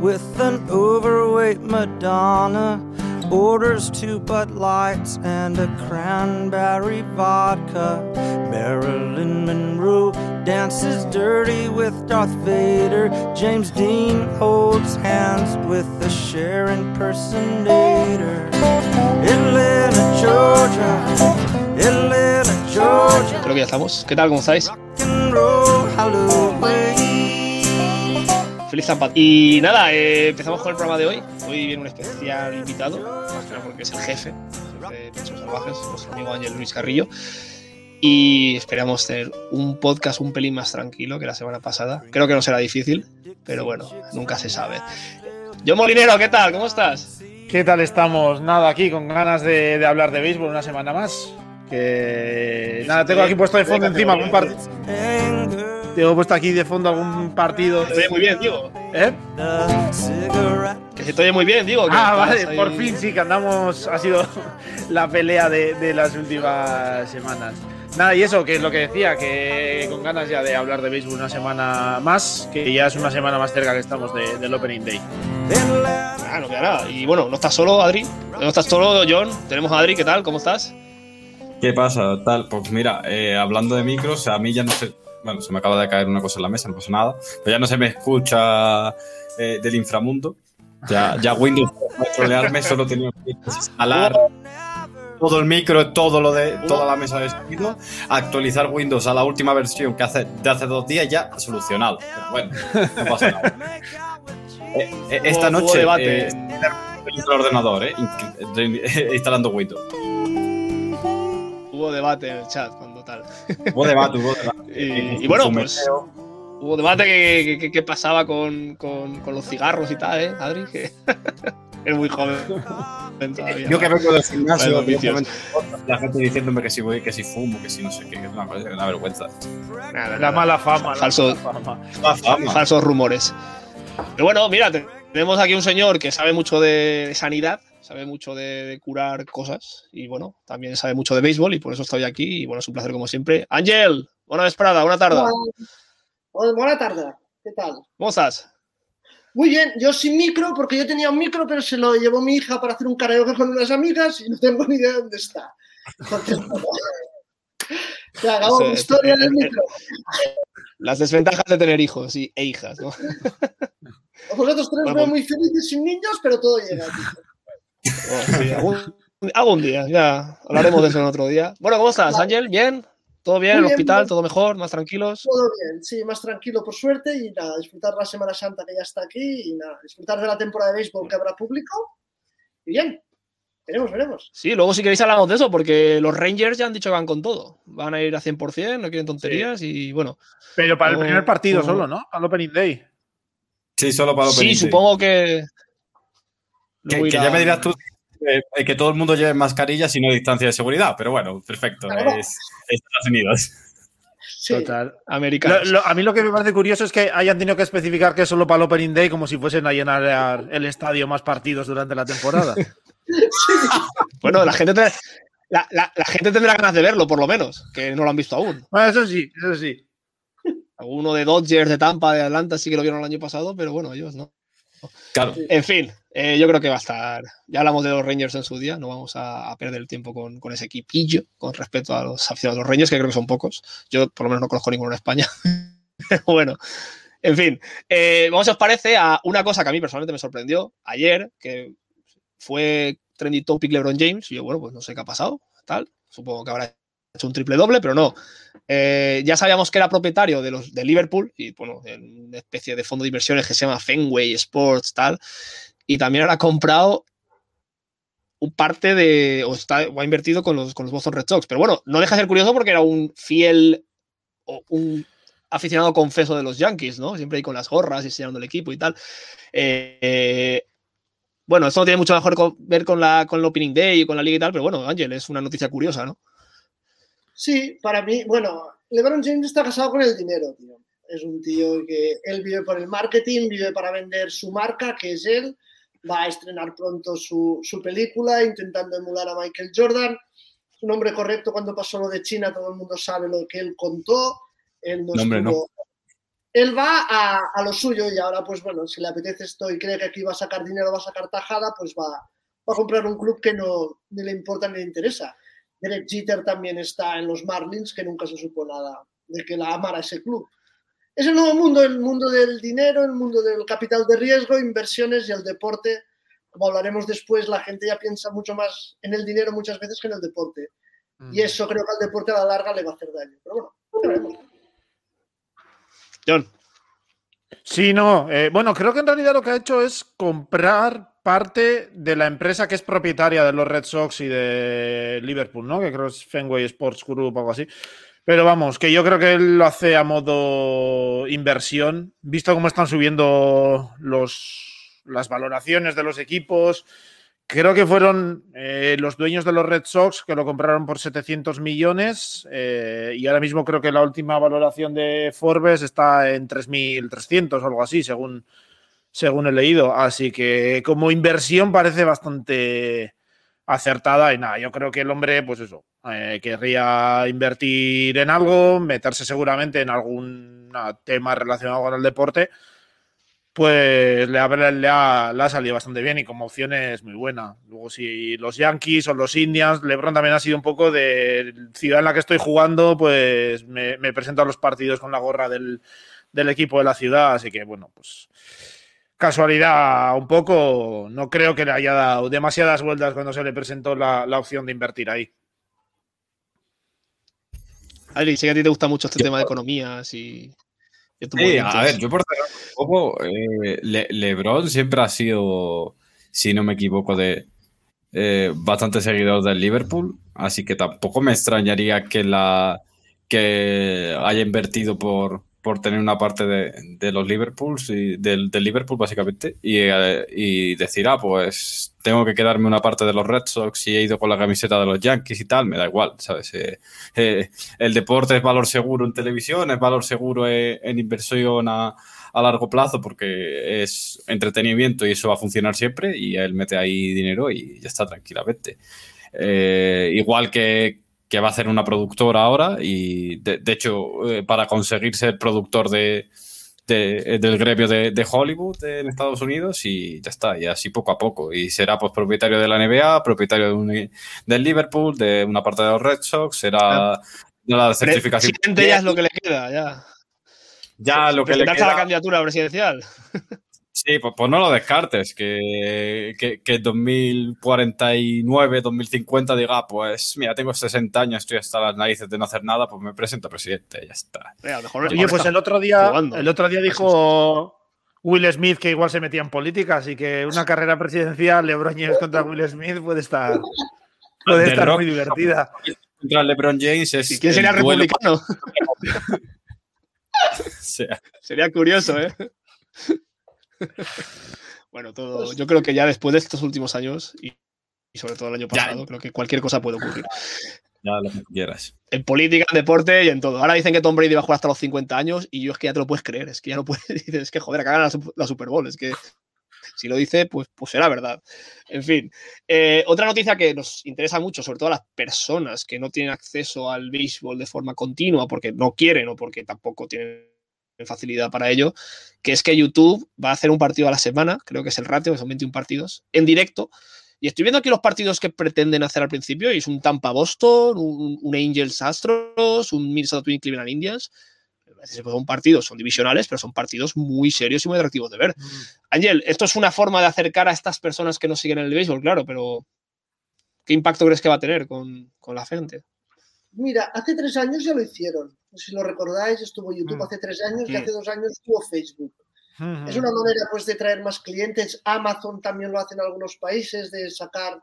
with an overweight Madonna. Orders two Bud Lights and a cranberry vodka. Marilyn Monroe dances dirty with Darth Vader. James Dean holds hands with the Cher impersonator. Atlanta, Georgia. Atlanta, Georgia. Creo que ya estamos. ¿Qué tal? ¿Cómo estáis? Feliz Y nada, eh, empezamos con el programa de hoy. Hoy viene un especial invitado, más que nada porque es el jefe de Pechos Salvajes, nuestro amigo Ángel Luis Carrillo. Y esperamos tener un podcast un pelín más tranquilo que la semana pasada. Creo que no será difícil, pero bueno, nunca se sabe. John Molinero, ¿qué tal? ¿Cómo estás? ¿Qué tal estamos? Nada, aquí con ganas de, de hablar de béisbol una semana más. Que nada, tengo aquí puesto de fondo encima algún partido. Anger, Tengo puesto aquí de fondo algún partido. Se te oye muy bien, digo. ¿Eh? Que se te oye muy bien, digo. que Ah, vale, ahí- por fin sí que andamos. Ha sido la pelea de, de las últimas semanas. Nada, y eso, que es lo que decía, que con ganas ya de hablar de béisbol una semana más, que ya es una semana más cerca que estamos de- del Opening Day. Ah, no queda nada. Y bueno, no estás solo, Adri. No estás solo, John. Tenemos a Adri, ¿qué tal? ¿Cómo estás? ¿Qué pasa? Tal, pues mira, eh, hablando de micros, a mí ya no sé. Bueno, se me acaba de caer una cosa en la mesa, no pasa nada. Pero ya no se me escucha eh, del inframundo. Ya, ya Windows para trolearme solo tenía que instalar todo el micro, todo lo de toda la mesa de sonido, actualizar Windows a la última versión que hace de hace dos días ya solucionado. Pero bueno, no pasa nada. Eh, eh, esta noche debate. eh, el ordenador, eh, instalando Windows. Hubo debate en el chat cuando tal. Hubo debate, hubo debate. Y, y bueno, pues hubo debate que, que- que- que pasaba con, con- con los cigarros y tal, ¿eh, Adri? Que es muy joven todavía. Yo que vengo del gimnasio, la gente diciéndome que si voy, que si fumo, que si no sé qué, que es una cosa que es una vergüenza. Nada, La mala fama. la mala fama. Falsos rumores. Pero bueno, mira, te- tenemos aquí un señor que sabe mucho de sanidad, sabe mucho de, de curar cosas y bueno, también sabe mucho de béisbol y por eso estoy aquí y bueno, es un placer como siempre. Ángel, buena vesprada, buena tarde. Hola, buena tarde. ¿Qué tal? ¿Cómo estás? Muy bien, yo sin micro, porque yo tenía un micro, pero se lo llevó mi hija para hacer un karaoke con unas amigas y no tengo ni idea de dónde está. Entonces, se acabó mi historia del micro. Las desventajas de tener hijos y, e hijas, ¿no? Vosotros tres Bueno, veo pues- muy felices sin niños, pero todo llega. tío. Bueno, sí, algún, algún día, ya hablaremos de eso en otro día. Bueno, ¿cómo estás, Ángel? ¿Bien? ¿Todo bien? Muy ¿El bien, hospital? bien. ¿Todo mejor? ¿Más tranquilos? Todo bien, sí, más tranquilo por suerte y nada, disfrutar la Semana Santa que ya está aquí y nada, disfrutar de la temporada de béisbol que habrá público. Y bien, veremos, veremos. Sí, luego si queréis hablamos de eso, porque los Rangers ya han dicho que van con todo. Van a ir a 100%, no quieren tonterías y bueno. Pero para el primer partido solo, ¿no? Al Opening Day. Sí, solo para Sí, Opening Day. supongo que... Que, ya me dirás tú eh, que todo el mundo lleve mascarillas y no distancia de seguridad, pero bueno, perfecto. Claro. Es, es Estados Unidos. Sí, Total. Americanos. Lo- lo- a mí lo que me parece curioso es que hayan tenido que especificar que es solo para el Opening Day como si fuesen a llenar el estadio más partidos durante la temporada. Bueno, la gente, te- la, la- la gente tendrá ganas de verlo, por lo menos, que no lo han visto aún. bueno, eso sí, eso sí. Alguno de Dodgers, de Tampa, de Atlanta sí que lo vieron el año pasado, pero bueno, ellos no. Claro. En fin, eh, yo creo que va a estar. Ya hablamos de los Rangers en su día, no vamos a, perder el tiempo con, con ese equipillo con respecto a los aficionados de los Rangers, que creo que son pocos. Yo por lo menos no conozco ninguno en España. Bueno, en fin, eh, vamos, os parece, a una cosa que a mí personalmente me sorprendió ayer, que fue trendy topic LeBron James. Y yo, bueno, pues no sé qué ha pasado, tal. Supongo que habrá hecho un triple doble, pero no. Eh, ya sabíamos que era propietario de los de Liverpool y bueno, en una especie de fondo de inversiones que se llama Fenway Sports, tal. Y también ahora ha comprado parte de. o, está, o ha invertido con los, con los Boston Red Sox. Pero bueno, no deja de ser curioso porque era un fiel o un aficionado confeso de los Yankees, ¿no? Siempre ahí con las gorras y enseñando el equipo y tal. Eh, bueno, esto no tiene mucho mejor ver con, la, con el Opening Day y con la liga y tal, pero bueno, Ángel, es una noticia curiosa, ¿no? Sí, para mí, bueno, LeBron James está casado con el dinero, tío. Es un tío que él vive por el marketing, vive para vender su marca, que es él. Va a estrenar pronto su, su película intentando emular a Michael Jordan. Es un hombre correcto cuando pasó lo de China, todo el mundo sabe lo que él contó. Él no No, hombre, no. estuvo, él va a, a lo suyo y ahora, pues bueno, si le apetece esto y cree que aquí va a sacar dinero, va a sacar tajada, pues va, va a comprar un club que no ni le importa ni le interesa. Derek Jeter también está en los Marlins, que nunca se supo nada de que la amara ese club. Es el nuevo mundo, el mundo del dinero, el mundo del capital de riesgo, inversiones y el deporte. Como hablaremos después, la gente ya piensa mucho más en el dinero muchas veces que en el deporte. Y eso creo que al deporte a la larga le va a hacer daño. Pero bueno, ya veremos. John, Sí, no. eh, bueno, creo que en realidad lo que ha hecho es comprar parte de la empresa que es propietaria de los Red Sox y de Liverpool, ¿no? Que creo que es Fenway Sports Group o algo así. Pero vamos, que yo creo que él lo hace a modo inversión, visto cómo están subiendo los, las valoraciones de los equipos. Creo que fueron eh, los dueños de los Red Sox que lo compraron por 700 millones eh, y ahora mismo creo que la última valoración de Forbes está en 3.300 o algo así, según, según he leído. Así que como inversión parece bastante acertada y nada, yo creo que el hombre, pues eso, eh, querría invertir en algo, meterse seguramente en algún tema relacionado con el deporte pues le ha, le, ha, le ha, salido bastante bien y como opción es muy buena. Luego, si los Yankees o los Indians, LeBron también ha sido un poco de ciudad en la que estoy jugando, pues me, me presento a los partidos con la gorra del, del, equipo de la ciudad. Así que, bueno, pues casualidad un poco. No creo que le haya dado demasiadas vueltas cuando se le presentó la, la opción de invertir ahí. Adri, sé que a ti te gusta mucho este Yo, tema de economías y. Sí, a ver, yo por un poco, eh, Le Lebron siempre ha sido, si no me equivoco, de eh, bastante seguidor del Liverpool, así que tampoco me extrañaría que la que haya invertido por, por tener una parte de, los Liverpools y del, Liverpool básicamente y, eh, y, decir, ah, pues tengo que quedarme una parte de los Red Sox y he ido con la camiseta de los Yankees y tal, me da igual, ¿sabes? Eh, eh, el deporte es valor seguro en televisión, es valor seguro en, inversión a, largo plazo porque es entretenimiento y eso va a funcionar siempre y él mete ahí dinero y ya está tranquilamente. Igual que, que va a hacer una productora ahora y de, de hecho eh, para conseguir ser productor de, de, del gremio de, Hollywood en Estados Unidos y ya está, y así poco a poco. Y será pues propietario de la NBA, propietario de un, del Liverpool, de una parte de los Red Sox, será de la certificación. Presidente ya es lo que le queda, ya. Ya lo que le queda. la candidatura presidencial. Sí, pues, pues, no lo descartes, que, que, que 2049, 2050 diga, pues mira, tengo 60 años, estoy hasta las narices de no hacer nada, pues me presento presidente, ya está. Mira, mejor, Oye, pues el otro día, jugando. el otro día dijo Will Smith que igual se metía en política, así que una carrera presidencial, LeBron James contra Will Smith puede estar, puede estar muy divertida. Contra LeBron James es. ¿Y quién sería republicano? Sería curioso, ¿eh? bueno, todo. Yo creo que ya después de estos últimos años y, y sobre todo el año pasado, ya. creo que cualquier cosa puede ocurrir. Ya lo que quieras. En política, en deporte y en todo. Ahora dicen que Tom Brady va a jugar hasta los 50 años y yo es que ya te lo puedes creer. Es que ya no puedes. Dices, es que joder, acá gana la, la Super Bowl. Es que si lo dice, pues, pues será verdad. En fin. Eh, otra noticia que nos interesa mucho, sobre todo a las personas que no tienen acceso al béisbol de forma continua porque no quieren o porque tampoco tienen facilidad para ello, que es que YouTube va a hacer un partido a la semana, creo que es el ratio, que son 21 partidos, en directo. Y estoy viendo aquí los partidos que pretenden hacer al principio, y es un Tampa Boston, un, un Angels Astros, un Minnesota Twin Cleveland Indians. Son partidos, son divisionales, pero son partidos muy serios y muy atractivos de ver. Mm. Ángel, esto es una forma de acercar a estas personas que no siguen el béisbol, claro, pero ¿qué impacto crees que va a tener con, con la gente? Mira, hace tres años ya lo hicieron. Si lo recordáis, estuvo YouTube mm. hace tres años y hace dos años estuvo Facebook. Mm. Es una manera pues de traer más clientes. Amazon también lo hace en algunos países, de sacar.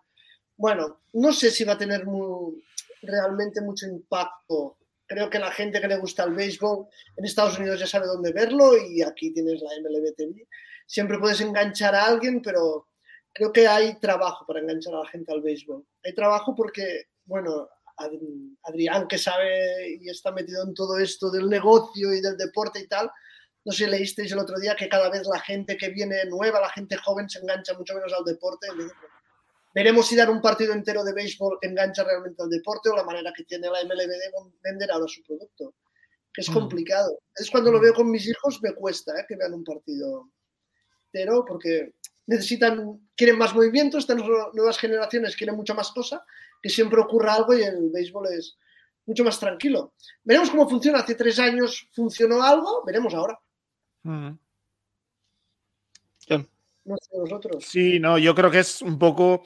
Bueno, no sé si va a tener muy, realmente mucho impacto. Creo que la gente que le gusta el béisbol en Estados Unidos ya sabe dónde verlo y aquí tienes la MLB TV. Siempre puedes enganchar a alguien, pero creo que hay trabajo para enganchar a la gente al béisbol. Hay trabajo porque, bueno, Adrián, que sabe y está metido en todo esto del negocio y del deporte y tal, no sé si leísteis el otro día que cada vez la gente que viene nueva, la gente joven, se engancha mucho menos al deporte. Veremos si dar un partido entero de béisbol engancha realmente al deporte o la manera que tiene la MLB de vender ahora su producto. que es Mm. complicado. Es cuando lo veo con mis hijos, me cuesta ¿eh? que vean un partido entero, porque necesitan, quieren más movimiento, estas nu- nuevas generaciones quieren mucha más cosa, que siempre ocurra algo y el béisbol es mucho más tranquilo. Veremos cómo funciona. Hace tres años funcionó algo, veremos ahora. Mm. No sé nosotros. Sí, no, yo creo que es un poco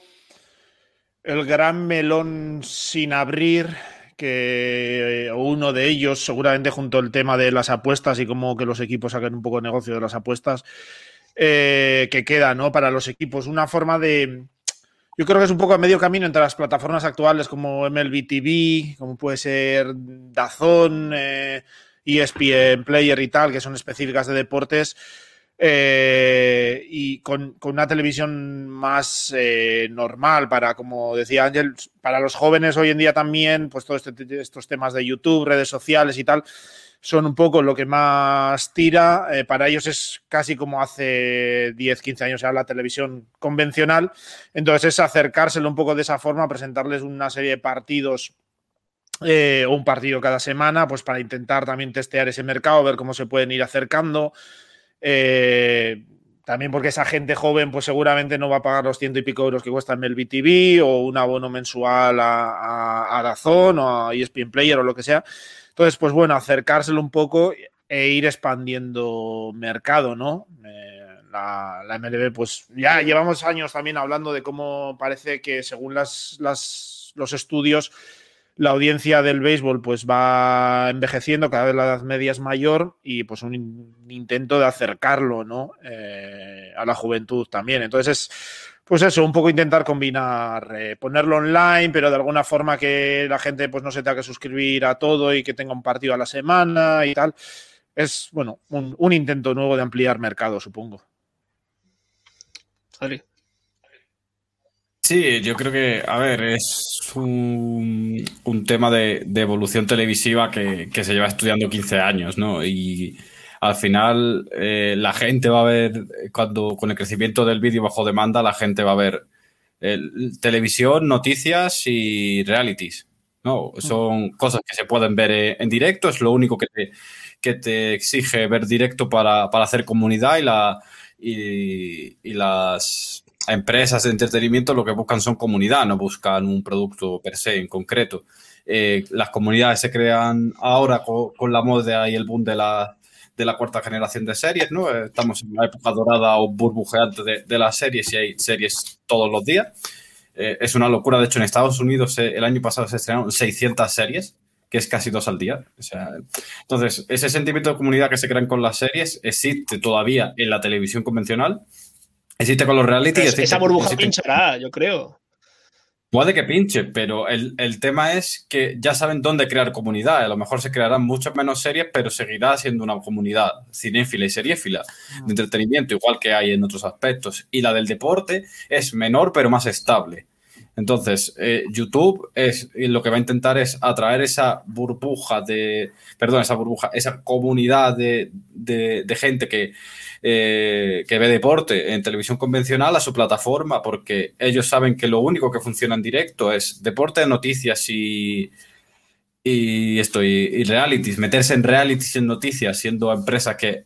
el gran melón sin abrir, que uno de ellos, seguramente junto al tema de las apuestas y como que los equipos saquen un poco de negocio de las apuestas, eh, que queda, ¿no? Para los equipos. Una forma de. Yo creo que es un poco a medio camino entre las plataformas actuales como MLB TV, como puede ser Dazón, eh, ESPN Player y tal, que son específicas de deportes. Eh, y con, con una televisión más eh, normal para, como decía Ángel, para los jóvenes hoy en día también, pues todos este- estos temas de YouTube, redes sociales y tal, son un poco lo que más tira. Eh, para ellos es casi como hace 10, 15 años era la televisión convencional. Entonces es acercárselo un poco de esa forma, presentarles una serie de partidos eh, o un partido cada semana, pues para intentar también testear ese mercado, ver cómo se pueden ir acercando. Eh, también porque esa gente joven, pues seguramente no va a pagar los ciento y pico euros que cuesta MLB TV o un abono mensual a, a, o a ESPN Player o lo que sea. Entonces, pues bueno, acercárselo un poco e ir expandiendo mercado, ¿no? Eh, la, MLB, pues ya llevamos años también hablando de cómo parece que según las, los estudios la audiencia del béisbol pues va envejeciendo, cada vez la edad media es mayor y pues un in- intento de acercarlo ¿no? Eh, a la juventud también. Entonces es pues eso, un poco intentar combinar, eh, ponerlo online, pero de alguna forma que la gente pues no se tenga que suscribir a todo y que tenga un partido a la semana y tal. Es, bueno, un, intento nuevo de ampliar mercado, supongo. Sí, yo creo que, a ver, es un, un tema de, de evolución televisiva que, que se lleva estudiando 15 años, ¿no? Y al final eh, la gente va a ver, cuando con el crecimiento del vídeo bajo demanda, la gente va a ver eh, televisión, noticias y realities, ¿no? Son cosas que se pueden ver eh, en directo, es lo único que te, que te exige ver directo para, para hacer comunidad y, la, y, y las empresas de entretenimiento lo que buscan son comunidad, no buscan un producto per se en concreto. Eh, las comunidades se crean ahora con, la moda y el boom de la, de la cuarta generación de series, ¿no? Eh, Estamos en una época dorada o burbujeante de, las series y hay series todos los días. Eh, es una locura. De hecho, en Estados Unidos el año pasado se estrenaron 600 series, que es casi dos al día. Entonces, ese sentimiento de comunidad que se crean con las series existe todavía en la televisión convencional. Existe con los reality. Existe- esa burbuja existe- pinchará, yo creo. Puede que pinche, pero el, el tema es que ya saben dónde crear comunidad. A lo mejor se crearán muchas menos series, pero seguirá siendo una comunidad cinéfila y seriéfila de entretenimiento, igual que hay en otros aspectos. Y la del deporte es menor, pero más estable. Entonces, eh, YouTube es y lo que va a intentar es atraer esa burbuja de, perdón, esa burbuja, esa comunidad de, de- de gente que, eh, que ve deporte en televisión convencional a su plataforma, porque ellos saben que lo único que funciona en directo es deporte, noticias y, y esto, y, y realities. Meterse en realities y en noticias siendo empresas que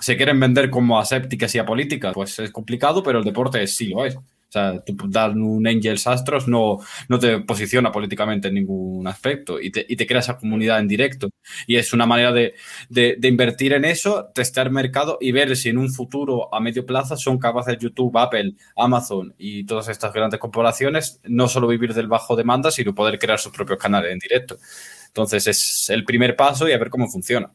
se quieren vender como asépticas y apolíticas, pues es complicado, pero el deporte sí lo es. O sea, tú dar un Angels Astros no, no te posiciona políticamente en ningún aspecto y te, y te crea esa comunidad en directo. Y es una manera de, de, de invertir en eso, testear mercado y ver si en un futuro a medio plazo son capaces YouTube, Apple, Amazon y todas estas grandes corporaciones no solo vivir del bajo demanda, sino poder crear sus propios canales en directo. Entonces es el primer paso y a ver cómo funciona.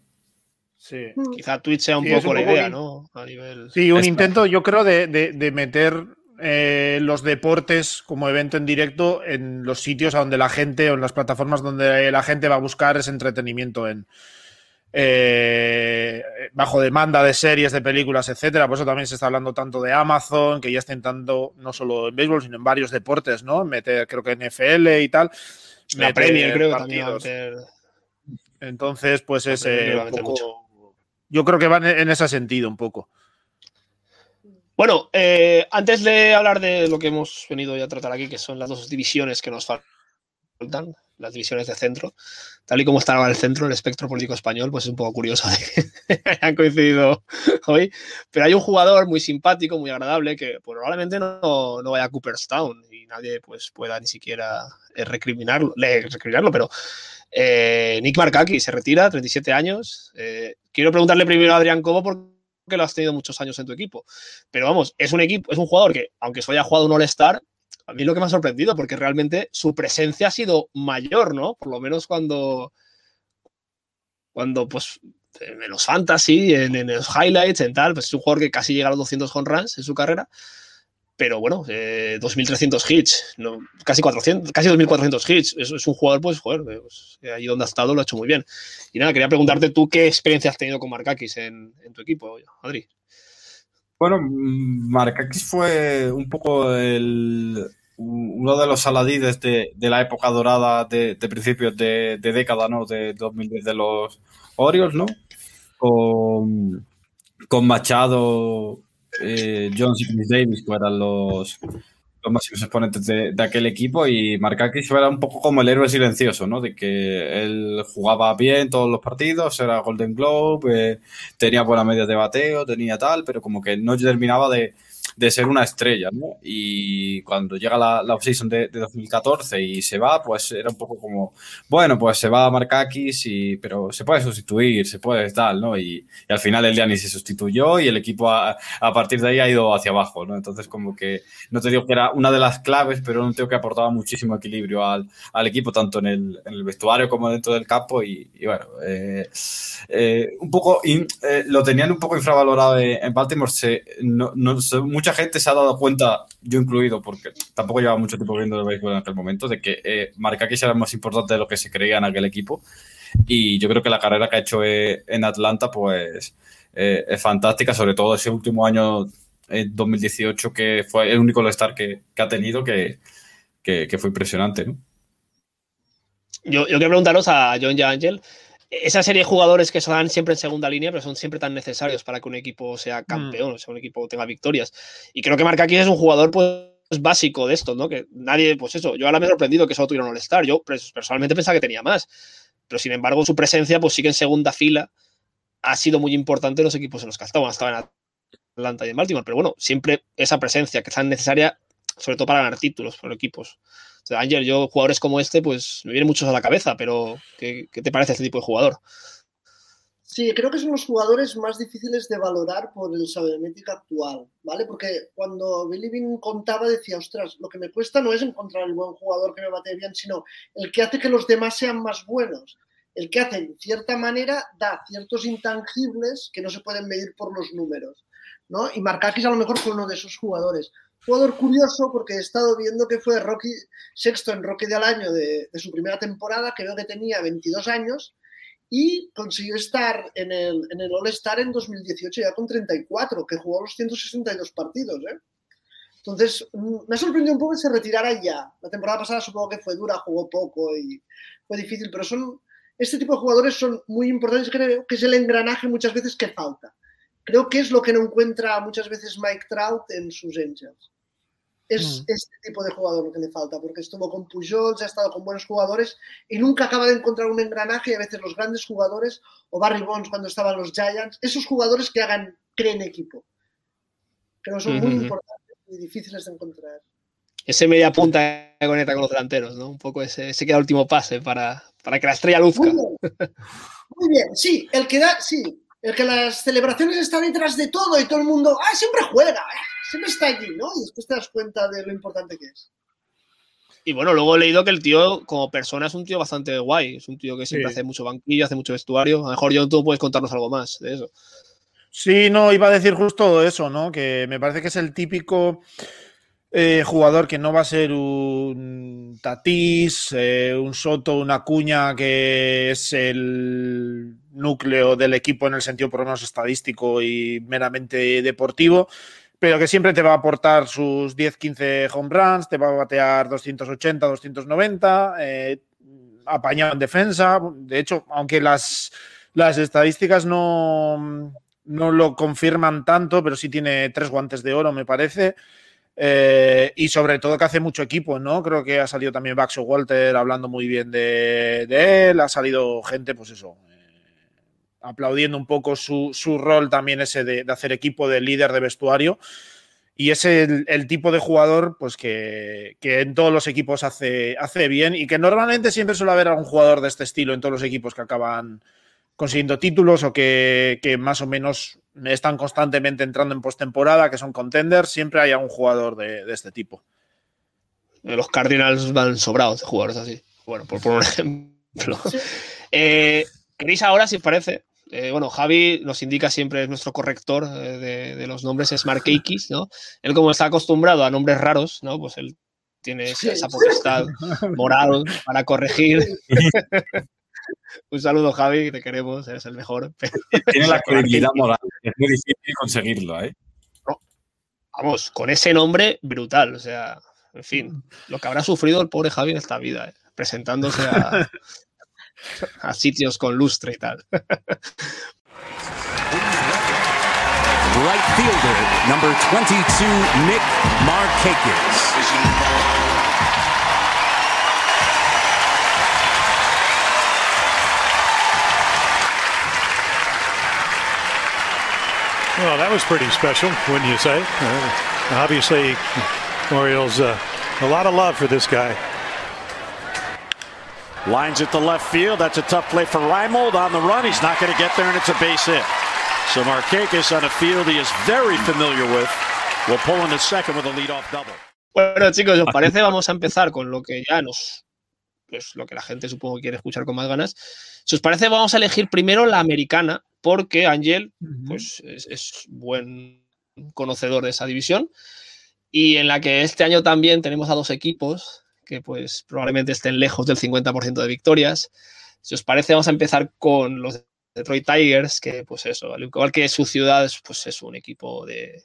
Sí. Quizá Twitch sea un Sí, poco un la poco idea, ¿no? A nivel. Sí, un intento, yo creo, de, de- de meter eh, los deportes como evento en directo en los sitios a donde la gente o en las plataformas donde la gente va a buscar ese entretenimiento en eh, bajo demanda de series, de películas, etcétera. Por eso también se está hablando tanto de Amazon, que ya está intentando no solo en béisbol, sino en varios deportes, ¿no? Meter, creo que NFL y tal. La meter Premier, creo que también va a meter. Entonces, pues es eh, poco- Yo creo que van en ese sentido un poco. Bueno, eh, antes de hablar de lo que hemos venido ya a tratar aquí, que son las dos divisiones que nos faltan, las divisiones de centro. Tal y como está ahora el centro, el espectro político español, pues es un poco curioso de que hayan coincidido hoy. Pero hay un jugador muy simpático, muy agradable, que pues, probablemente no, no vaya a Cooperstown y nadie pues, pueda ni siquiera eh, recriminarlo, recriminarlo pero eh, Nick Markaki se retira, 37 años. Eh, quiero preguntarle primero a Adrián Cobo porque lo has tenido muchos años en tu equipo. Pero vamos, es un equipo, es un jugador que, aunque solo haya jugado un All-Star, a mí lo que me ha sorprendido, porque realmente su presencia ha sido mayor, ¿no? Por lo menos cuando, cuando pues, en los fantasy, en, en los highlights, en tal, pues es un jugador que casi llega a los 200 home runs en su carrera. Pero bueno, eh, 2.300 hits, no, casi 400, casi 2.400 hits. Es, es un jugador, pues, joder, eh, pues, ahí donde ha estado lo ha hecho muy bien. Y nada, quería preguntarte tú qué experiencia has tenido con Markakis en, en tu equipo, Adri. Bueno, Markakis fue un poco el, uno de los aladides de, de la época dorada de, de principios de, de década, ¿no? De 2010 de los Orioles, ¿no? Con, con Machado, eh, Jones y Chris Davis, que eran los, los máximos exponentes de, de aquel equipo, y Markakis era un poco como el héroe silencioso, ¿no? De que él jugaba bien todos los partidos, era Golden Globe, eh, tenía buena media de bateo, tenía tal, pero como que no terminaba de, de ser una estrella, ¿no? Y cuando llega la, la offseason de, de 2014 y se va, pues era un poco como, bueno, pues se va a Markakis, y, pero se puede sustituir, se puede tal, ¿no? Y, y al final el ni se sustituyó y el equipo a, a, partir de ahí ha ido hacia abajo, ¿no? Entonces como que, no te digo que era una de las claves, pero un tío que aportaba muchísimo equilibrio al, al equipo, tanto en el, en el, vestuario como dentro del campo y, y bueno, eh, eh, un poco, in, eh, lo tenían un poco infravalorado en Baltimore, se, no, no, mucha gente se ha dado cuenta, yo incluido, porque tampoco llevaba mucho tiempo viendo el béisbol en aquel momento, de que eh, Markakis era más importante de lo que se creía en aquel equipo. Y yo creo que la carrera que ha hecho eh, en Atlanta, pues eh, es fantástica, sobre todo ese último año, en 2018, que fue el único All-Star que, ha tenido, que, que, fue impresionante. Yo, quiero preguntaros a John Angel esa serie de jugadores que son siempre en segunda línea, pero son siempre tan necesarios para que un equipo sea campeón, mm. o sea, un equipo tenga victorias. Y creo que Markakis es un jugador pues básico de esto, ¿no? Que nadie, pues eso, yo ahora me he sorprendido que solo tuvieron un All-Star. Yo personalmente pensaba que tenía más. Pero sin embargo, su presencia, pues sigue en segunda fila. Ha sido muy importante en los equipos en los que ha estado. Estaba en Atlanta y en Baltimore. Pero bueno, siempre esa presencia que es tan necesaria, sobre todo para ganar títulos por equipos. Sea, Ángel, yo jugadores como este, pues me vienen muchos a la cabeza, pero ¿qué, ¿qué, te parece este tipo de jugador? Sí, creo que son los jugadores más difíciles de valorar por el sabermétrica actual, ¿vale? Porque cuando Billy Bean contaba decía, ostras, lo que me cuesta no es encontrar el buen jugador que me bate bien, sino el que hace que los demás sean más buenos. El que hace, en cierta manera, da ciertos intangibles que no se pueden medir por los números, ¿no? Y Markakis a lo mejor fue uno de esos jugadores jugador curioso porque he estado viendo que fue Rocky sexto en Rocky del año de, de, su primera temporada, creo que tenía 22 años y consiguió estar en el, en el All-Star en 2018 ya con 34, que jugó los 162 partidos. ¿eh? Entonces, me ha sorprendido un poco que se retirara ya. La temporada pasada supongo que fue dura, jugó poco y fue difícil, pero son este tipo de jugadores son muy importantes, creo que es el engranaje muchas veces que falta. Creo que es lo que no encuentra muchas veces Mike Trout en sus Angels es mm. este tipo de jugador lo que le falta, porque estuvo con Pujol, ha estado con buenos jugadores y nunca acaba de encontrar un engranaje y a veces los grandes jugadores, o Barry Bonds cuando estaban los Giants, esos jugadores que hagan, creen equipo. Creo que son muy importantes y difíciles de encontrar. Ese media punta que conecta con los delanteros, ¿no? Un poco ese, ese queda último pase para, para que la estrella luzca. Muy bien. muy bien, sí, el que da, sí, el que las celebraciones están detrás de todo y todo el mundo, ah, siempre juega, siempre está allí, ¿no? Y después te das cuenta de lo importante que es. Y bueno, luego he leído que el tío, como persona, es un tío bastante guay. Es un tío que siempre sí. hace mucho banquillo, hace mucho vestuario. A lo mejor, John, tú puedes contarnos algo más de eso. Sí, no, iba a decir justo eso, ¿no? Que me parece que es el típico eh, jugador que no va a ser un Tatís, eh, un Soto, una Cuña, que es el núcleo del equipo en el sentido por lo menos estadístico y meramente deportivo, pero que siempre te va a aportar sus 10-15 home runs, te va a batear 280, 290, eh, apañado en defensa. De hecho, aunque las, las estadísticas no, no lo confirman tanto, pero sí tiene tres guantes de oro, me parece. Eh, y sobre todo que hace mucho equipo, ¿no? Creo que ha salido también Baxo Walter hablando muy bien de, él, ha salido gente, pues eso, aplaudiendo un poco su, su rol también ese de, de, hacer equipo de líder de vestuario. Y es el, el tipo de jugador pues que, que, en todos los equipos hace, hace bien y que normalmente siempre suele haber algún jugador de este estilo en todos los equipos que acaban consiguiendo títulos o que, que más o menos están constantemente entrando en postemporada, que son contenders, siempre hay algún jugador de, de, este tipo. Los Cardinals van sobrados de jugadores así. Bueno, por poner un ejemplo. Eh, ¿Queréis ahora, si os parece? Eh, bueno, Javi nos indica siempre, es nuestro corrector eh, de, de, los nombres, es Mark Akis, ¿no? Él como está acostumbrado a nombres raros, ¿no? Pues él tiene esa, esa potestad moral para corregir. Un saludo, Javi, te queremos, eres el mejor. Tiene la credibilidad moral, es muy difícil conseguirlo, ¿eh? No, vamos, con ese nombre, brutal, o sea, en fin, lo que habrá sufrido el pobre Javi en esta vida, ¿eh? presentándose a, a, sitios con lustre y tal. Right fielder, number 22, Nick Markakis. Well, that was pretty special, wouldn't you say? Uh, obviously, Orioles, uh, a lot of love for this guy. Lines at the left field. That's a tough play for Reimold on the run. He's not going to get there, and it's a base hit. So Markakis on a field he is very familiar with will pull in the second with a leadoff double. Bueno, chicos, ¿os parece? Vamos a empezar con lo que ya nos. Pues lo que la gente supongo quiere escuchar con más ganas. Si os parece, vamos a elegir primero la americana, porque Ángel pues, es, es, buen conocedor de esa división y en la que este año también tenemos a dos equipos que pues probablemente estén lejos del 50% de victorias. Si os parece, vamos a empezar con los Detroit Tigers, que pues eso, al igual que su ciudad, pues es un equipo de,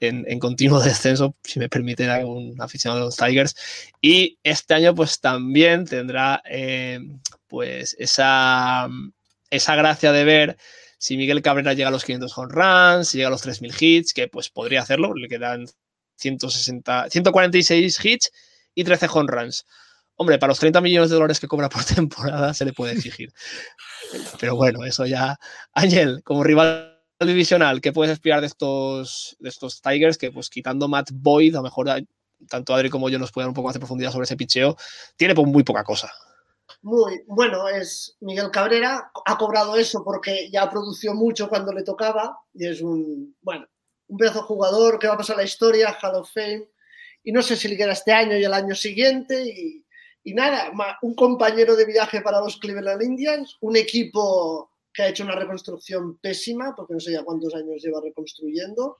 en, continuo descenso, si me permiten algún aficionado de los Tigers. Y este año pues también tendrá eh, pues esa, esa gracia de ver si Miguel Cabrera llega a los 500 home runs, si llega a los 3.000 hits, que pues podría hacerlo, le quedan 160, 146 hits y 13 home runs. Hombre, para los 30 millones de dólares que cobra por temporada se le puede exigir. Pero bueno, eso ya. Ángel, como rival divisional, ¿qué puedes esperar de estos, de estos Tigers? Que pues quitando Matt Boyd, a lo mejor tanto Adri como yo nos pueden dar un poco más de profundidad sobre ese picheo, tiene pues, muy poca cosa. Muy bueno, es Miguel Cabrera, ha cobrado eso porque ya produció mucho cuando le tocaba y es un, bueno, un pedazo jugador que va a pasar a la historia, Hall of Fame, y no sé si le queda este año y el año siguiente, y, y nada, un compañero de viaje para los Cleveland Indians, un equipo que ha hecho una reconstrucción pésima, porque no sé ya cuántos años lleva reconstruyendo,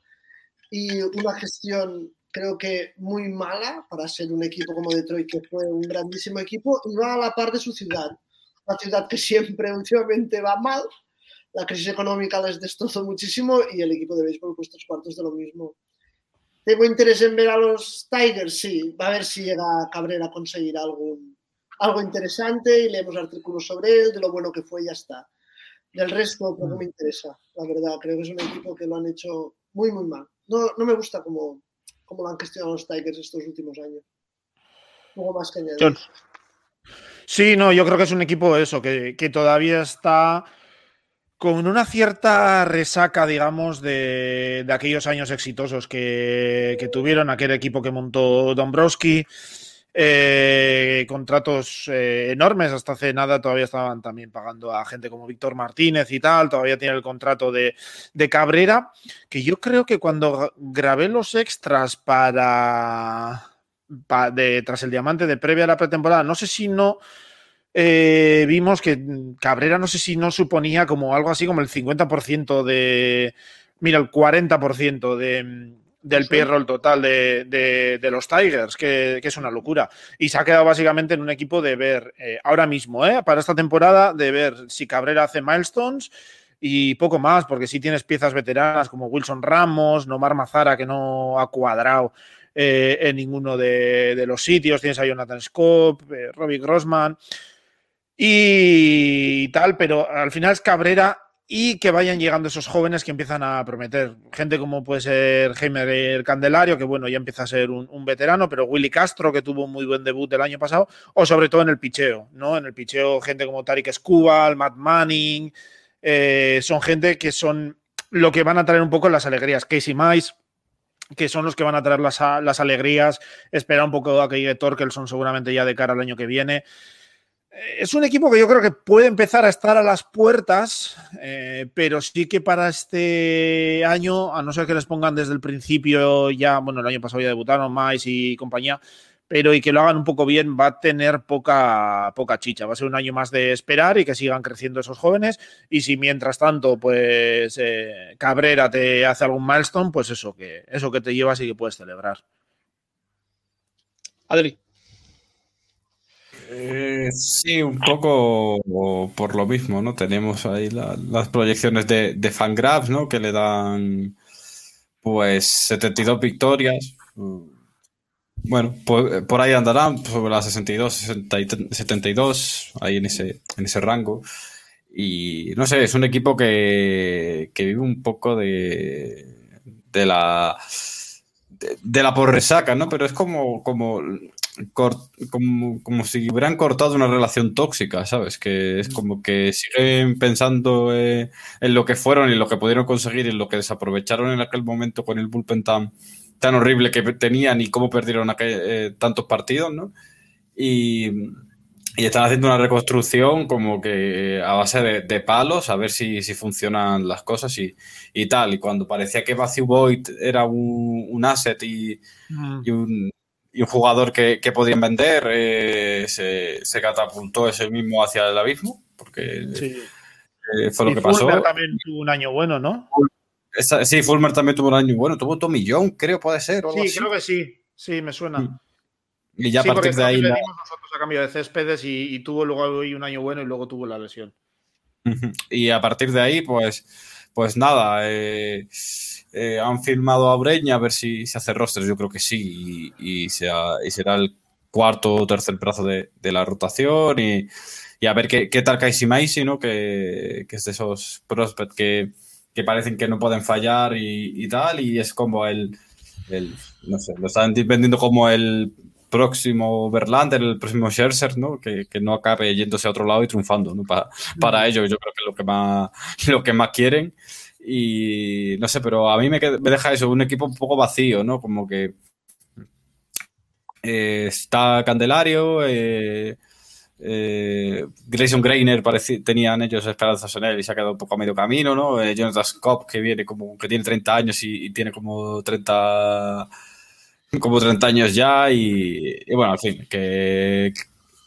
y una gestión creo que muy mala para ser un equipo como Detroit, que fue un grandísimo equipo, y va a la par de su ciudad, una ciudad que siempre últimamente va mal, la crisis económica les destrozó muchísimo y el equipo de béisbol pues tres cuartos de lo mismo. ¿Tengo interés en ver a los Tigers? Sí, va a ver si llega Cabrera a conseguir algo, algo interesante y leemos artículos sobre él, de lo bueno que fue y ya está. Del resto, pues no me interesa, la verdad. Creo que es un equipo que lo han hecho muy, muy mal. No, no me gusta cómo, cómo lo han gestionado los Tigers estos últimos años. Poco más que añadir. Sí, no, yo creo que es un equipo eso, que, que todavía está con una cierta resaca, digamos, de, de aquellos años exitosos que, tuvieron aquel equipo que montó Dombrowski. Eh, contratos eh, enormes, hasta hace nada todavía estaban también pagando a gente como Víctor Martínez y tal, todavía tiene el contrato de, de, Cabrera, que yo creo que cuando grabé los extras para, para de, tras el diamante de previa a la pretemporada, no sé si no eh, vimos que Cabrera no sé si no suponía como algo así como el 50% de, mira, el 40% de, del payroll total de, de, de los Tigers, que, que, es una locura. Y se ha quedado básicamente en un equipo de ver, eh, ahora mismo, eh, para esta temporada, de ver si Cabrera hace milestones y poco más, porque si sí tienes piezas veteranas como Wilson Ramos, Nomar Mazara, que no ha cuadrado eh, en ninguno de, de, los sitios, tienes a Jonathan Scope, Robbie Grossman y tal, pero al final es Cabrera y que vayan llegando esos jóvenes que empiezan a prometer. Gente como puede ser Heimer Candelario, que bueno, ya empieza a ser un, veterano, pero Willy Castro, que tuvo un muy buen debut el año pasado, o sobre todo en el picheo, ¿no? En el picheo, gente como Tarik Skubal, Matt Manning, eh, son gente que son lo que van a traer un poco las alegrías. Casey Mice, que son los que van a traer las, las alegrías. Espera un poco a que llegue Torkelson seguramente ya de cara al año que viene es un equipo que yo creo que puede empezar a estar a las puertas, eh, pero sí que para este año, a no ser que les pongan desde el principio ya, bueno, el año pasado ya debutaron Mais y compañía, pero y que lo hagan un poco bien, va a tener poca, poca chicha. Va a ser un año más de esperar y que sigan creciendo esos jóvenes. Y si mientras tanto, pues eh, Cabrera te hace algún milestone, pues eso que, eso que te llevas y que puedes celebrar. Adri. Eh, sí, un poco por lo mismo, ¿no? Tenemos ahí la, las proyecciones de, de Fangraphs, ¿no? Que le dan, pues, 72 victorias. Bueno, pues, por ahí andarán, sobre las 62, 72, ahí en ese, en ese rango. Y no sé, es un equipo que, que vive un poco de, de la de, de la porresaca, ¿no? Pero es como, como como, como, si hubieran cortado una relación tóxica, ¿sabes? Que es como que siguen pensando eh, en lo que fueron y lo que pudieron conseguir y lo que desaprovecharon en aquel momento con el bullpen tan, tan horrible que tenían y cómo perdieron aquel, eh, tantos partidos, ¿no? Y, y, están haciendo una reconstrucción como que a base de, de palos, a ver si, si, funcionan las cosas y, y, tal. Y cuando parecía que Matthew Boyd era un, un asset y, mm. y un y un jugador que, que podían vender eh, se, se, catapultó ese mismo hacia el abismo, porque sí. eh, fue lo y que Fulmer pasó. también tuvo un año bueno, ¿no? Esa, sí, Fulmer también tuvo un año bueno, tuvo Tommy John, creo, puede ser. O algo Sí, así. creo que sí, sí, me suena. Mm. Y ya sí, a partir de ahí. le la- dimos nosotros a cambio de céspedes y, y tuvo luego ahí un año bueno y luego tuvo la lesión. Y a partir de ahí, pues, pues nada, eh, eh, han firmado a Breña a ver si se hace rosters, yo creo que sí, y, y sea- y será el cuarto o tercer brazo de, de la rotación y, y a ver qué, qué tal Casey Macy, ¿no? Que, que es de esos prospects que, que parecen que no pueden fallar y, y tal, y es como el, el, no sé, lo están vendiendo como el próximo Verlander, el próximo Scherzer, ¿no? Que, que no acabe yéndose a otro lado y triunfando, ¿no? Para, para ellos, yo creo que es lo que más, lo que más quieren. Y no sé, pero a mí me, deja eso, un equipo un poco vacío, ¿no? Como que eh, está Candelario, eh, eh, Grayson pareci- tenían ellos esperanzas en él y se ha quedado un poco a medio camino, ¿no? Jonathan Scott, que viene como, que tiene 30 años y, y tiene como 30 como 30 años ya y, y bueno, en fin, que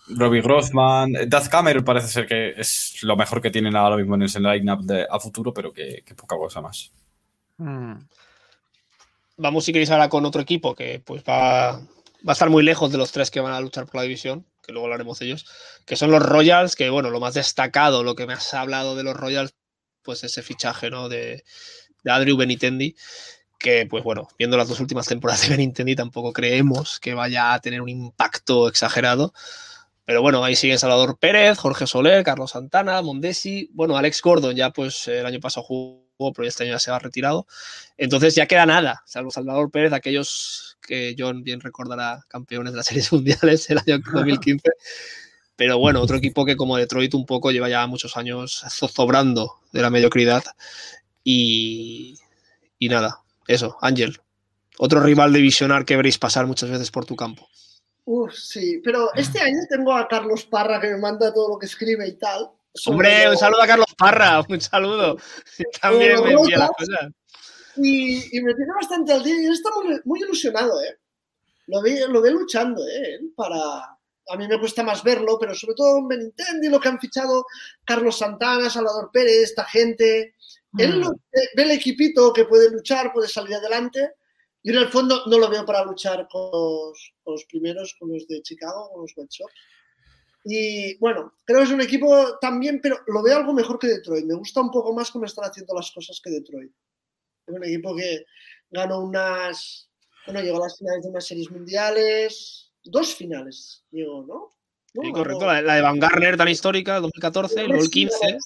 Robbie Grossman, Daz Cameron parece ser que es lo mejor que tienen ahora mismo en ese line-up de- a futuro, pero que, poca cosa más. Vamos, si queréis, ahora con otro equipo que pues va, va a estar muy lejos de los tres que van a luchar por la división, que luego hablaremos de ellos, que son los Royals, que bueno, lo más destacado, lo que me has hablado de los Royals, pues ese fichaje, ¿no? De, de Andrew Benitendi, que pues bueno, viendo las dos últimas temporadas de Benintendi tampoco creemos que vaya a tener un impacto exagerado. Pero bueno, ahí siguen Salvador Pérez, Jorge Soler, Carlos Santana, Mondesi. Bueno, Alex Gordon ya pues el año pasado jugó, pero este año ya se va retirado. Entonces ya queda nada, salvo Salvador Pérez, aquellos que John bien recordará campeones de las series mundiales el año 2015. Pero bueno, otro equipo que como Detroit un poco lleva ya muchos años zozobrando de la mediocridad. Y, y nada, eso, Ángel. Otro rival divisional que veréis pasar muchas veces por tu campo. Uf, sí, pero este año tengo a Carlos Parra que me manda todo lo que escribe y tal. Hombre, un saludo a Carlos Parra, un saludo. También me envía las cosas. Y, y me tiene bastante al día y está muy, muy ilusionado, ¿eh? Lo ve, lo ve luchando, ¿eh? Para... A mí me cuesta más verlo, pero sobre todo en Benintendi, lo que han fichado Carlos Santana, Salvador Pérez, esta gente. Él ve, ve el equipito que puede luchar, puede salir adelante. Y en el fondo no lo veo para luchar con los, con los primeros, con los de Chicago, con los White Sox. Y bueno, creo que es un equipo también, pero lo veo algo mejor que Detroit. Me gusta un poco más cómo están haciendo las cosas que Detroit. Es un equipo que ganó unas. Bueno, llegó a las finales de unas series mundiales. Dos finales llegó, ¿no? ¿No? Sí, Ganó- correcto, la, la de Van Garner tan histórica, 2014, y luego el 15.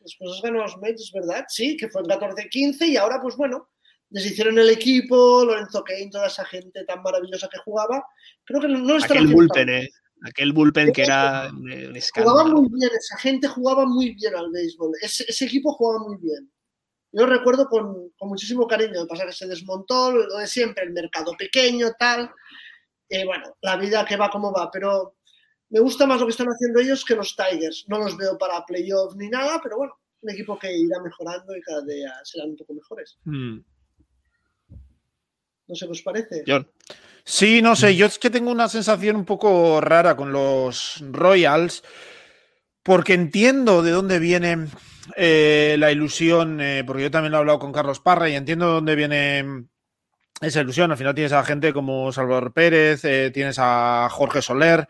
Después ganado los Mets, es verdad, sí, que fue en 14-15 y ahora, pues bueno, deshicieron el equipo, Lorenzo Kane, toda esa gente tan maravillosa que jugaba. Creo que no están Aquel bullpen, eh. Aquel bullpen que era un un Jugaba escándalo. muy bien, esa gente jugaba muy bien al béisbol. Ese, ese equipo jugaba muy bien. Yo recuerdo con, con muchísimo cariño. Lo que pasa es que se desmontó lo de siempre, el mercado pequeño, tal. Y bueno, la vida que va como va. Pero me gusta más lo que están haciendo ellos que los Tigers. No los veo para playoffs ni nada, pero bueno, un equipo que irá mejorando y cada día serán un poco mejores. Mm. No sé qué os parece. Sí, no sé, yo es que tengo una sensación un poco rara con los Royals, porque entiendo de dónde viene eh, la ilusión, eh, porque yo también lo he hablado con Carlos Parra y entiendo de dónde viene esa ilusión. Al final tienes a gente como Salvador Pérez, eh, tienes a Jorge Soler,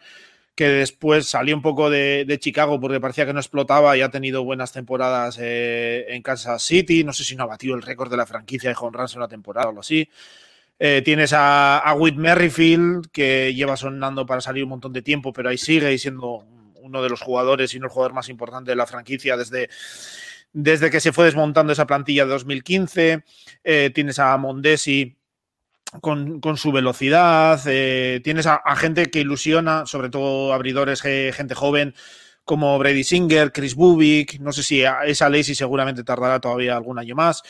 que después salió un poco de, Chicago porque parecía que no explotaba y ha tenido buenas temporadas en Kansas City. No sé si no ha batido el récord de la franquicia de home runs en una temporada o algo así. Eh, tienes a, a Whit Merrifield, que lleva sonando para salir un montón de tiempo, pero ahí sigue y siendo uno de los jugadores y no el jugador más importante de la franquicia desde, desde que se fue desmontando esa plantilla de 2015. Eh, tienes a Mondesi con, con su velocidad. eh, tienes a, a gente que ilusiona, sobre todo abridores, gente joven como Brady Singer, Chris Bubik. No sé si esa Lacey seguramente tardará todavía algún año más.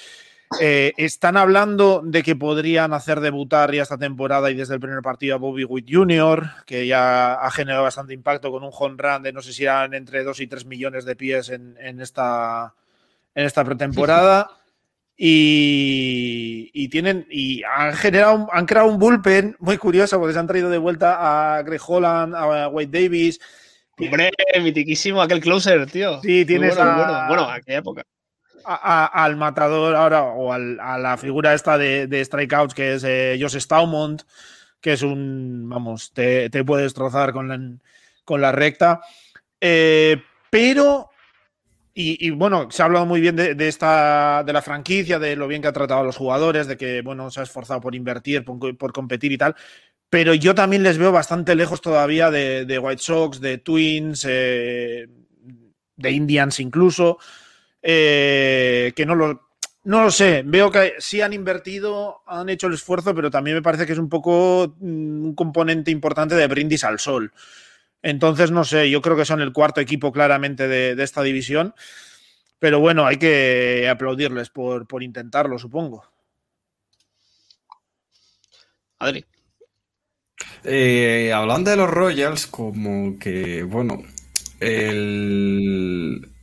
Eh, están hablando de que podrían hacer debutar ya esta temporada y desde el primer partido a Bobby Witt Jr., que ya ha generado bastante impacto con un home run de no sé si eran entre 2 y 3 millones de pies en, en esta, en esta pretemporada. Y, y tienen y han generado un- han creado un bullpen muy curioso porque se han traído de vuelta a Greg Holland, a Wade Davis. Hombre, mitiquísimo aquel closer, tío. Sí, Muy tienes bueno, muy a- bueno. Bueno, aquella época. Al matador ahora o al- a la figura esta de, de strikeouts que es eh, Josh Staumont, que es un, vamos, te, te puede destrozar con la, con la recta. Eh, pero, y, y, bueno, se ha hablado muy bien de, de esta, de la franquicia, de lo bien que ha tratado a los jugadores, de que, bueno, se ha esforzado por invertir, por, por competir y tal. Pero yo también les veo bastante lejos todavía de, de White Sox, de Twins, eh, de Indians incluso eh, que no lo, no lo sé. Veo que sí han invertido, han hecho el esfuerzo, pero también me parece que es un poco mm, un componente importante de brindis al sol. Entonces, no sé, yo creo que son el cuarto equipo claramente de, de esta división. Pero bueno, hay que aplaudirles por, por intentarlo, supongo. Adri. Eh, hablando de los Royals, como que, bueno, el...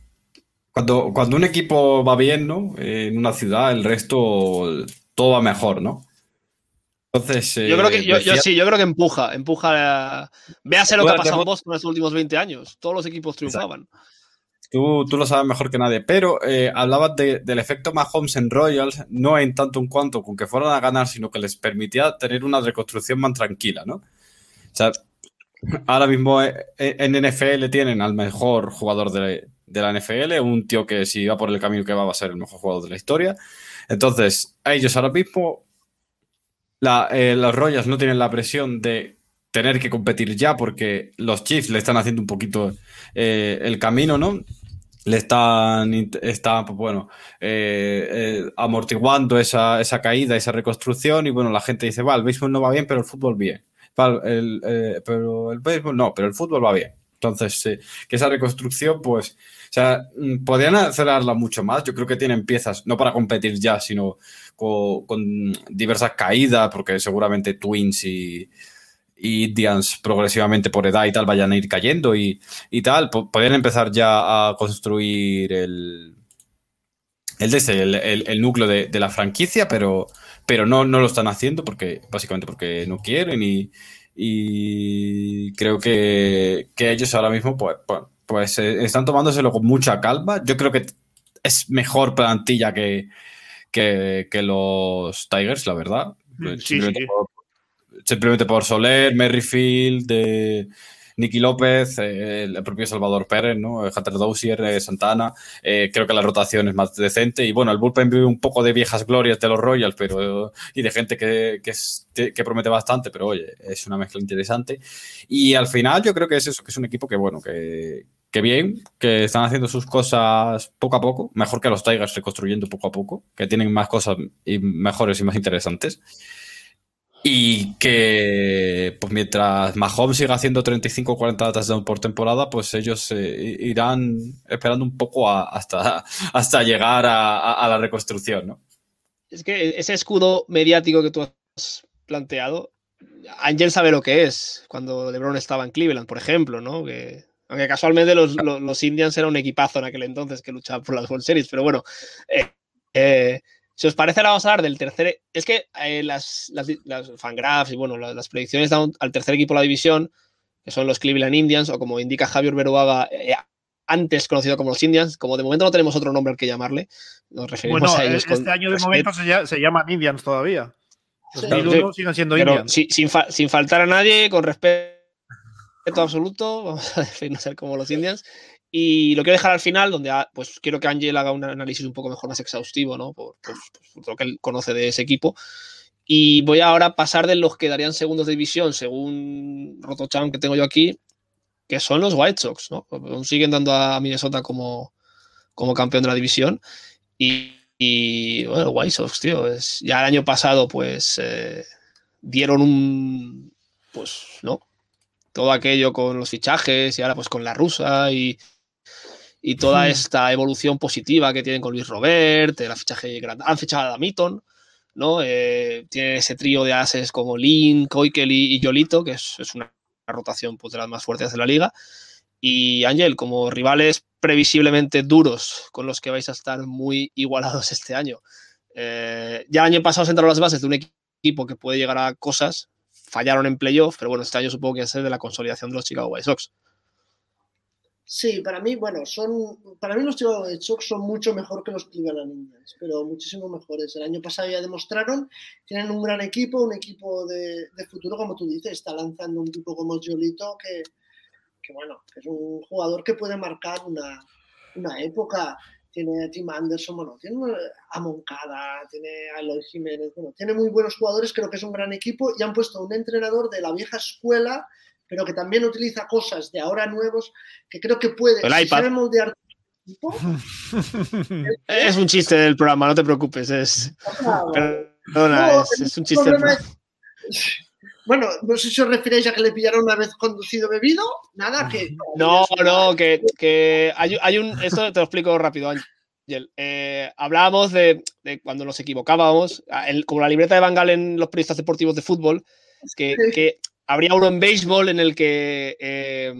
Cuando, cuando un equipo va bien, ¿no? Eh, en una ciudad, el resto todo va mejor, ¿no? Entonces. Yo creo que, yo, sí, yo creo que empuja, empuja. a- Véase lo que ha pasado en Boston en estos últimos 20 años. Todos los equipos triunfaban. Tú, tú lo sabes mejor que nadie, pero eh, hablabas de- del efecto Mahomes en Royals, no en tanto en cuanto con que fueran a ganar, sino que les permitía tener una reconstrucción más tranquila, ¿no? O sea, ahora mismo eh, en NFL tienen al mejor jugador de, de la NFL, un tío que si va por el camino que va, va a ser el mejor jugador de la historia. Entonces, a ellos ahora mismo, la- eh, los Royals no tienen la presión de tener que competir ya porque los Chiefs le están haciendo un poquito eh, el camino, ¿no? Le están, están pues, bueno, eh, eh, amortiguando esa, esa caída, esa reconstrucción y bueno, la gente dice, va, el béisbol no va bien, pero el fútbol bien. Va, el, pero el béisbol no, pero el fútbol va bien. Entonces, que esa reconstrucción, pues, sea, mm, podrían acelerarla mucho más. Yo creo que tienen piezas, no para competir ya, sino con, diversas caídas, porque seguramente Twins y, y Indians progresivamente por edad y tal vayan a ir cayendo y, y tal. Po- Podrían empezar ya a construir el, el, ese, el, el- el núcleo de, de la franquicia, pero, pero no, no lo están haciendo porque básicamente porque no quieren y, y creo que, que ellos ahora mismo pues, pues, pues, eh, están tomándoselo con mucha calma. Yo creo que es mejor plantilla que, que, que los Tigers, la verdad. Sí, simplemente, sí. Por, simplemente por Soler, Merrifield, de Nicky López, eh, el propio Salvador Pérez, ¿no? Hunter Dozier, eh, Santana. Eh, creo que la rotación es más decente. Y bueno, el bullpen vive un poco de viejas glorias de los Royals, pero y de gente que, que, es- que promete bastante, pero oye, es una mezcla interesante. Y al final yo creo que es eso, que es un equipo que, bueno, que, que bien, que están haciendo sus cosas poco a poco, mejor que los Tigers reconstruyendo poco a poco, que tienen más cosas y mejores y más interesantes. Y que, pues mientras Mahomes siga haciendo 35 o 40 touchdowns por temporada, pues ellos eh, irán esperando un poco hasta, hasta llegar a, la reconstrucción, ¿no? Es que ese escudo mediático que tú has planteado, Ángel sabe lo que es cuando LeBron estaba en Cleveland, por ejemplo, ¿no? Que, aunque casualmente los, los, los Indians eran un equipazo en aquel entonces que luchaban por las World Series, pero bueno, eh, eh, si os parece, ahora vamos a hablar del tercer. Es que eh, las, las, las fangraphs y bueno, las, las predicciones dan al tercer equipo de la división, que son los Cleveland Indians, o como indica Javier Beruaga, eh, antes conocido como los Indians, como de momento no tenemos otro nombre al que llamarle, nos referimos Bueno, a ellos este con año de respeto. momento se, lla- se llaman Indians todavía. Sí. 2001 siguen siendo Pero Indians. si- sin, fa- sin faltar a nadie, con respeto absoluto, vamos a definirnos como los Indians. Y lo quiero dejar al final, donde ah, pues quiero que Ángel haga un análisis un poco mejor, más exhaustivo, ¿no? Por, por- por lo que él conoce de ese equipo. Y voy ahora a pasar de los que darían segundos de división, según Rotochan que tengo yo aquí, que son los White Sox, ¿no? Siguen dando a Minnesota como, como campeón de la división. Y, y, bueno, White Sox, tío, es, ya el año pasado, pues eh, dieron un. Pues, ¿no? Todo aquello con los fichajes y ahora, pues con la rusa y, y toda esta evolución positiva que tienen con Luis Robert, el fichaje. Han fichado a Damiton, ¿no? Eh, tiene ese trío de ases como Lin, Koikel y, y Yolito, que es, es una rotación pues, de las más fuertes de la liga. Y Ángel, como rivales previsiblemente duros con los que vais a estar muy igualados este año. Eh, ya el año pasado sentaron las bases de un equipo que puede llegar a cosas, fallaron en playoff, pero bueno, este año supongo que ser de la consolidación de los Chicago White Sox. Sí, para mí, bueno, son, para mí los Chicago White Sox son mucho mejor que los Cleveland Indians, pero muchísimo mejores. El año pasado ya demostraron, tienen un gran equipo, un equipo de, futuro, como tú dices, está lanzando un tipo como Giolito que, que bueno, que es un jugador que puede marcar una época. Tiene a Tim Anderson, bueno, tiene a Moncada, tiene a Eloy Jiménez, bueno, tiene muy buenos jugadores, creo que es un gran equipo y han puesto un entrenador de la vieja escuela, pero que también utiliza cosas de ahora nuevos, que creo que puede, El si iPad. moldear equipo, Es un chiste del programa, no te preocupes. Es, perdona, No, es, es un chiste del programa. Bueno, no sé si os referéis a que le pillaron una vez conducido bebido, nada, que... No, no, que, que hay, hay un. Esto te lo explico rápido, Ángel. Eh, hablábamos de, de cuando nos equivocábamos, el- como la libreta de Bangal en los periodistas deportivos de fútbol, que, que habría uno en béisbol en el que eh,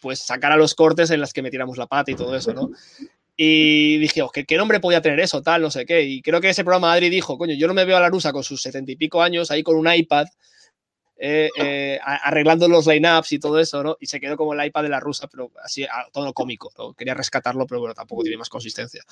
pues sacara los cortes en las que metiéramos la pata y todo eso, ¿no? Y dije, oh, ¿qué, ¿qué nombre podía tener eso? Tal, no sé qué. Y creo que ese programa Adri dijo, coño, yo no me veo a la rusa con sus setenta y pico años ahí con un iPad eh, eh, a- arreglando los lineups y todo eso, ¿no? Y se quedó como el iPad de la rusa, pero así, a todo cómico, ¿no? Quería rescatarlo, pero bueno, tampoco tiene más consistencia.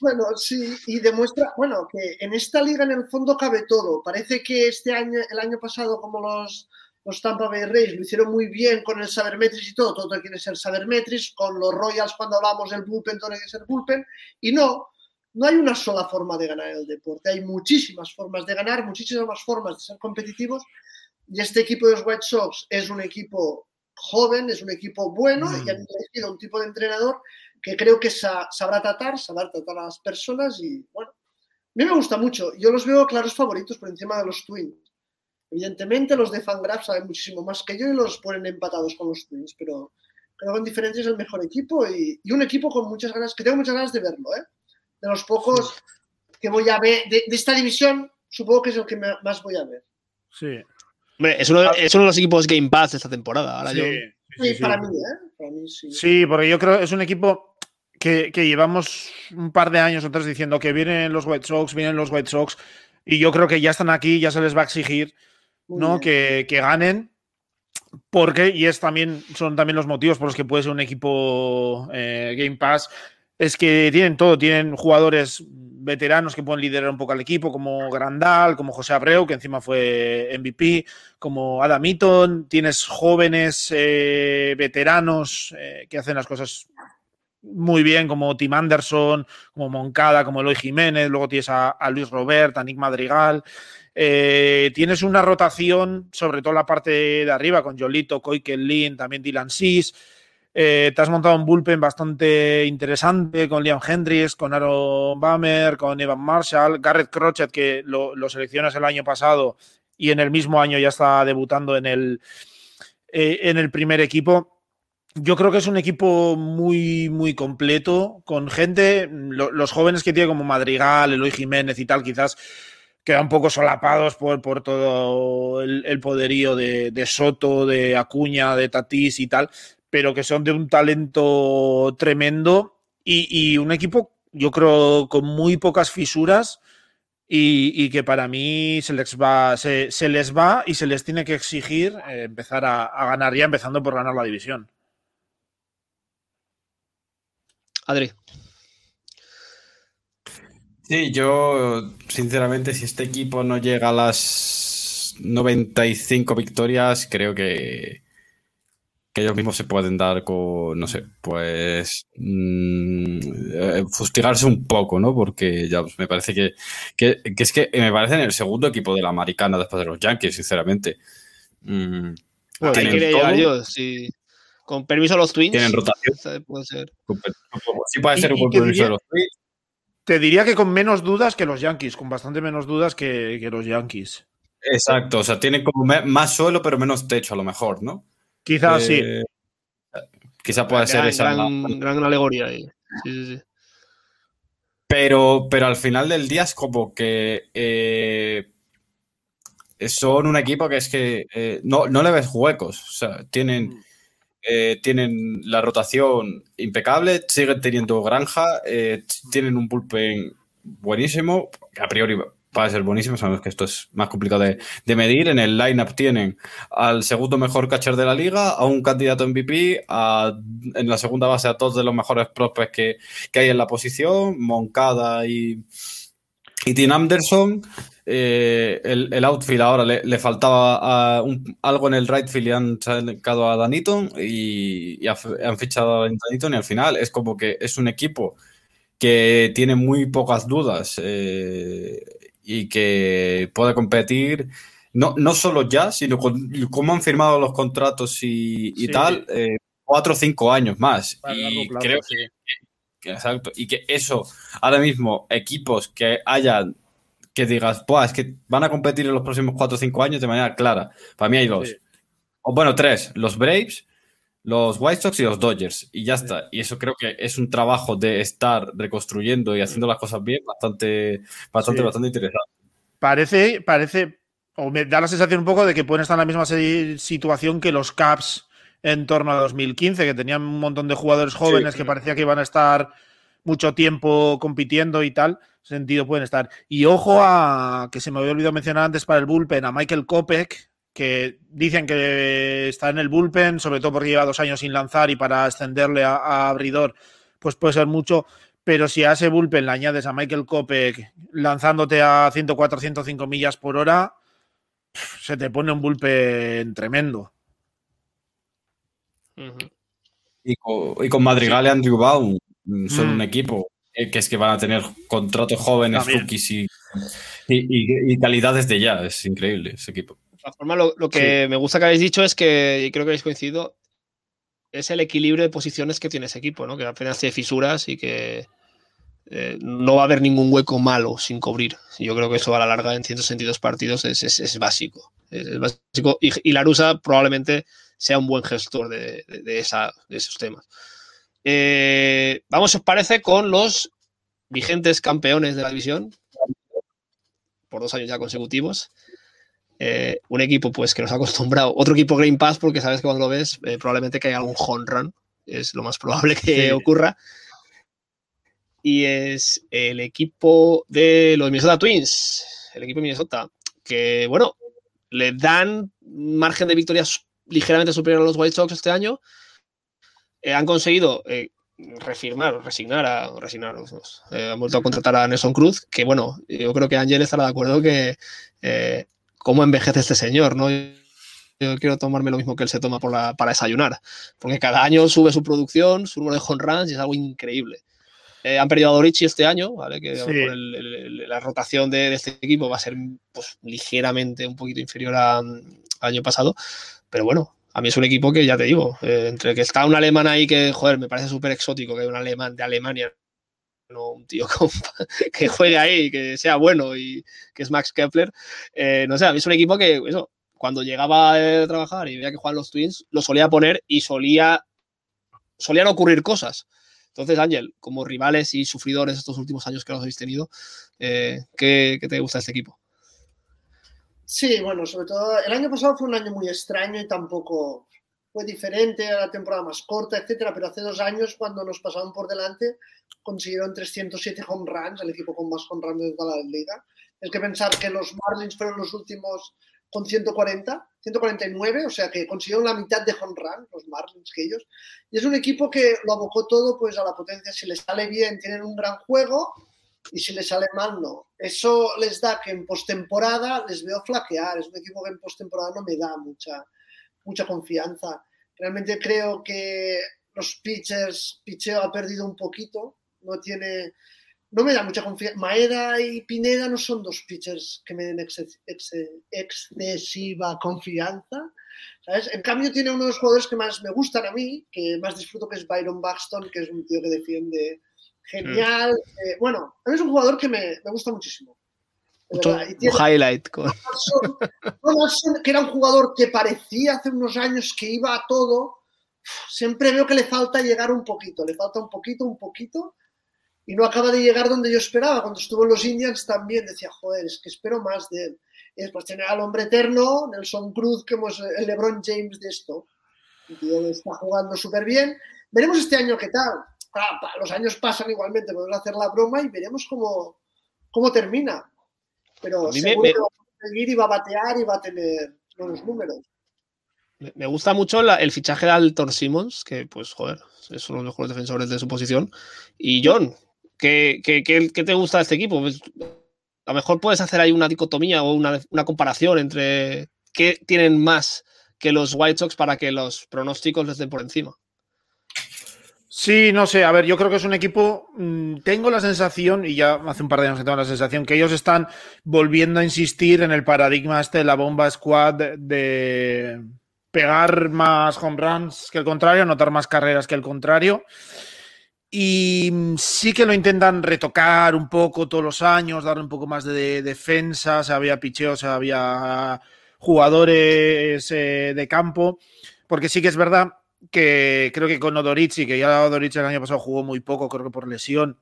Bueno, sí, y demuestra, bueno, que en esta liga en el fondo cabe todo. Parece que este año, el año pasado, como los, los Tampa Bay Rays lo hicieron muy bien con el Sabermetrics y todo, todo quiere ser Sabermetrics, con los Royals cuando hablamos del bullpen, todo tiene que ser bullpen, y no, no hay una sola forma de ganar el deporte, hay muchísimas formas de ganar, muchísimas formas de ser competitivos, y este equipo de los White Sox es un equipo joven, es un equipo bueno, y han elegido un tipo de entrenador que creo que sa- sabrá tratar, sabrá tratar a las personas y bueno, a mí me gusta mucho. Yo los veo claros favoritos por encima de los Twins. Evidentemente los de Fangraph saben muchísimo más que yo y los ponen empatados con los Twins, pero creo que en diferencia es el mejor equipo y, y un equipo con muchas ganas, que tengo muchas ganas de verlo, ¿eh? De los pocos que voy a ver, de, de esta división, supongo que es el que me- más voy a ver. Sí. Hombre, es uno, de, es uno de los equipos Game Pass de esta temporada. Ahora Sí, yo, sí, Sí, sí, sí. para mí, ¿eh? Para mí sí. Sí, porque yo creo que es un equipo que, que llevamos un par de años atrás diciendo que vienen los White Sox, vienen los White Sox, y yo creo que ya están aquí, ya se les va a exigir Muy ¿no? que, que ganen. Porque, y es también, son también los motivos por los que puede ser un equipo eh, Game Pass, es que tienen todo, tienen jugadores veteranos que pueden liderar un poco al equipo, como Grandal, como José Abreu, que encima fue MVP, como Adam Eaton, tienes jóvenes eh, veteranos eh, que hacen las cosas muy bien, como Tim Anderson, como Moncada, como Eloy Jiménez, luego tienes a, a Luis Robert, a Nick Madrigal. Eh, tienes una rotación, sobre todo la parte de arriba, con Jolito, Koikel Lin, también Dylan Sis. Eh, te has montado un bullpen bastante interesante con Liam Hendricks, con Aaron Bammer, con Evan Marshall, Garrett Crochet, que lo, seleccionas el año pasado y en el mismo año ya está debutando en el, eh, en el primer equipo. Yo creo que es un equipo muy, muy completo, con gente, lo- los jóvenes que tiene como Madrigal, Eloy Jiménez y tal, quizás quedan un poco solapados por, por todo el, el poderío de, de Soto, de Acuña, de Tatís y tal, pero que son de un talento tremendo y, y un equipo, yo creo, con muy pocas fisuras y, y que para mí se les va, se, se les va y se les tiene que exigir eh, empezar a, a ganar ya, empezando por ganar la división. Adri. Sí, yo, sinceramente, si este equipo no llega a las 95 victorias, creo que, que ellos mismos se pueden dar con, no sé, pues mm, eh, fustigarse un poco, ¿no? Porque ya me parece que, que, que es que me parecen el segudo equipo de la americana después de los Yankees, sinceramente. Mm, Ahí quería llegar yo. sí. Con permiso a los Twins. Tienen rotación. Puede ser. Sí puede ser que permiso diría- de los Twins. Te diría que con menos dudas que los Yankees, con bastante menos dudas que, que los Yankees. Exacto, o sea, tienen como más suelo, pero menos techo a lo mejor, ¿no? Quizás sí. Eh, Quizá pueda ser esa. gran, gran alegoría ahí. Sí, sí, sí. Pero, pero al final del día es como que eh, son un equipo que es que eh, no, no le ves huecos. O sea, tienen, eh, tienen la rotación impecable, siguen teniendo granja, eh, tienen un bullpen buenísimo. que A priori va a ser buenísimo, sabemos que esto es más complicado de, de medir. En el lineup tienen al segundo mejor catcher de la liga, a un candidato MVP, a- en la segunda base a todos de los mejores prospects que, que hay en la posición, Moncada y, y Tim Anderson. Eh, el, el outfield ahora le, le faltaba a un- algo en el right field y han sacado a Daniton y, y ha- han fichado a Daniton y al final es como que es un equipo que tiene muy pocas dudas eh, y que puede competir no, no solo ya, sino con cómo han firmado los contratos y, y Sí. tal, eh, cuatro o cinco años más. Y plazo, creo sí. que, exacto, y que eso, ahora mismo, equipos que hayan, que digas, "Buah, es que van a competir en los próximos cuatro o cinco años de manera clara. Para mí hay dos. Sí. O bueno, tres, los Braves, los White Sox y los Dodgers. Y ya está. Y eso creo que es un trabajo de estar reconstruyendo y haciendo las cosas bien bastante, bastante, Sí. bastante interesante. Parece, parece, o me da la sensación un poco de que pueden estar en la misma situación que los Caps en torno a 2015, que tenían un montón de jugadores jóvenes que parecía que iban a estar mucho tiempo compitiendo y tal. Sentido pueden estar. Y ojo a que se me había olvidado mencionar antes para el bullpen, a Michael Kopek, que dicen que está en el bullpen, sobre todo porque lleva dos años sin lanzar y para extenderle a, a abridor, pues puede ser mucho. Pero si a ese bullpen le añades a Michael Kopek lanzándote a 104, 105 millas por hora, se te pone un bullpen tremendo. Y con, y con Madrigal y Andrew Baum mm, son Mm. un equipo que es que van a tener contratos jóvenes, rookies y, y, y- y calidades de ya. Es increíble ese equipo. De todas formas, lo, lo que me gusta que habéis dicho es que, y creo que habéis coincidido, es el equilibrio de posiciones que tiene ese equipo, ¿no? Que apenas tiene fisuras y que eh, no va a haber ningún hueco malo sin cubrir. Yo creo que eso a la larga en 162 partidos es, es- es básico. Es, es básico. Y, y Larusa probablemente sea un buen gestor de, de- de esa- de esos temas. Eh, vamos, si os parece, con los vigentes campeones de la división por dos años ya consecutivos. Eh, un equipo pues que nos ha acostumbrado, otro equipo Green Pass, porque sabes que cuando lo ves, eh, probablemente que haya algún home run, es lo más probable que Sí. ocurra. Y es el equipo de los Minnesota Twins, el equipo de Minnesota, que bueno, le dan margen de victorias ligeramente superior a los White Sox este año. Eh, han conseguido eh, refirmar, resignar a resignar, eh, han vuelto a contratar a Nelson Cruz, que bueno, yo creo que Ángel estará de acuerdo que eh, cómo envejece este señor, ¿no? yo quiero tomarme lo mismo que él se toma por la- para desayunar. Porque cada año sube su producción, su número de home runs y es algo increíble. Eh, han perdido a Dorichi este año, ¿vale? Que Sí. el- el- la rotación de, de este equipo va a ser pues, ligeramente un poquito inferior a- al año pasado. Pero bueno, a mí es un equipo que ya te digo, eh, entre que está un alemán ahí que, joder, me parece súper exótico que un alemán de Alemania, no un tío que juegue ahí, que sea bueno y que es Max Kepler. Eh, no sé, a mí es un equipo que, eso, cuando llegaba a trabajar y veía que jugaban los Twins, lo solía poner y solía, solían ocurrir cosas. Entonces, Ángel, como rivales y sufridores estos últimos años que los habéis tenido, eh, ¿qué, te gusta este equipo? Sí, bueno, sobre todo el año pasado fue un año muy extraño y tampoco fue diferente a la temporada más corta, etcétera, pero hace dos años cuando nos pasaron por delante consiguieron 307 home runs, el equipo con más home runs de toda la liga. Es que pensar que los Marlins fueron los últimos con 140, 149, o sea que consiguieron la mitad de home run, los Marlins que ellos. Y es un equipo que lo abocó todo pues a la potencia. Si les sale bien, tienen un gran juego y si les sale mal, no. Eso les da que en postemporada les veo flaquear. Es un equipo que en postemporada no me da mucha, mucha confianza. Realmente creo que los pitchers, picheo ha perdido un poquito. No tiene. No me da mucha confianza. Maeda y Pineda no son dos pitchers que me den ex- ex- excesiva confianza. ¿sabes? En cambio, tiene uno de los jugadores que más me gustan a mí, que más disfruto, que es Byron Buxton, que es un tío que defiende genial. Eh, bueno, a mí es un jugador que me, me gusta muchísimo. un highlight. con- Donaldson, que era un jugador que parecía hace unos años que iba a todo, siempre veo que le falta llegar un poquito, le falta un poquito, un poquito, y no acaba de llegar donde yo esperaba. Cuando estuvo en los Indians también decía, joder, es que espero más de él. Y después tener al hombre eterno, Nelson Cruz, que hemos el LeBron James de esto. Tío está jugando súper bien. Veremos este año qué tal. Pa- los años pasan igualmente, podemos hacer la broma y veremos cómo, cómo termina. Pero me- seguro me- que va a seguir y va a batear y va a tener buenos números. Me me gusta mucho la- el fichaje de Alton Simmons, que pues joder, es uno de los mejores defensores de su posición. Y John, ¿qué, qué- qué- qué te gusta de este equipo? Pues, a lo mejor puedes hacer ahí una dicotomía o una, una comparación entre qué tienen más que los White Sox para que los pronósticos les den por encima. Sí, no sé, a ver, yo creo que es un equipo, mm, tengo la sensación, y ya hace un par de años que tengo la sensación, que ellos están volviendo a insistir en el paradigma este de la bomba squad de, pegar más home runs que el contrario, anotar más carreras que el contrario. Y mm, sí que lo intentan retocar un poco todos los años, darle un poco más de, defensa, se había picheos, se había jugadores eh, de campo, porque sí que es verdad que creo que con Odorici, que ya Odorici el año pasado jugó muy poco, creo que por lesión,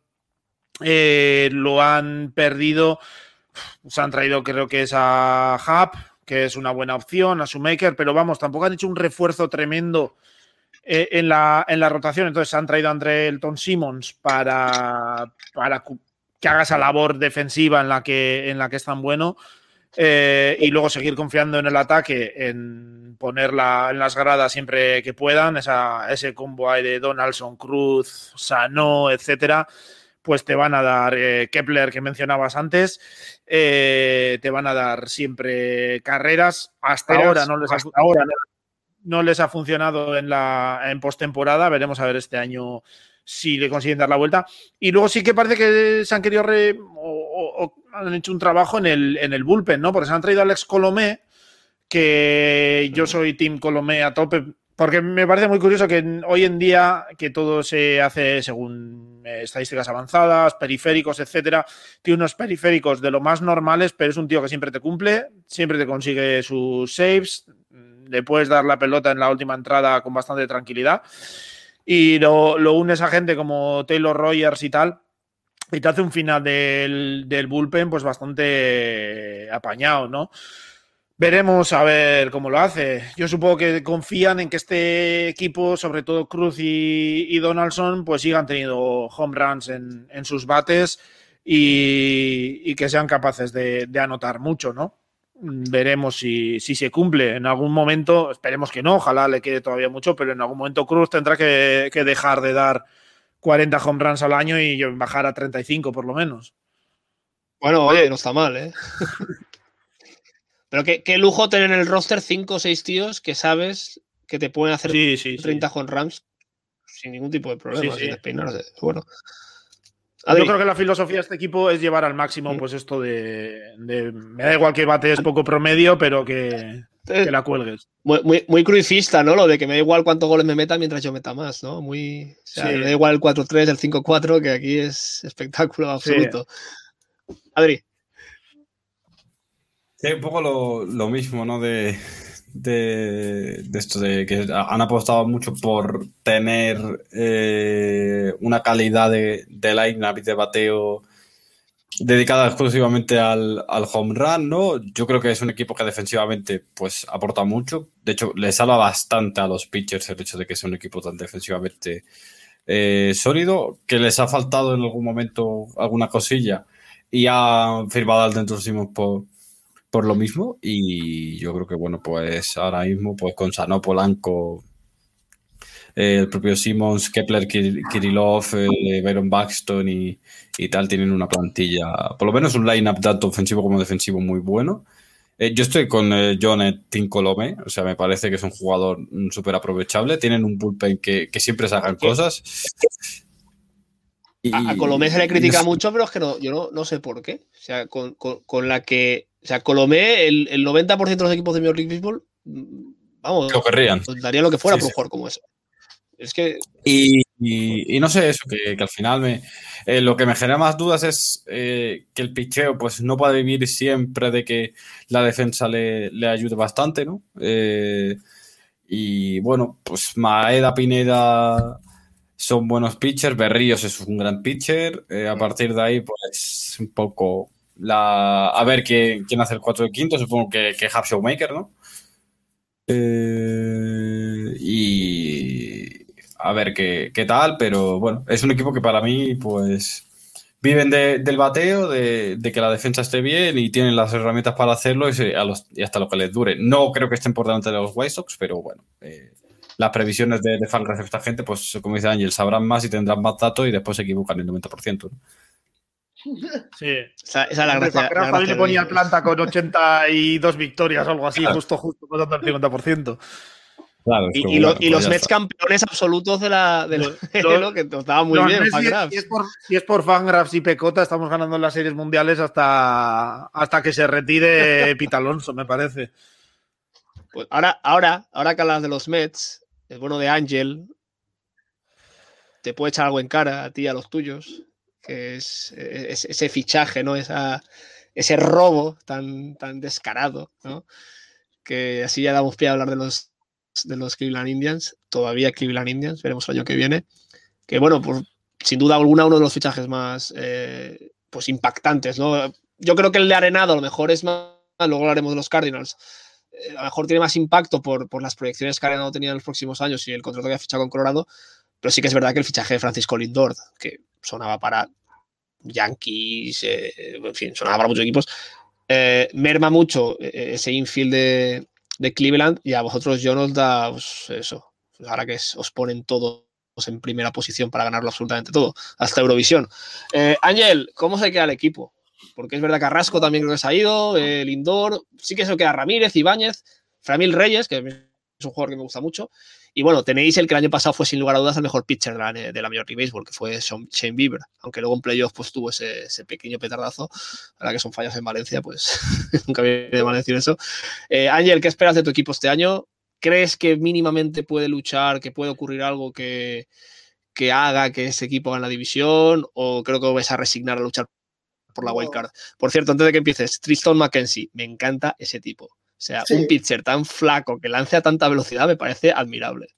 eh, lo han perdido. Se han traído, creo que es a Hub, que es una buena opción, a Shoemaker, pero vamos, tampoco han hecho un refuerzo tremendo eh, en, la, en la rotación. Entonces se han traído a André Elton Simmons para, para que haga esa labor defensiva en la que, en la que es tan bueno. Eh, y luego seguir confiando en el ataque, en ponerla en las gradas siempre que puedan, esa, ese combo ahí de Donaldson, Cruz, Sano, etcétera, pues te van a dar eh, Kepler que mencionabas antes, eh, te van a dar siempre carreras. Hasta Pero ahora no les ha, hasta ahora no. no les ha funcionado en la en postemporada. Veremos a ver este año si le consiguen dar la vuelta. Y luego sí que parece que se han querido re- o han hecho un trabajo en el, en el bullpen, ¿no? Porque se han traído a Alex Colomé, que yo soy Team Colomé a tope. Porque me parece muy curioso que hoy en día que todo se hace según eh, estadísticas avanzadas, periféricos, etcétera. Tiene unos periféricos de lo más normales, pero es un tío que siempre te cumple, siempre te consigue sus saves, le puedes dar la pelota en la última entrada con bastante tranquilidad y lo, lo unes a gente como Taylor Rogers y tal, y te hace un final del, del bullpen pues bastante apañado, ¿no? Veremos a ver cómo lo hace. Yo supongo que confían en que este equipo, sobre todo Cruz y, Donaldson, pues sigan teniendo home runs en, en sus bates y, y que sean capaces de, anotar mucho, ¿no? veremos si, si, se cumple en algún momento. Esperemos que no, ojalá le quede todavía mucho, pero en algún momento Cruz tendrá que dejar de dar 40 home runs al año y bajar a 35 por lo menos. Bueno, oye, no está mal, ¿eh? Pero qué, qué lujo tener en el roster 5 o 6 tíos que sabes que te pueden hacer Sí, sí, sí. 30 con Rams sin ningún tipo de problema, sin despeinarse. Bueno. Yo creo que la filosofía de este equipo es llevar al máximo, Mm. pues esto de, de- Me da igual que bates poco promedio, pero que, que la cuelgues. muy, muy, muy ¿no? Lo de que me da igual cuántos goles me meta mientras yo meta más, ¿no? Muy. O sea, Sí. me da igual el 4-3, el 5-4, que aquí es espectáculo absoluto. Adri, Sí, un poco lo, lo mismo, ¿no? De, de, de esto de que han apostado mucho por tener eh, una calidad de, de line-up y de bateo dedicada exclusivamente al, al home run, ¿no? Yo creo que es un equipo que defensivamente pues aporta mucho. De hecho, le salva bastante a los pitchers el hecho de que sea un equipo tan defensivamente eh, sólido, que les ha faltado en algún momento alguna cosilla y han firmado al dentro por, por lo mismo y yo creo que bueno pues ahora mismo pues con Sano Polanco eh, el propio Simmons, Kepler, Kir- Kirillov, eh, Byron Buxton y, y tal tienen una plantilla, por lo menos un line-up tanto ofensivo como defensivo muy bueno. Eh, yo estoy con eh, John Tincolome, o sea, me parece que es un jugador mm, súper aprovechable. Tienen un bullpen que, que siempre sacan cosas. Y- a, a Colomé se le critica no sé- mucho, pero es que no, yo no, no sé por qué. O sea, con, con- con la que. O sea, Colomé, el, el 90% de los equipos de Major League Baseball, mm, vamos, Lo querrían. daría lo que fuera Sí, por sí. jugar como eso. Y, no sé, eso, que, al final me, eh, lo que me genera más dudas es eh, que el picheo pues no puede vivir siempre de que la defensa le, le ayude bastante, ¿no? Eh, y bueno, pues Maeda, Pineda son buenos pitchers, Berríos es un gran pitcher, a partir de ahí pues un poco la... A ver quién, quién hace el 4 de quinto, supongo que, que Hub Showmaker, ¿no? Eh, y a ver qué, qué tal, pero bueno, es un equipo que para mí, pues, viven de- del bateo, de, de que la defensa esté bien y tienen las herramientas para hacerlo y, se- a los- y hasta lo que les dure. No creo que estén por delante de los White Sox, pero bueno, eh, las previsiones de, de esta gente, pues, como dice Ángel, sabrán más y tendrán más datos y después se equivocan el 90%. ¿no? Sí. esa, esa es la gracia. la le ponía. Atlanta con 82 victorias o algo así, Claro. justo, justo, contando el 50%. Claro, es Y, y lo- y los Mets campeones absolutos de la, de la Los- NFL, que estaba muy bien, si, Fangraphs. si es por, si es por Fangraphs y Pecota, estamos ganando las series mundiales hasta, hasta que se retire Pete Alonso, me parece. Pues ahora, ahora, ahora que hablas de los Mets, el bueno de Ángel te puede echar algo en cara a ti y a los tuyos, que es, es- ese fichaje, ¿no? Esa, ese robo tan, tan descarado, ¿no? Que así ya damos pie a hablar de los, de los Cleveland Indians, todavía Cleveland Indians, veremos el año que viene. Que bueno, sin duda alguna uno de los fichajes más eh, pues impactantes, ¿no? Yo creo que el de Arenado a lo mejor es más, luego hablaremos de los Cardinals, eh, a lo mejor tiene más impacto por, por las proyecciones que Arenado tenía en los próximos años y el contrato que ha fichado con Colorado, pero sí que es verdad que el fichaje de Francisco Lindor, que sonaba para Yankees, eh, en fin, sonaba para muchos equipos, merma mucho ese infield de, de Cleveland y a vosotros yo nos da pues, eso, ahora que os ponen todos en primera posición para ganarlo absolutamente todo, hasta Eurovisión. Eh, Ángel, ¿cómo se queda el equipo? Porque es verdad que Carrasco también creo que se ha ido, eh, Lindor, sí que se queda Ramírez, Ibáñez, Framil Reyes, que es un jugador que me gusta mucho. Y bueno, tenéis el que el año pasado fue sin lugar a dudas el mejor pitcher de la, de la Major League Baseball, que fue Shane Bieber, aunque luego en playoff pues tuvo ese, ese pequeño petardazo, ahora que son fallas en Valencia, pues nunca viene mal decir eso. Eh, Ángel, ¿qué esperas de tu equipo este año? ¿Crees que mínimamente puede luchar, que puede ocurrir algo que, que haga que ese equipo gane la división? ¿O creo que vais a resignar a luchar por la wildcard? Por cierto, antes de que empieces, Tristan McKenzie, me encanta ese tipo. O sea, Sí. un pitcher tan flaco que lance a tanta velocidad me parece admirable.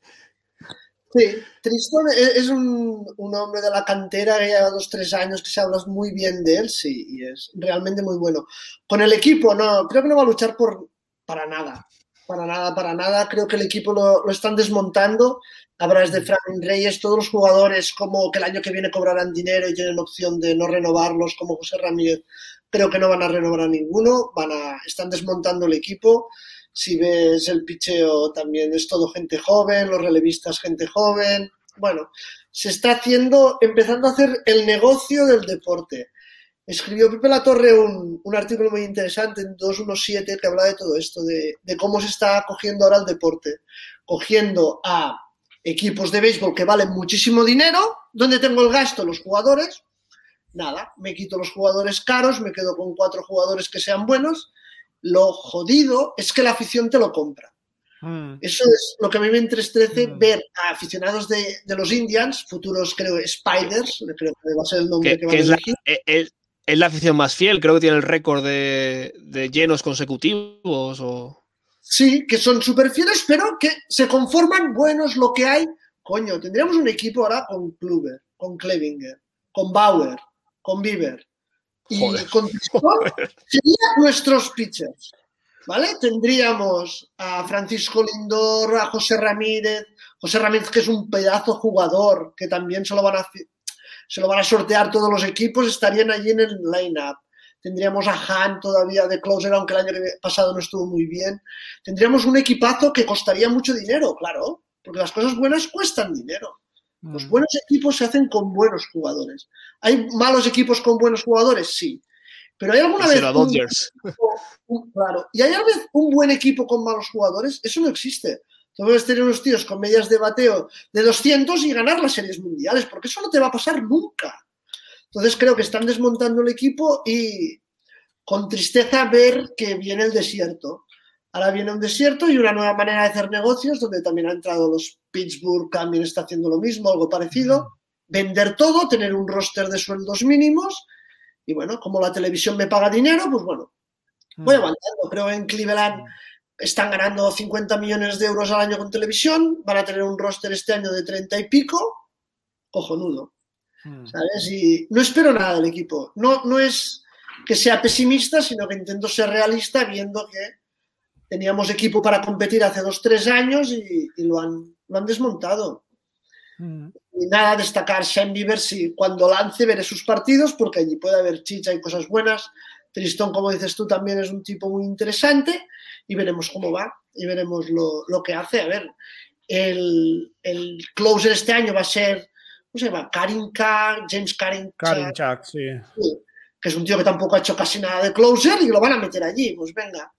Sí, Tristan e- es un, un hombre de la cantera que lleva dos, tres años que se habla muy bien de él, sí, y es realmente muy bueno. Con el equipo, no, creo que no va a luchar por, para nada, para nada, para nada. Creo que el equipo lo, lo están desmontando. Hablas de Frank Reyes, todos los jugadores como que el año que viene cobrarán dinero y tienen opción de no renovarlos, como José Ramírez, creo que no van a renovar a ninguno, van a, están desmontando el equipo. Si ves el picheo, también es todo gente joven, los relevistas gente joven. Bueno, se está haciendo, empezando a hacer el negocio del deporte. Escribió Pepe La Torre un, un artículo muy interesante en 217 que habla de todo esto, de, de cómo se está cogiendo ahora el deporte. Cogiendo a equipos de béisbol que valen muchísimo dinero, donde tengo el gasto, los jugadores, nada, me quito los jugadores caros, me quedo con cuatro jugadores que sean buenos. Lo jodido es que la afición te lo compra. Mm. Eso es lo que a mí me entristece Mm. ver a aficionados de, de los Indians, futuros creo Spiders, creo que va a ser el nombre Que, que, van a elegir. es- es- es la afición más fiel, creo que tiene el récord de, de llenos consecutivos. O... Sí, que son súper fieles, pero que se conforman buenos lo que hay. Coño, tendríamos un equipo ahora con Kluber, con Klevinger, con Bauer, con Bieber. Y Joder. con Tristón serían nuestros pitchers. ¿Vale? Tendríamos a Francisco Lindor, a José Ramírez, José Ramírez que es un pedazo jugador, que también se lo van a, se lo van a sortear todos los equipos, estarían allí en el line-up. Tendríamos a Han todavía de closer, aunque el año pasado no estuvo muy bien. Tendríamos un equipazo que costaría mucho dinero, claro, porque las cosas buenas cuestan dinero. Los buenos equipos se hacen con buenos jugadores. ¿Hay malos equipos con buenos jugadores? Sí. Pero hay alguna vez. Un- un- claro. ¿Y hay alguna vez un buen equipo con malos jugadores? Eso no existe. Tú puedes tener unos tíos con medias de bateo de 200 y ganar las series mundiales, porque eso no te va a pasar nunca. Entonces creo que están desmontando el equipo y con tristeza ver que viene el desierto. Ahora viene un desierto y una nueva manera de hacer negocios, donde también han entrado los Pittsburgh, también está haciendo lo mismo, algo parecido. Vender todo, tener un roster de sueldos mínimos. Y bueno, como la televisión me paga dinero, pues bueno, voy aguantando. Creo en Cleveland están ganando 50 millones de euros al año con televisión, van a tener un roster este año de 30 y pico, cojonudo. ¿sabes? Y no espero nada del equipo. No, no es que sea pesimista, sino que intento ser realista viendo que teníamos equipo para competir hace dos, tres años y, y lo, han, lo han desmontado. Mm. Y nada, destacar Shane Bieber, sí, cuando lance veré sus partidos porque allí puede haber chicha y cosas buenas. Tristón, como dices tú, también es un tipo muy interesante y veremos cómo va y veremos lo, lo que hace. A ver, el, el closer este año va a ser, ¿cómo se llama? Karinka, James Karinka, Karin Chuck, sí. que es un tío que tampoco ha hecho casi nada de closer y lo van a meter allí, pues venga.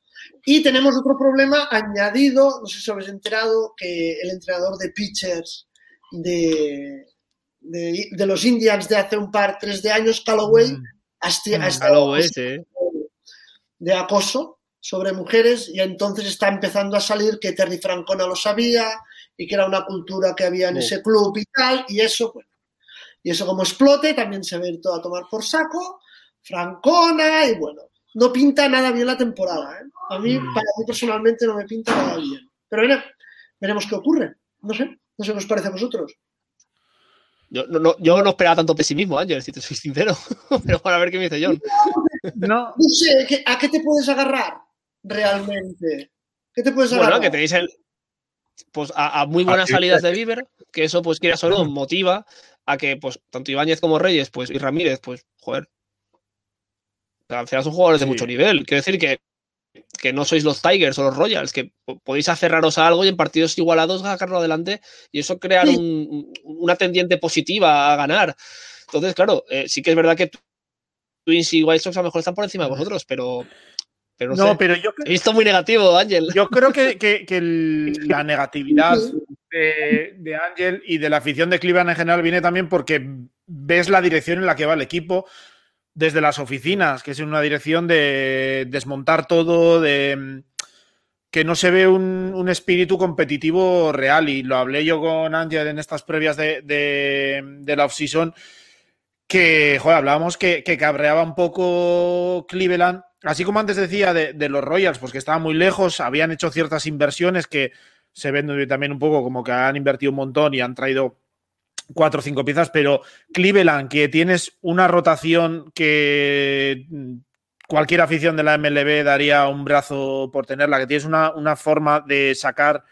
Y tenemos otro problema añadido, no sé si habéis enterado, que el entrenador de pitchers de, de, de los Indians de hace un par, tres de años, Callaway, Mm. ha, esti- ha Mm. estado Callaway, sí. de acoso sobre mujeres y entonces está empezando a salir que Terry Francona lo sabía y que era una cultura que había en ese club y tal, y eso, bueno, y eso como explote también se va a ir todo a tomar por saco, Francona y bueno, no pinta nada bien la temporada, ¿eh? A mí, Mm. para mí personalmente no me pinta nada bien. Pero bueno, veremos qué ocurre. No sé, no sé qué os parece a vosotros. Yo no, no- yo no esperaba tanto pesimismo, Ángel, si te soy sincero. Pero bueno, a ver qué me dice John. No, No sé, ¿qué- ¿a qué te puedes agarrar realmente? ¿Qué te puedes agarrar? Bueno, que tenéis el, pues a, a muy buenas Aquí- salidas de Bieber, que eso pues quieras o no, motiva a que pues tanto Ibáñez como Reyes pues y Ramírez, pues joder, al final son jugadores de mucho nivel. Quiero decir que, que no sois los Tigers o los Royals, que po- podéis aferraros a algo y en partidos igualados sacarlo adelante y eso crear Sí. un- una tendiente positiva a ganar. Entonces, claro, eh, sí que es verdad que Twins y White Sox a lo mejor están por encima de vosotros, pero, pero no, no, sé. pero yo, He visto muy negativo, Ángel. yo creo que, que- que el- la negatividad de, de Ángel y de la afición de Cleveland en general viene también porque ves la dirección en la que va el equipo desde las oficinas, que es una dirección de desmontar todo, de mm, que no se ve un, espíritu competitivo real. Y lo hablé yo con Ángel en estas previas de, de, de la off-season, que, joder, hablábamos que, que cabreaba un poco Cleveland. Así como antes decía de, de los Royals, pues que estaban muy lejos, habían hecho ciertas inversiones que se ven también un poco como que han invertido un montón y han traído cuatro o cinco piezas, pero Cleveland, que tienes una rotación que cualquier afición de la MLB daría un brazo por tenerla, que tienes una, una forma de sacar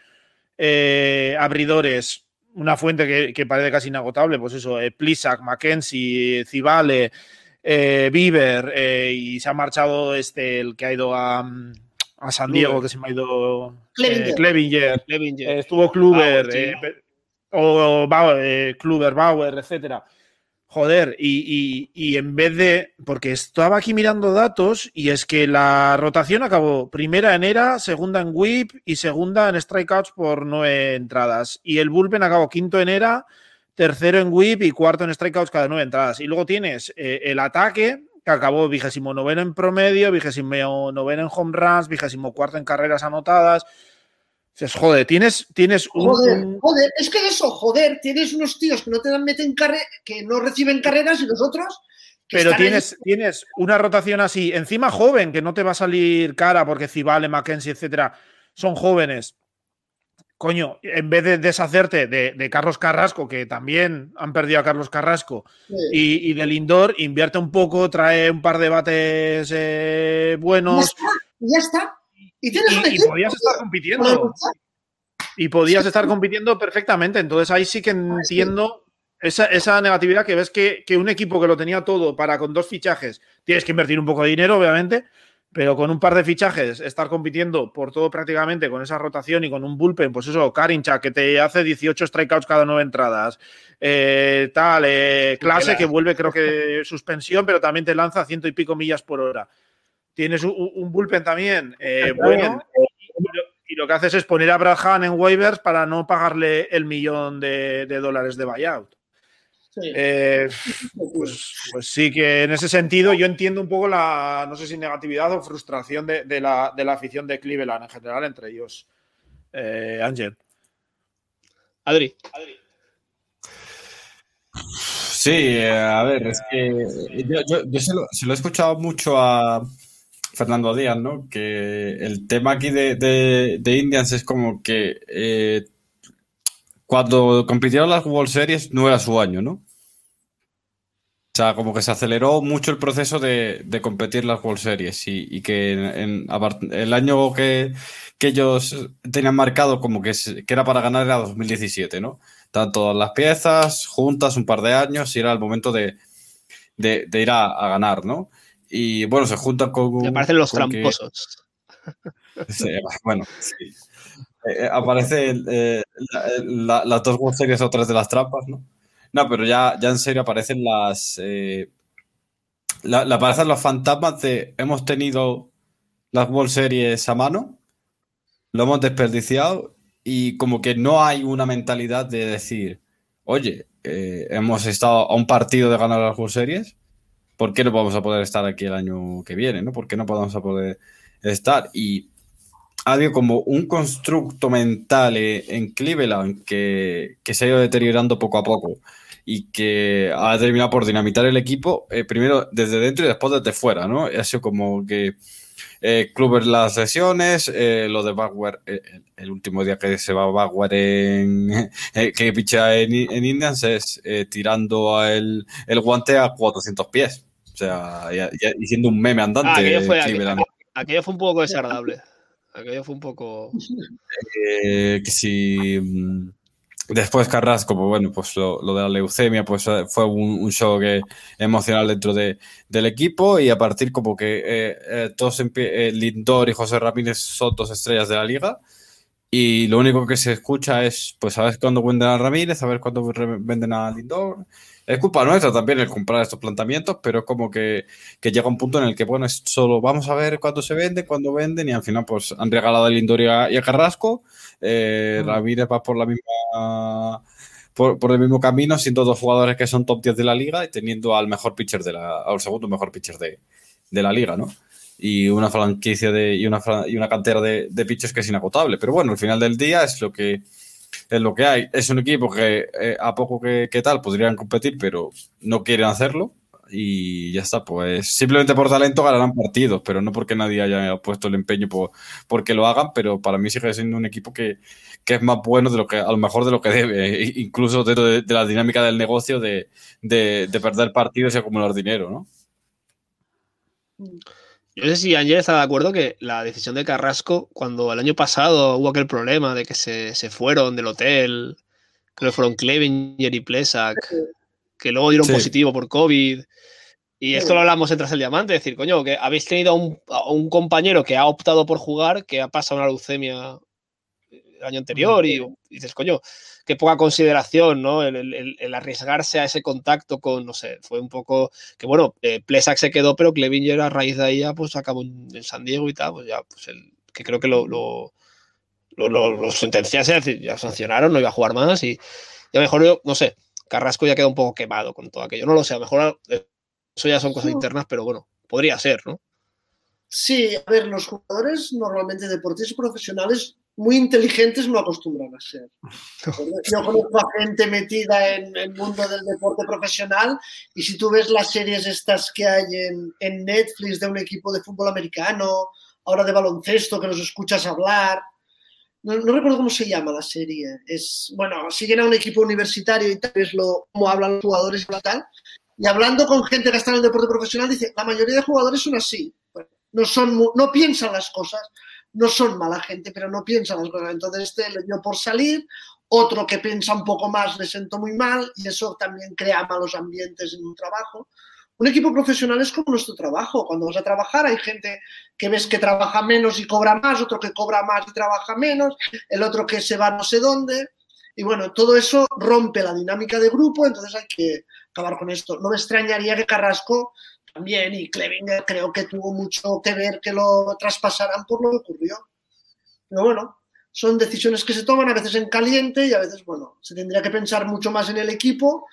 eh, abridores, una fuente que, que parece casi inagotable, pues eso, eh, Plisak, Mackenzie, Cibale, eh, Bieber, eh, y se ha marchado este, el que ha ido a, a San Diego, Kluber. que se me ha ido Clevinger. Clevinger. Levinger. Estuvo Kluber, pe- o eh, Kluber, Bauer, etcétera. Joder, y, y- y en vez de. Porque estaba aquí mirando datos y es que la rotación acabó primera en ERA, segunda en WHIP y segunda en strikeouts por nueve entradas. Y el bullpen acabó quinto en ERA, tercero en WHIP y cuarto en strikeouts cada nueve entradas. Y luego tienes eh, el ataque, que acabó vigésimo noveno en promedio, vigésimo noveno en home runs, vigésimo cuarto en carreras anotadas. Dices, joder, tienes, tienes un- Joder, joder, es que eso, joder, tienes unos tíos que no te dan meten carre que no reciben carreras y los otros que Pero ahí- tienes, tienes una rotación así, encima joven, que no te va a salir cara porque Cibale, Mackenzie, etcétera, son jóvenes. Coño, en vez de deshacerte de, de Carlos Carrasco, que también han perdido a Carlos Carrasco, Sí. y, y de Lindor, invierte un poco, trae un par de bates eh, ya buenos está, y ya está. Y tienes un y, y equipo podías estar compitiendo. Y podías estar compitiendo perfectamente. Entonces ahí sí que entiendo esa, esa negatividad que ves que, que un equipo que lo tenía todo para con dos fichajes, tienes que invertir un poco de dinero, obviamente, pero con un par de fichajes, estar compitiendo por todo prácticamente con esa rotación y con un bullpen, pues eso, Karincha, que te hace 18 strikeouts cada nueve entradas, eh, tal, eh, clase Tela. que vuelve creo que de suspensión, pero también te lanza ciento y pico millas por hora. Tienes un, un bullpen también eh, bueno. Y lo, y lo que haces es poner a Brad Hahn en waivers para no pagarle el millón de, de dólares de buyout. Sí. Eh, pues, pues sí que en ese sentido yo entiendo un poco la, no sé si negatividad o frustración de, de la, de la afición de Cleveland en general, entre ellos. Eh, Ángel. Adri. Sí, a ver, es que yo, yo- yo se, lo, se lo he escuchado mucho a Fernando Díaz, ¿no? Que el tema aquí de, de- Indians es como que eh, cuando compitieron las World Series no era su año, ¿no? O sea, como que se aceleró mucho el proceso de, de competir las World Series y, y que en, el año que, ellos tenían marcado como que, era para ganar era 2017, ¿no? Todas las piezas juntas un par de años y era el momento de, de- ir a ganar, ¿no? Y bueno, se juntan con... Me parecen los tramposos. Sí, bueno, sí. Eh, eh, aparece eh, la- la- las dos World Series otras de las trampas, ¿no? No, pero ya, ya en serio aparecen las. eh, la, la- aparecen los fantasmas de. Hemos tenido las World Series a mano, lo hemos desperdiciado y como que no hay una mentalidad de decir, oye, hemos estado a un partido de ganar las World Series, ¿por qué no vamos a poder estar aquí el año que viene? ¿no? ¿Por qué no podemos a poder estar? Y habido como un constructo mental eh, en Cleveland que, que se ha ido deteriorando poco a poco y que ha terminado por dinamitar el equipo, eh, primero desde dentro y después desde fuera, ¿no? Ha sido como que eh, Kluber las lesiones, eh, lo de Bauer, eh, el, último día que se va Bauer en, eh, que picha en, en Indians es tirando el, el guante a 400 pies. O sea, y, siendo un meme andante. Ah, aquello, fue, aquello, aquello fue un poco desagradable. Aquello fue un poco. Eh, que si mm, después Carrasco, pues bueno, pues lo, lo de la leucemia, pues fue un, un shock emocional dentro de, del equipo y a partir como que eh, eh, todos eh, Lindor y José Ramírez son dos estrellas de la liga y lo único que se escucha es, pues a ver cuándo venden a Ramírez, a ver cuándo venden a Lindor. Es culpa nuestra también el comprar estos planteamientos, pero es como que, que llega un punto en el que, bueno, es solo vamos a ver cuándo se vende, cuándo venden, y al final, pues han regalado a Lindor y a, y a Carrasco. Eh, Ramírez va por la misma. Por, por el mismo camino, siendo dos jugadores que son top 10 de la liga y teniendo al mejor pitcher de la. al segundo mejor pitcher de, de la liga, ¿no? Y una franquicia de, y, una, y una cantera de, de pitchers que es inagotable. Pero bueno, al final del día es lo que es lo que hay. Es un equipo que eh, a poco que, que tal podrían competir, pero no quieren hacerlo. Y ya está, pues simplemente por talento ganarán partidos, pero no porque nadie haya puesto el empeño por, porque lo hagan, pero para mí sigue siendo un equipo que, que es más bueno de lo que, a lo mejor de lo que debe, e- incluso dentro de, la dinámica del negocio de, de, de perder partidos y acumular dinero, ¿no? Yo no sé si Ángel está de acuerdo que la decisión de Carrasco, cuando el año pasado hubo aquel problema de que se, se fueron del hotel, creo que fueron Clevenger y Plesak, que luego dieron Sí. positivo por COVID. Y esto lo hablamos en Tras el Diamante, es decir, coño, que habéis tenido a un, a un compañero que ha optado por jugar, que ha pasado una leucemia el año anterior y, y dices, coño, qué poca consideración, ¿no? El, el- el- el arriesgarse a ese contacto con, no sé, fue un poco que, bueno, eh, Plesak se quedó, pero Clevinger a raíz de ahí ya, pues acabó en, San Diego y tal, pues ya, pues el, que creo que lo, lo, lo, decir, ya sancionaron, no iba a jugar más y, y a lo mejor yo, no sé, Carrasco ya queda un poco quemado con todo aquello, no lo sé, a lo mejor eso ya son cosas internas, pero bueno, podría ser, ¿no? Sí, a ver, los jugadores normalmente deportistas profesionales muy inteligentes no acostumbran a ser. Yo conozco a gente metida en el mundo del deporte profesional y si tú ves las series estas que hay en, en Netflix de un equipo de fútbol americano, ahora de baloncesto, que los escuchas hablar, no, no recuerdo cómo se llama la serie. Es, bueno, siguen a un equipo universitario y tal, es lo, cómo hablan los jugadores y tal. Y hablando con gente que está en el deporte profesional, dice, la mayoría de jugadores son así. Bueno, no, son, no piensan las cosas, no son mala gente, pero no piensan las cosas. Entonces este le dio por salir, otro que piensa un poco más le sentó muy mal y eso también crea malos ambientes en un trabajo. Un equipo profesional es como nuestro trabajo. Cuando vas a trabajar hay gente que ves que trabaja menos y cobra más, otro que cobra más y trabaja menos, el otro que se va no sé dónde. Y bueno, todo eso rompe la dinámica de grupo, entonces hay que acabar con esto. No me extrañaría que Carrasco también y Clevinger creo que tuvo mucho que ver que lo traspasaran por lo que ocurrió. Pero bueno, son decisiones que se toman a veces en caliente y a veces, bueno, se tendría que pensar mucho más en el equipo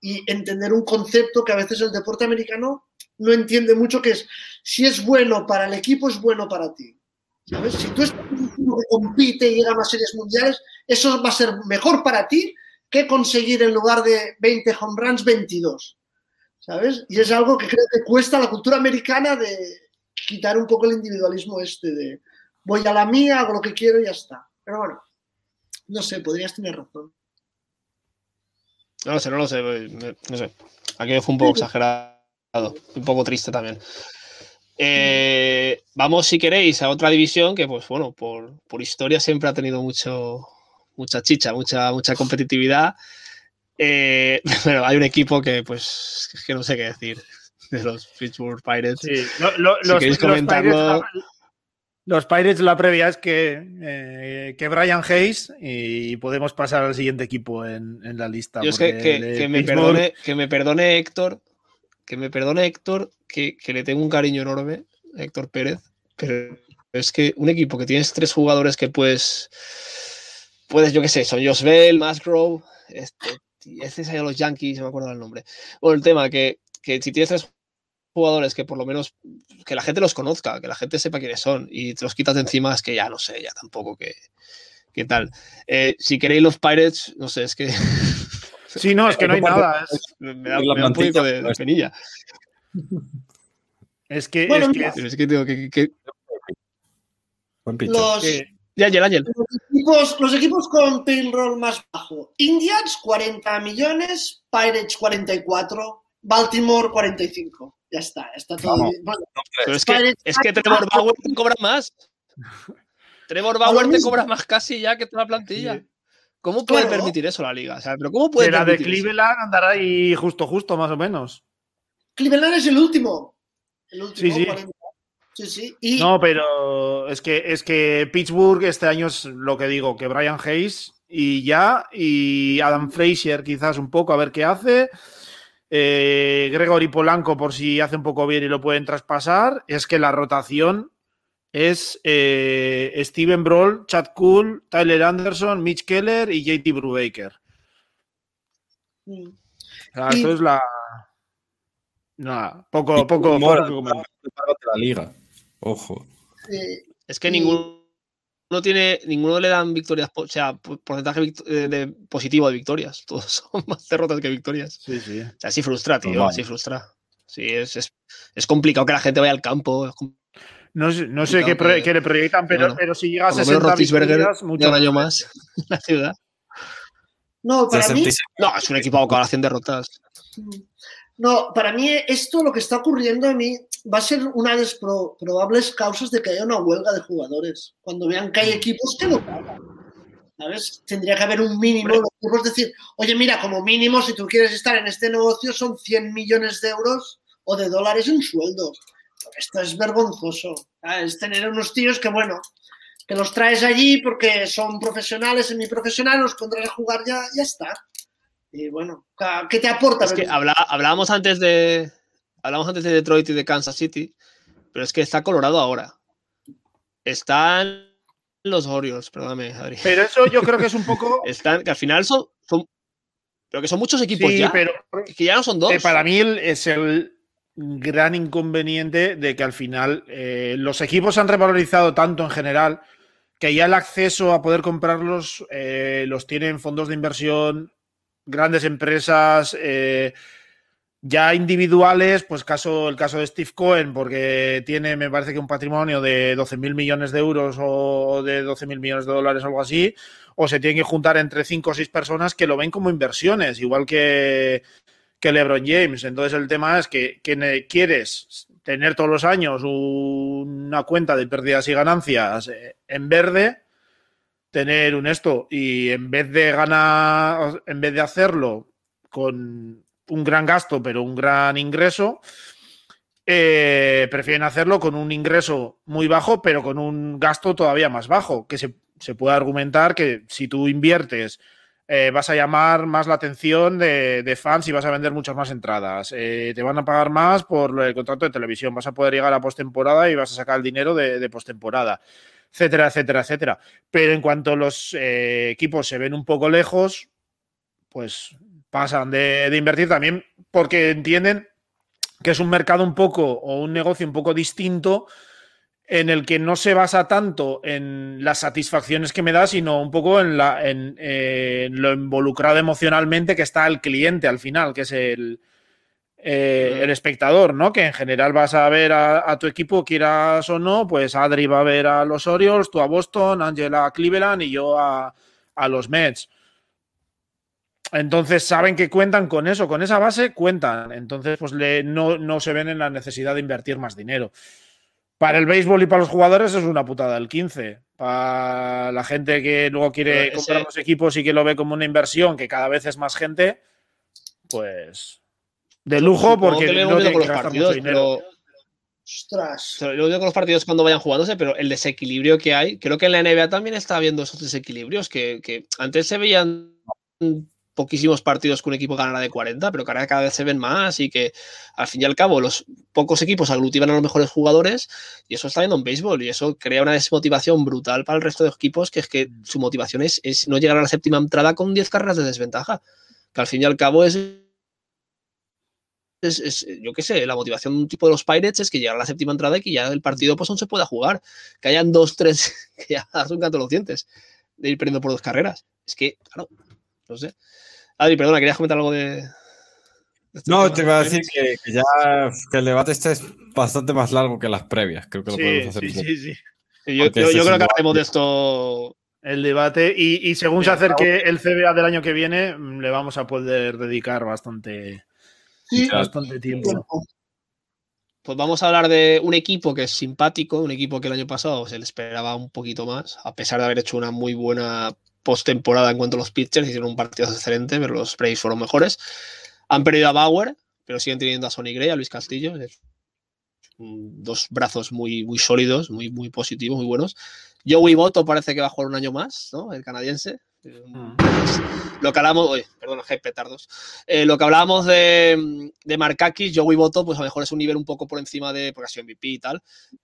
y entender un concepto que a veces el deporte americano no entiende mucho, que es si es bueno para el equipo, es bueno para ti. ¿Sabes? Si tú estás un que compite y llega a más series mundiales, eso va a ser mejor para ti que conseguir en lugar de 20 home runs, 22. Y es algo que creo que cuesta a la cultura americana de quitar un poco el individualismo este de voy a la mía, hago lo que quiero y ya está. Pero bueno, no sé, podrías tener razón. No lo sé, no lo sé, no sé. Aquello fue un poco exagerado, un poco triste también. Eh, vamos, si queréis, a otra división que, pues bueno, por, por historia siempre ha tenido mucho, mucha chicha, mucha, mucha competitividad. Eh, pero hay un equipo que, pues, es que no sé qué decir de los Pittsburgh Pirates. Sí, lo- lo- Si los, queréis los comentarlo. Pirates, los Pirates, la previa es que, eh, que Brian Hayes y podemos pasar al siguiente equipo en, en la lista. Yo es que, que- que me perdone, que me perdone Héctor, que me perdone Héctor, que, que le tengo un cariño enorme a Héctor Pérez, pero es que un equipo que tienes tres jugadores que puedes, puedes, yo qué sé, son Josbel, Musgrove, este, es ahí a los Yankees, no me acuerdo el nombre. Bueno, el tema que, que si tienes tres jugadores que por lo menos que la gente los conozca, que la gente sepa quiénes son y te los quitas de encima, es que ya no sé, ya tampoco que, qué tal. Eh, si queréis los Pirates, no sé, es que Sí, no, es que no hay nada. Es, me da, La me da un poquito de, de pues. penilla. es que, Bueno, es que- es que tengo que, que- que- Buen. Los, los equipos, los equipos con payroll más bajo. Indians, 40 millones. Pirates, 44. Baltimore, 45. Ya está, ya está todo Vamos. bien. Bueno, Pero es que, Pirates- es que Trevor Bauer te cobra más. Trevor Bauer te cobra más casi ya que toda la plantilla. ¿Cómo puede Claro. permitir eso la liga? O sea, pero ¿cómo puede la de eso? Cleveland andará ahí justo, justo, más o menos. Cleveland es el último. El último, Sí, sí. 40. Sí, sí. Y No, pero es que, es que Pittsburgh este año es lo que digo, que Brian Hayes y ya, y Adam Frazier quizás un poco a ver qué hace. Eh, Gregory Polanco por si hace un poco bien y lo pueden traspasar. Es que la rotación es eh, Steven Broll, Chad Cool, Tyler Anderson, Mitch Keller y JT Brubaker. Mm. Y- esto es la... Nada, poco, poco, poco la liga. Ojo. eh, Es que Y- ninguno no tiene, ninguno le dan victorias, o sea, po- porcentaje eh, de positivo de victorias. Todos son más derrotas que victorias. Sí, sí. O sea, sí frustra, tío, Normal. sí frustra. Sí, es, es, es complicado que la gente vaya al campo. es No sé, no sé qué, pro- que- le proyectan, pero, bueno, pero si llega a Por lo menos 60 Roethlisberger victorias, mucho un año mejor. más en la ciudad. no, para mí, 66. No, es un equipo con 100 derrotas. no, para mí esto lo que está ocurriendo a mí va a ser una de las pro- probables causas de que haya una huelga de jugadores. Cuando vean que hay equipos que no pagan. ¿Sabes? Tendría que haber un mínimo. Los equipos decir, oye, mira, como mínimo, si tú quieres estar en este negocio, son 100 millones de euros o de dólares en sueldos. Esto es vergonzoso. Es tener unos tíos que, bueno, que los traes allí porque son profesionales, semiprofesionales, los pondrás a jugar ya, ya está. Y bueno, ¿qué te aporta? Es que hablábamos antes de. Hablábamos antes de Detroit y de Kansas City, pero es que está Colorado ahora. Están los Orioles, perdóname, Adri. Pero eso yo creo que es un poco. Están, que al final son, son- Pero que son muchos equipos Sí, ya. pero Que ya no son dos. Eh, para mí es el gran inconveniente de que al final eh, los equipos han revalorizado tanto en general que ya el acceso a poder comprarlos eh, los tienen fondos de inversión, grandes empresas, eh, ya individuales, pues caso, el caso de Steve Cohen, porque tiene, me parece que un patrimonio de 12 mil millones de euros o de 12 mil millones de dólares, algo así, o se tienen que juntar entre 5 o 6 personas que lo ven como inversiones, igual que, que LeBron James. Entonces el tema es que, que quieres tener todos los años una cuenta de pérdidas y ganancias eh, en verde, tener un esto y en vez de ganar, en vez de hacerlo con un gran gasto pero un gran ingreso, eh, prefieren hacerlo con un ingreso muy bajo pero con un gasto todavía más bajo, que se, se puede argumentar que si tú inviertes eh, vas a llamar más la atención de, de fans y vas a vender muchas más entradas. Eh, te van a pagar más por el contrato de televisión. Vas a poder llegar a postemporada y vas a sacar el dinero de, de postemporada, etcétera, etcétera, etcétera. Pero en cuanto los equipos se ven un poco lejos, pues pasan de, de invertir también porque entienden que es un mercado un poco o un negocio un poco distinto en el que no se basa tanto en las satisfacciones que me da, sino un poco en, la, en, eh, en lo involucrado emocionalmente que está el cliente al final, que es el, eh, el espectador, ¿no? Que en general vas a ver a, a, tu equipo, quieras o no, pues Adri va a ver a los Orioles, tú a Boston, Angela a Cleveland y yo a, a los Mets. Entonces saben que cuentan con eso, con esa base cuentan. Entonces, pues le, no, no se ven en la necesidad de invertir más dinero. Para el béisbol y para los jugadores es una putada el 15. Para la gente que luego quiere comprar los equipos y que lo ve como una inversión, que cada vez es más gente, pues de lujo porque no tiene con que los gastar partidos, mucho dinero. pero Ostras. lo digo con los partidos cuando vayan jugándose, pero el desequilibrio que hay, creo que en la NBA también está habiendo esos desequilibrios que, que antes se veían poquísimos partidos que un equipo ganara de 40, pero que ahora cada vez se ven más y que al fin y al cabo los pocos equipos aglutinan a los mejores jugadores y eso está viendo en béisbol y eso crea una desmotivación brutal para el resto de equipos que es que su motivación es, es no llegar a la séptima entrada con 10 carreras de desventaja, que al fin y al cabo es es, es, yo qué sé, la motivación de un tipo de los Pirates es que llegar a la séptima entrada y que ya el partido pues no se pueda jugar, que hayan dos, tres, que ya das un canto los dientes de ir perdiendo por dos carreras. Es que, claro, no sé. Adri, perdona, querías comentar algo de... este No, te iba a decir que, que ya que el debate este es bastante más largo que las previas. Creo que lo podemos hacer. sí, un poco. sí, sí. Sí, Yo, este yo creo que hablaremos de esto El debate y, y según se acerque el CBA del año que viene, le vamos a poder dedicar bastante, Sí, bastante tiempo. tiempo. Pues vamos a hablar de un equipo que es simpático, un equipo que el año pasado se le esperaba un poquito más, a pesar de haber hecho una muy buena postemporada en cuanto a los pitchers, hicieron un partido excelente, pero los Braves fueron mejores. Han perdido a Bauer, pero siguen teniendo a Sonny Gray, a Luis Castillo, dos brazos muy, muy sólidos, muy, muy positivos, muy buenos. Joey Boto parece que va a jugar un año más, ¿no? El canadiense. Eh, Lo que hablamos, oye, perdón, hay petardos. Eh, lo que hablábamos de, de Markakis, Joey Boto, pues a lo mejor es un nivel un poco por encima de, porque ha sido MVP y tal,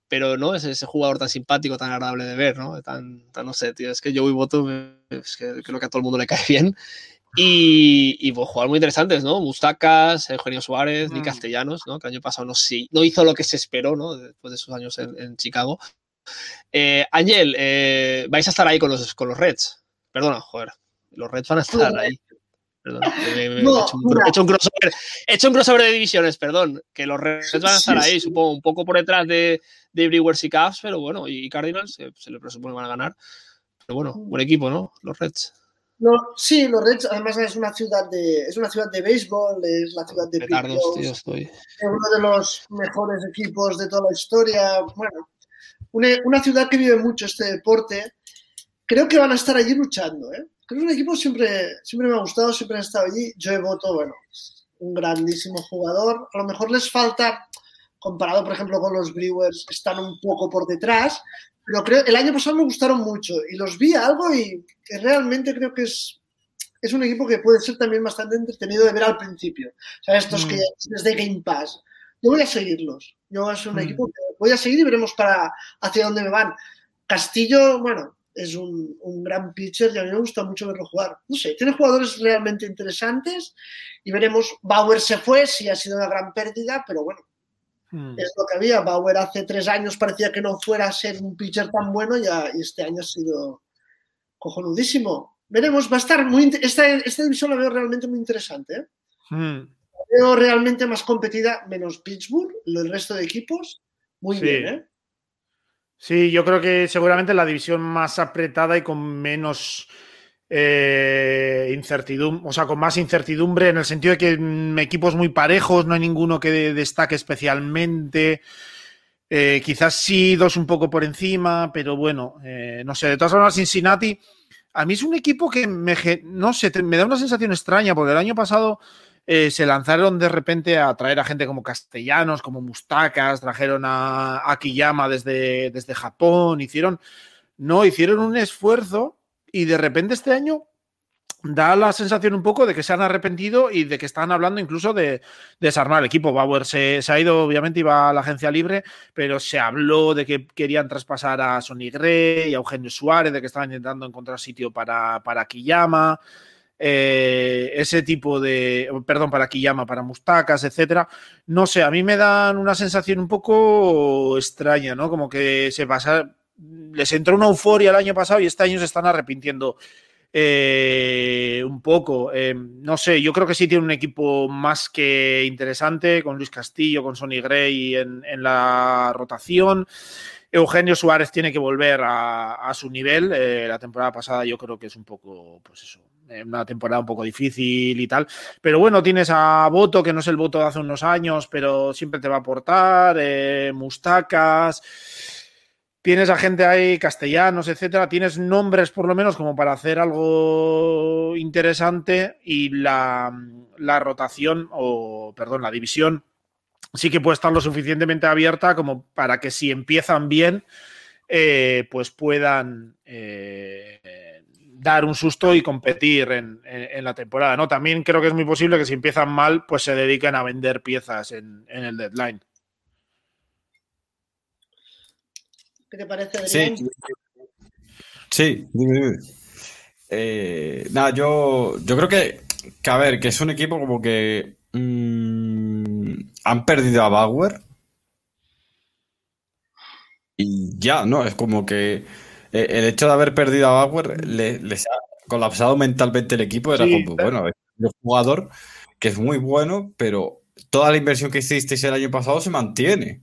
pero no es ese jugador tan simpático, tan agradable de ver, ¿no? Tan, tan no sé, tío, es que Joey Boto es que creo que a todo el mundo le cae bien. Y, y pues, jugadores muy interesantes, ¿no? Mustacas, Eugenio Suárez, Nick Mm. Castellanos, ¿no? Que el año pasado no, sí, no hizo lo que se esperó, ¿no? Después de sus años en, en Chicago. Eh, Ángel, eh, vais a estar ahí con los, con los Reds. Perdona, joder. Los Reds van a estar ahí. Perdón, me- me- No, he, hecho un, mira. he hecho un crossover, he hecho un crossover de divisiones, perdón. Que los Reds van a estar ahí, supongo, un poco por detrás de, de Brewers y Cavs, pero bueno, y Cardinals se, se le presupone que van a ganar. Pero bueno, buen equipo, ¿no? Los Reds. No, sí, los Reds además es una ciudad de es una ciudad de béisbol, es la ciudad de Petardos, tío, estoy. es uno de los mejores equipos de toda la historia. Bueno, una, una ciudad que vive mucho este deporte. Creo que van a estar allí luchando, ¿eh? Creo que es un equipo siempre, siempre me ha gustado, siempre han estado allí. Joe Boto, bueno, un grandísimo jugador. A lo mejor les falta, comparado por ejemplo con los Brewers, están un poco por detrás, pero creo, el año pasado me gustaron mucho y los vi algo y, y realmente creo que es, es un equipo que puede ser también bastante entretenido de ver al principio. O sea, estos Mm. que desde Game Pass. Yo voy a seguirlos. Yo es un Mm. equipo que voy a seguir y veremos para hacia dónde me van. Castillo, bueno, es un, un gran pitcher y a mí me gusta mucho verlo jugar. No sé, tiene jugadores realmente interesantes y veremos. Bauer se fue, sí ha sido una gran pérdida, pero bueno, Mm. es lo que había. Bauer hace tres años parecía que no fuera a ser un pitcher tan bueno y este año ha sido cojonudísimo. Veremos, va a estar muy. Esta, esta división la veo realmente muy interesante. ¿eh? Mm. La veo realmente más competida, menos Pittsburgh, el resto de equipos. Muy Sí. bien, ¿eh? Sí, yo creo que seguramente la división más apretada y con menos eh, incertidumbre, o sea, con más incertidumbre en el sentido de que mm, equipos muy parejos, no hay ninguno que de- destaque especialmente. Eh, quizás sí, dos un poco por encima, pero bueno, eh, no sé. De todas formas, Cincinnati, a mí es un equipo que me, no sé, me da una sensación extraña, porque el año pasado eh, se lanzaron de repente a traer a gente como Castellanos, como Mustacas, trajeron a, a Kiyama desde, desde Japón, hicieron, no, hicieron un esfuerzo y de repente este año da la sensación un poco de que se han arrepentido y de que están hablando incluso de, desarmar el equipo. Bauer se, se ha ido, obviamente iba a la agencia libre, pero se habló de que querían traspasar a Sonny Gray y a Eugenio Suárez, de que estaban intentando encontrar sitio para, para Kiyama. Eh, ese tipo de, perdón, para Kiyama, para Mustacas, etcétera. No sé, a mí me dan una sensación un poco extraña, ¿no? Como que se pasa, les entró una euforia el año pasado y este año se están arrepintiendo eh, un poco. Eh, no sé, yo creo que sí tiene un equipo más que interesante, con Luis Castillo, con Sonny Gray en, la rotación. Eugenio Suárez tiene que volver a, su nivel. Eh, la temporada pasada yo creo que es un poco, pues eso, una temporada un poco difícil y tal. Pero bueno, tienes a Voto, que no es el voto de hace unos años, pero siempre te va a aportar. eh, Mustacas. Tienes a gente ahí, castellanos, etcétera. Tienes nombres, por lo menos, como para hacer algo interesante. Y la, la rotación, o perdón, la división, sí que puede estar lo suficientemente abierta como para que si empiezan bien, eh, pues puedan eh, dar un susto y competir en, en- en la temporada. ¿no? También creo que es muy posible que si empiezan mal, pues se dediquen a vender piezas en, en el deadline. ¿Qué te parece, Sí. Adrián? Sí, dime, dime. Eh, nada, yo, yo creo que, que, a ver, que es un equipo como que mm, han perdido a Bauer y ya, ¿no? Es como que eh, el hecho de haber perdido a Bauer le- les ha colapsado mentalmente el equipo. Era Sí. como, bueno, es un jugador que es muy bueno, pero toda la inversión que hicisteis el año pasado se mantiene.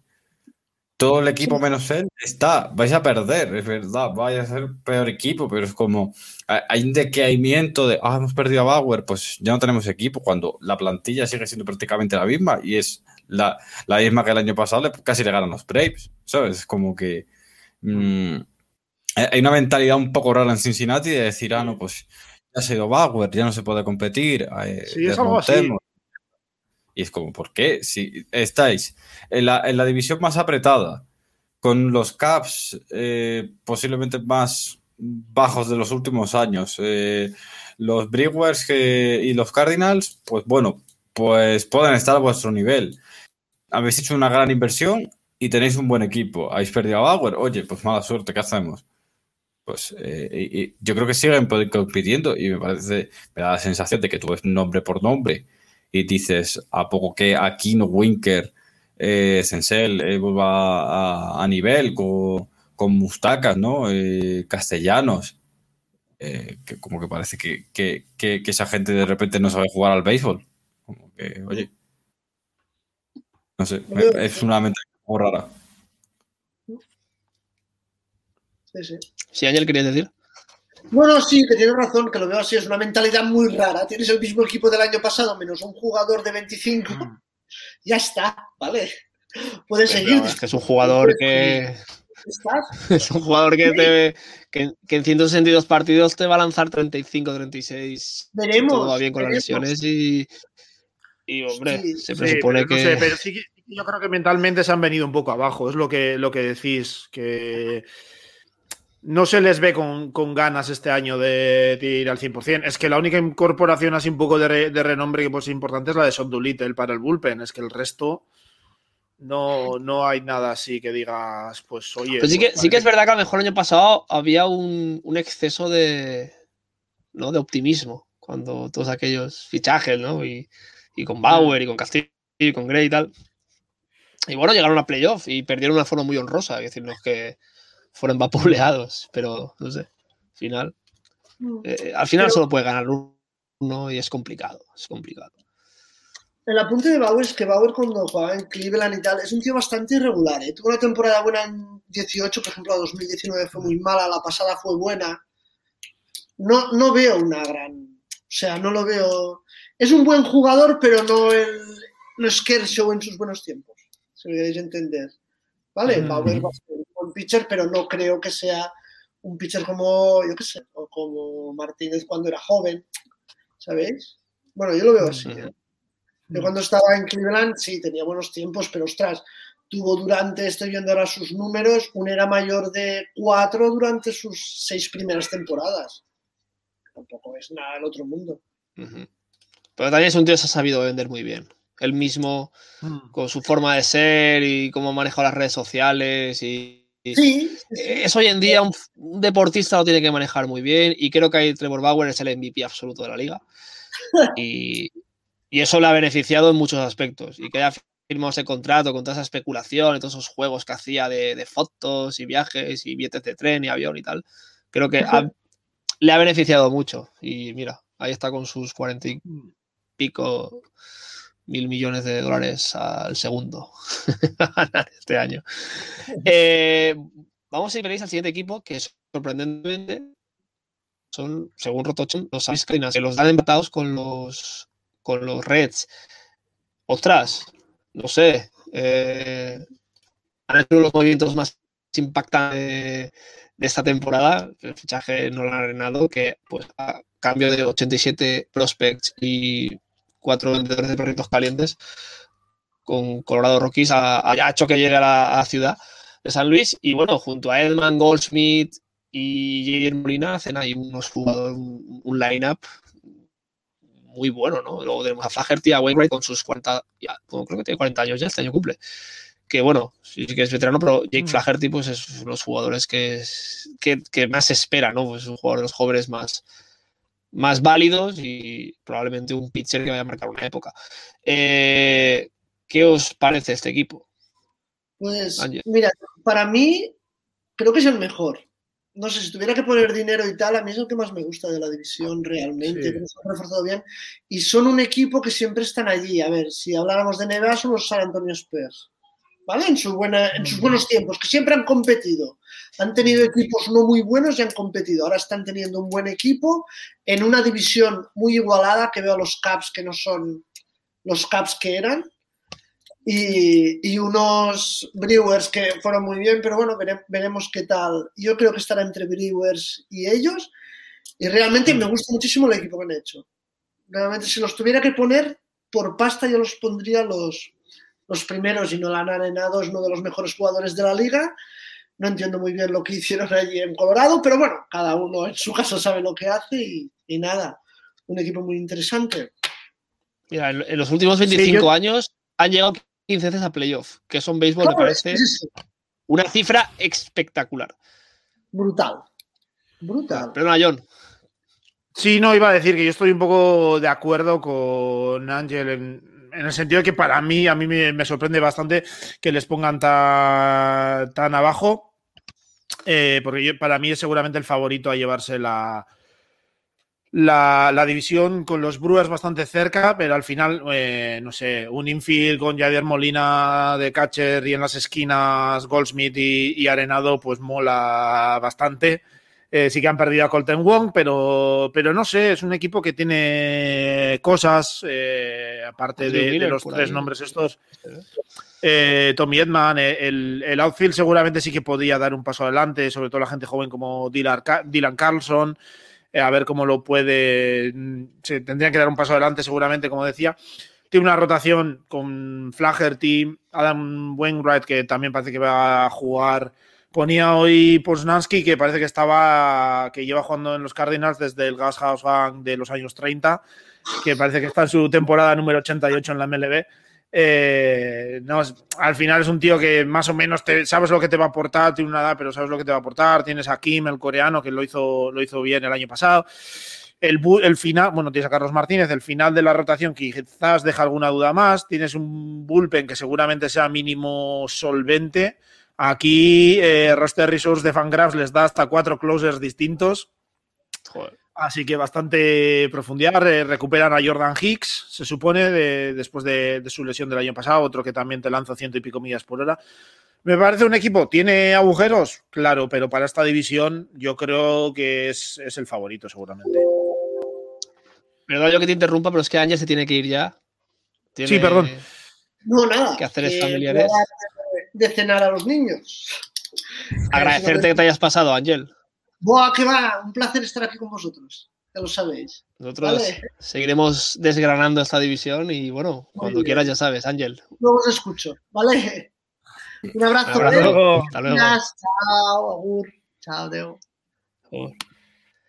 Todo el equipo menos él está. Vais a perder, es verdad. Vais a ser peor equipo, pero es como. ha- Hay un decaimiento de. Ah, hemos perdido a Bauer, pues ya no tenemos equipo. Cuando la plantilla sigue siendo prácticamente la misma y es la, la misma que el año pasado, casi le ganan los Braves. ¿Sabes? Es como que. mm, hay hay una mentalidad un poco rara en Cincinnati de decir, ah, no, pues ya se ha ido Bauer, ya no se puede competir. eh, Sí, es algo así. Y es como, ¿por qué? Si estáis en la, en la división más apretada, con los caps eh, posiblemente más bajos de los últimos años, eh, los Brewers que- y los Cardinals, pues bueno, pues pueden estar a vuestro nivel. Habéis hecho una gran inversión y tenéis un buen equipo. Habéis perdido a Bauer, oye, pues mala suerte, ¿qué hacemos? Pues eh, y- yo creo que siguen compitiendo y me parece, me da la sensación de que tú ves nombre por nombre y dices, ¿a poco que Aquino, Winker, eh, Sensel eh, vuelva a, a nivel con, con Mustacas, ¿no? Eh, castellanos. eh, que como que parece que, que- que- que esa gente de repente no sabe jugar al béisbol. Como que, oye. No sé, es una mentalidad muy rara. Sí, Ángel querías decir. Bueno, sí, que tienes razón, que lo veo así, es una mentalidad muy rara. Tienes el mismo equipo del año pasado, menos un jugador de 25, Mm. ya está, ¿vale? Puedes Pero seguir. es que es un jugador que. Estás. Es un jugador que, te, que, que en 162 partidos te va a lanzar 35, 36. Veremos, todo va bien con veremos. las lesiones y. Y hombre, Sí, se Sí, presupone pero no que. sé, pero sí que yo creo que mentalmente se han venido un poco abajo, es lo que, lo que decís, que no se les ve con, con ganas este año de, ir al 100%. Es que la única incorporación así un poco de, re- de renombre que pues importante es la de Son Doolittle para el bullpen. Es que el resto no, no hay nada así que digas, pues oye. Pero sí que, pues sí que es verdad que a lo mejor el año pasado había un, un exceso de, ¿no? de optimismo cuando todos aquellos fichajes, ¿no? Y, y con Bauer y con Castillo y con Gray y tal. Y bueno, llegaron a playoff y perdieron una forma muy honrosa, es decir, no es que fueron vapuleados, pero no sé, al final. eh, al final Pero- solo puede ganar uno y es complicado, es complicado. El apunte de Bauer es que Bauer cuando jugaba en Cleveland y tal es un tío bastante irregular. ¿eh? Tuvo una temporada buena en 18, por ejemplo, la 2019 fue muy mala, la pasada fue buena. No, no veo una gran... O sea, no lo veo... Es un buen jugador, pero no el no es Kershaw en sus buenos tiempos, si me queréis entender. ¿Vale? Mm. Bauer va a ser un buen pitcher, pero no creo que sea un pitcher como, yo qué sé, o como Martínez cuando era joven, ¿sabéis? Bueno, yo lo veo así. ¿eh? Yo cuando estaba en Cleveland sí tenía buenos tiempos, pero ostras, tuvo durante, estoy viendo ahora sus números, un era mayor de cuatro durante sus seis primeras temporadas. Tampoco es nada del otro mundo. Pero también es un tío que se ha sabido vender muy bien. Él mismo, Mm. con su forma de ser y cómo maneja las redes sociales y- Sí, es hoy en día un, un deportista lo tiene que manejar muy bien y creo que ahí Trevor Bauer es el MVP absoluto de la liga. Y, y eso le ha beneficiado en muchos aspectos y que haya firmado ese contrato con toda esa especulación y todos esos juegos que hacía de, de fotos y viajes y billetes de tren y avión y tal creo que ha- le ha beneficiado mucho. Y mira ahí está con sus cuarenta y pico mil millones de dólares al segundo este año. Eh, vamos a ir veréis, al siguiente equipo que sorprendentemente son, según Rotochon, los Cardinals, que los dan empatados con los con los Reds. Ostras, no sé. eh, han hecho los movimientos más impactantes de, de esta temporada. El fichaje de Nolan Arenado, que pues a cambio de 87 prospects y cuatro vendedores de perritos calientes con Colorado Rockies ha, ha hecho que llegue a la, a la ciudad de San Luis y bueno, junto a Edman, Goldsmith y Javier Molina hacen ahí unos jugadores, un, un line-up muy bueno, ¿no? Luego tenemos a Flaherty, a Wainwright con sus 40, ya, bueno, creo que tiene 40 años ya, este año cumple. Que bueno, sí que es veterano, pero Jake Flaherty pues es uno de los jugadores que, es- que, que más se espera, ¿no? Pues es un jugador de los jóvenes más, más válidos y probablemente un pitcher que vaya a marcar una época. Eh, ¿Qué os parece este equipo? Pues mira, para mí creo que es el mejor. No sé, si tuviera que poner dinero y tal, a mí es el que más me gusta de la división realmente. Sí. Creo que se han reforzado bien. Y son un equipo que siempre están allí. A ver, si habláramos de NBA, son los San Antonio Spurs. ¿Vale? En, su buena, en sus buenos tiempos, que siempre han competido. Han tenido equipos no muy buenos y han competido. Ahora están teniendo un buen equipo en una división muy igualada que veo a los Caps que no son los Caps que eran y, y unos Brewers que fueron muy bien, pero bueno, vere- veremos qué tal. Yo creo que estará entre Brewers y ellos. Y realmente me gusta muchísimo el equipo que han hecho. Realmente, si los tuviera que poner por pasta, yo los pondría los, los primeros y no la han arenado, es uno de los mejores jugadores de la liga. No entiendo muy bien lo que hicieron allí en Colorado, pero bueno, cada uno en su caso sabe lo que hace y, y nada, un equipo muy interesante. Mira, en, en los últimos 25 yo- años han llegado 15 veces a playoff, que eso en béisbol me parece sí, sí, una cifra espectacular. brutal. Brutal. Perdona, John. Sí, no, iba a decir que yo estoy un poco de acuerdo con Ángel en, en el sentido de que para mí, a mí me, sorprende bastante que les pongan ta- tan abajo, eh, porque yo- para mí es seguramente el favorito a llevarse la, la, la división con los Brewers bastante cerca, pero al final, eh, no sé, un infield con Javier Molina de catcher y en las esquinas Goldsmith y, y Arenado, pues mola bastante. Eh, sí que han perdido a Colton Wong, pero, pero no sé, es un equipo que tiene cosas, eh, aparte de, los tres nombres estos. Eh, Tommy Edman, el, el outfield seguramente sí que podía dar un paso adelante, sobre todo la gente joven como Dylan, Ca- Dylan Carlson, a ver cómo lo puede. mm, Se tendrían que dar un paso adelante, seguramente, como decía. Tiene una rotación con Flaherty, Adam Wainwright, que también parece que va a jugar Ponía hoy Posnansky que parece que estaba, que lleva jugando en los Cardinals desde el Gas House Gang de los años 30, que parece que está en su temporada número 88 en la MLB. Eh, no, al final es un tío que más o menos te, sabes lo que te va a aportar, tiene una edad, pero sabes lo que te va a aportar. Tienes a Kim, el coreano, que lo hizo, lo hizo bien el año pasado. El, el, final, bueno, tienes a Carlos Martínez, el final de la rotación que quizás deja alguna duda más. Tienes un bullpen que seguramente sea mínimo solvente. Aquí, eh, Roster Resource de Fangraphs les da hasta cuatro closers distintos. Joder. Así que bastante profundidad. Eh, recuperan a Jordan Hicks, se supone, de, después de, de, su lesión del año pasado, otro que también te lanza ciento y pico millas por hora. Me parece un equipo, ¿tiene agujeros? Claro, pero para esta división yo creo que es, es el favorito, seguramente. Perdón yo que te interrumpa, pero es que Ángel se tiene que ir ya. Tiene sí, perdón. No, nada. Que hacer familiares. De cenar a los niños. Agradecerte que te hayas pasado, Ángel. Buah, que va, un placer estar aquí con vosotros, ya lo sabéis. Nosotros ¿Vale? seguiremos desgranando esta división y bueno, cuando Muy quieras bien. ya sabes, Ángel. Luego os escucho, ¿vale? Un abrazo. Un abrazo. Hasta luego. Chao, agur. Chao, Deo.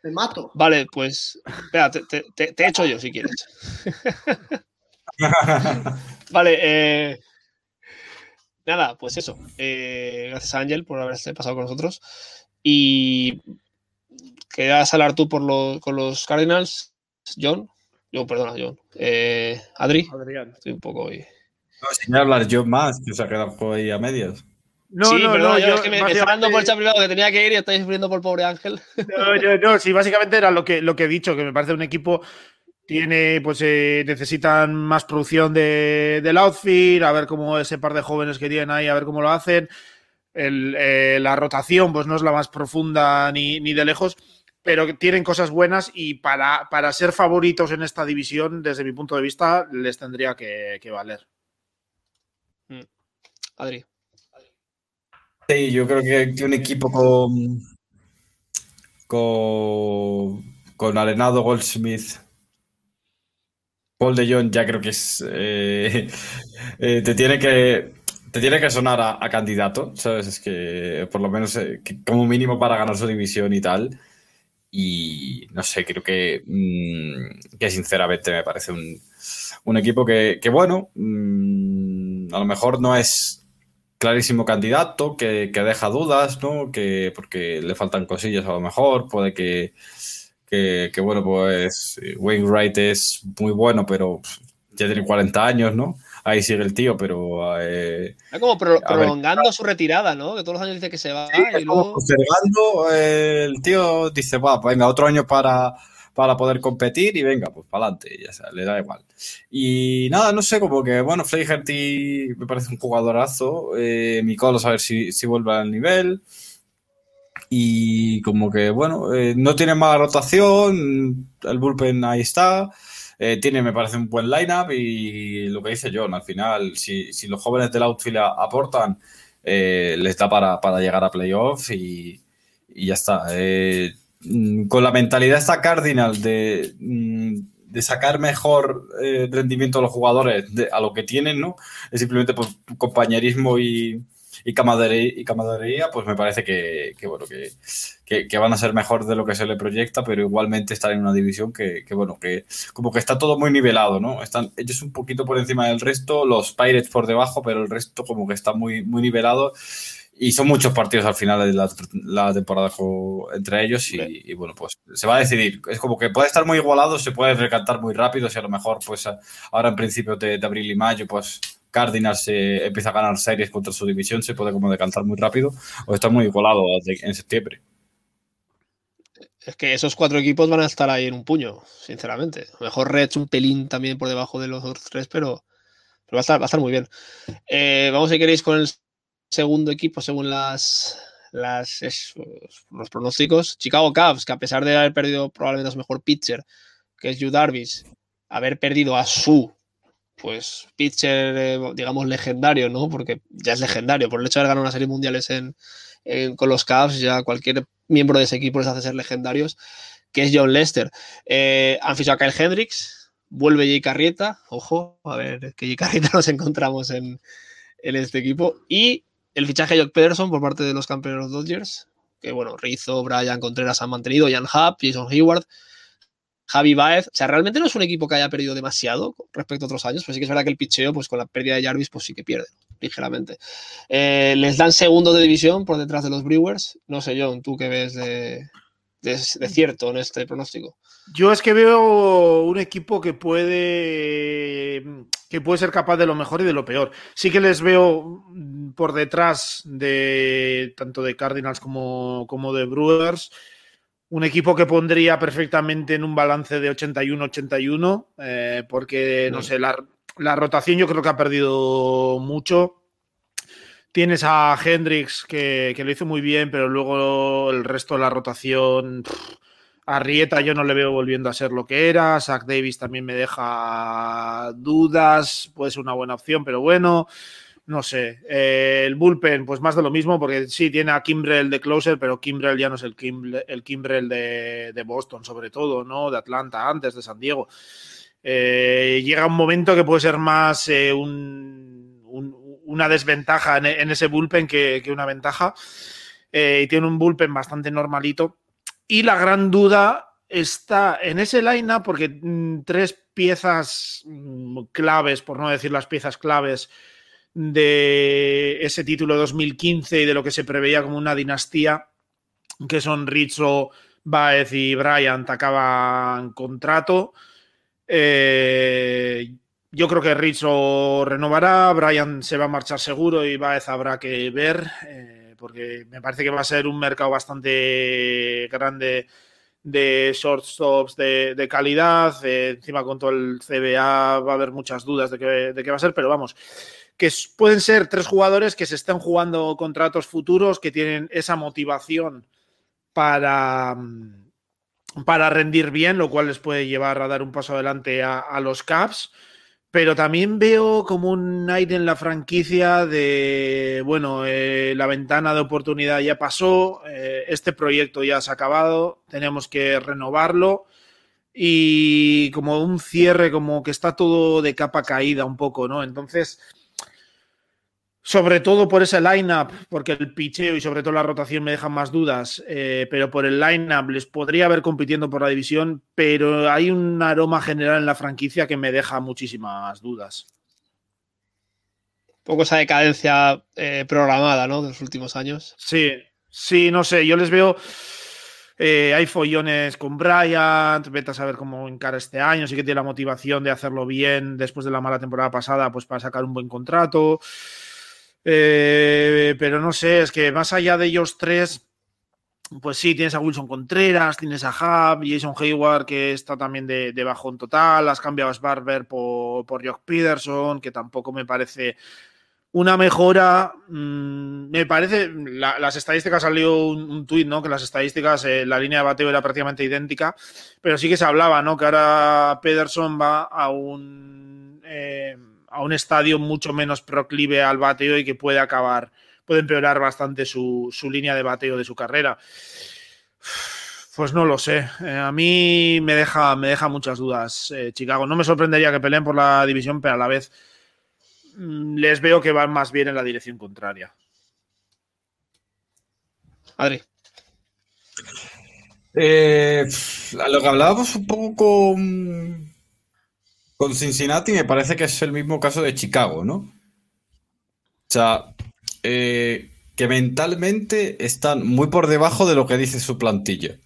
Me mato. Vale, pues espera, te, te, te, te echo yo si quieres. vale, eh, nada, pues eso. Eh, gracias a Ángel por haberse pasado con nosotros. Y querías hablar tú por lo, con los Cardinals, John. Yo, perdona, John. Eh, Adri. Adrián. Estoy un poco hoy. No, sin hablar yo más, que se ha quedado ahí a medias. No, sí, no, perdona, no, yo, yo es que me, está dando por el chat privado que tenía que ir y estáis sufriendo por el pobre Ángel. No, yo, no, sí, básicamente era lo que, lo que he dicho, que me parece un equipo tiene, pues eh, necesitan más producción de, del outfit, a ver cómo ese par de jóvenes que tienen ahí, a ver cómo lo hacen. El, eh, la rotación, pues no es la más profunda ni, ni, de lejos, pero tienen cosas buenas y para, para, ser favoritos en esta división, desde mi punto de vista, les tendría que, que valer. Mm. Adri. Sí, yo creo que, que un equipo con, con, con Arenado, Goldsmith, Paul de Jong, ya creo que es. Eh, eh, te tiene que. Te tiene que sonar a, candidato, ¿sabes? Es que por lo menos eh, como mínimo para ganar su división y tal. Y no sé, creo que, mmm, que sinceramente me parece un, un equipo que, bueno, mmm, a lo mejor no es clarísimo candidato, que, que, deja dudas, ¿no? Que porque le faltan cosillas a lo mejor, puede que, que, que bueno, pues Wainwright es muy bueno, pero ya tiene 40 años, ¿no? Ahí sigue el tío, pero... Eh, Está como pro, prolongando su retirada, ¿no? Que todos los años dice que se va sí, y luego... Postergando, eh, el tío dice, va, pues venga, otro año para, para poder competir y venga, pues para adelante, ya sea, le da igual. Y nada, no sé, como que, bueno, Flaherty me parece un jugadorazo, eh, Mikolos a ver si, si vuelve al nivel, y como que, bueno, eh, no tiene mala rotación, el bullpen ahí está, eh, tiene, me parece, un buen lineup y lo que dice John, al final, si, si los jóvenes del outfield aportan, eh, les da para, para, llegar a playoff y, y ya está. Eh, con la mentalidad esta Cardinal de, de sacar mejor rendimiento a los jugadores a lo que tienen, ¿no? Es simplemente por compañerismo y, y camaradería, y camaradería, pues me parece que, que bueno, que, que, que, van a ser mejor de lo que se le proyecta, pero igualmente están en una división que, que, bueno, que como que está todo muy nivelado, ¿no? Están ellos un poquito por encima del resto, los Pirates por debajo, pero el resto como que está muy, muy nivelado. Y son muchos partidos al final de la, la temporada entre ellos y, y, bueno, pues se va a decidir. Es como que puede estar muy igualado, se puede recantar muy rápido, si a lo mejor pues ahora en principio de, de abril y mayo pues Cardinals se empieza a ganar series contra su división, se puede como decantar muy rápido o está muy igualado en septiembre. Es que esos cuatro equipos van a estar ahí en un puño, sinceramente. A lo mejor Reds un pelín también por debajo de los otros tres, pero, va, a estar, va, a estar, muy bien. Eh, vamos, si queréis, con el segundo equipo según las, los pronósticos. Chicago Cubs, que a pesar de haber perdido probablemente a su mejor pitcher, que es Yu Darvish, haber perdido a su pues pitcher, eh, digamos, legendario, ¿no? Porque ya es legendario. Por el hecho de haber ganado una serie mundiales en, con los Cavs, ya cualquier miembro de ese equipo les hace ser legendarios, que es John Lester. Eh, han fichado a Kyle Hendricks, vuelve Jay Carrieta, ojo, a ver, que Jay Carrieta nos encontramos en, en este equipo, y el fichaje de Jock Pederson por parte de los campeones Dodgers, que bueno, Rizzo, Brian Contreras han mantenido, Jan Hub, Jason Hayward, Javi Baez. O sea, realmente no es un equipo que haya perdido demasiado respecto a otros años, pero sí que es verdad que el picheo, pues con la pérdida de Jarvis, pues sí que pierde ligeramente. Eh, les dan segundo de división por detrás de los Brewers. No sé, John, tú qué ves de, de, cierto en este pronóstico. Yo es que veo un equipo que puede que puede ser capaz de lo mejor y de lo peor. Sí que les veo por detrás de tanto de Cardinals como, como de Brewers. Un equipo que pondría perfectamente en un balance de 81-81, eh, porque, no sé, la, la rotación yo creo que ha perdido mucho. Tienes a Hendrix, que, que lo hizo muy bien, pero luego el resto de la rotación. pff, a Rieta yo no le veo volviendo a ser lo que era. Zach Davis también me deja dudas. Puede ser una buena opción, pero bueno. No sé. Eh, el bullpen, pues más de lo mismo, porque sí tiene a Kimbrell de closer, pero Kimbrell ya no es el, Kimble- el Kimbrell de, de Boston, sobre todo, ¿no? De Atlanta antes, de San Diego. Eh, llega un momento que puede ser más eh, un- un- una desventaja en, ese bullpen que, que una ventaja. Y tiene un bullpen bastante normalito. Y la gran duda está en ese line porque mm, tres piezas mm, claves, por no decir las piezas claves, de ese título 2015 y de lo que se preveía como una dinastía, que son Rizzo, Baez y Bryant, acaban contrato. Eh, yo creo que Rizzo renovará, Bryant se va a marchar seguro y Baez habrá que ver, eh, porque me parece que va a ser un mercado bastante grande de shortstops de, de calidad. eh, encima con todo el CBA va a haber muchas dudas de qué, de qué va a ser, pero vamos, que pueden ser tres jugadores que se estén jugando contratos futuros, que tienen esa motivación para, mm, para rendir bien, lo cual les puede llevar a dar un paso adelante a, a los Caps. Pero también veo como un aire en la franquicia de, bueno, eh, la ventana de oportunidad ya pasó, eh, este proyecto ya se ha acabado, tenemos que renovarlo y como un cierre, como que está todo de capa caída un poco, ¿no? Entonces, sobre todo por ese lineup, porque el picheo y sobre todo la rotación me dejan más dudas, eh, pero por el lineup les podría haber compitiendo por la división, pero hay un aroma general en la franquicia que me deja muchísimas dudas. Un poco esa decadencia eh, programada, ¿no? De los últimos años. Sí, sí, no sé, yo les veo. eh, hay follones con Bryant, vete a saber cómo encara este año, sí que tiene la motivación de hacerlo bien después de la mala temporada pasada, pues para sacar un buen contrato. Eh, pero no sé, es que más allá de ellos tres, pues sí, tienes a Wilson Contreras, tienes a Hub, Jason Hayward, que está también de, de bajón total, has cambiado a Barber por, por Jock Peterson, que tampoco me parece una mejora. mm, me parece, la- las estadísticas salió un, un tuit, ¿no? Que las estadísticas, eh, la línea de bateo era prácticamente idéntica, pero sí que se hablaba, ¿no? Que ahora Pederson va a un, eh, a un estadio mucho menos proclive al bateo y que puede acabar, puede empeorar bastante su, su línea de bateo de su carrera. Pues no lo sé. Eh, a mí me deja, me deja muchas dudas eh, Chicago. No me sorprendería que peleen por la división, pero a la vez mm, les veo que van más bien en la dirección contraria. Adri. Eh, a lo que hablábamos un poco con, con Cincinnati, me parece que es el mismo caso de Chicago, ¿no? O sea, eh, que mentalmente están muy por debajo de lo que dice su plantilla.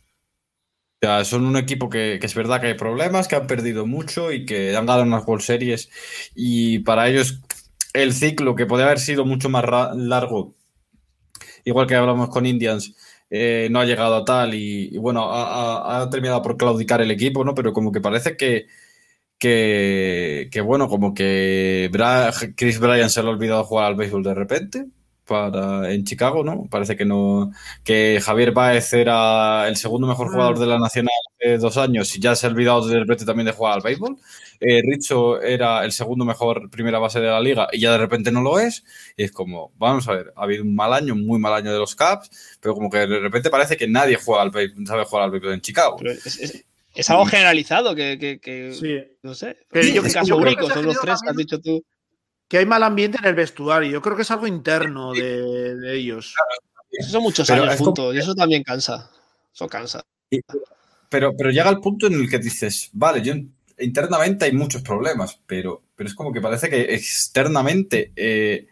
O sea, son un equipo que, que es verdad que hay problemas, que han perdido mucho y que han ganado unas World. Y para ellos, el ciclo que podría haber sido mucho más largo, igual que hablamos con Indians, eh, no ha llegado a tal y, bueno, ha- ha terminado por claudicar el equipo, ¿no? Pero como que parece que, que, que, bueno, como que Bra- Chris Bryan se le ha olvidado jugar al béisbol de repente para, en Chicago, ¿no? Parece que no, que Javier Báez era el segundo mejor jugador de la Nacional hace dos años y ya se ha olvidado de repente también de jugar al béisbol. Eh, Richo era el segundo mejor primera base de la liga y ya de repente no lo es. Y es como, vamos a ver, ha habido un mal año, un muy mal año de los Caps, pero como que de repente parece que nadie juega al béisbol, sabe jugar al béisbol en Chicago. Pero es, es- es algo generalizado que, que- que- Sí. no sé. Pero yo creo- caso yo único, que son los tres que has dicho tú. que hay mal ambiente en el vestuario. Yo creo que es algo interno de, de ellos. Eso son muchos Pero años como- y eso también cansa. Eso cansa. Pero, pero llega el punto en el que dices, vale, yo internamente hay muchos problemas, pero, pero es como que parece que externamente eh,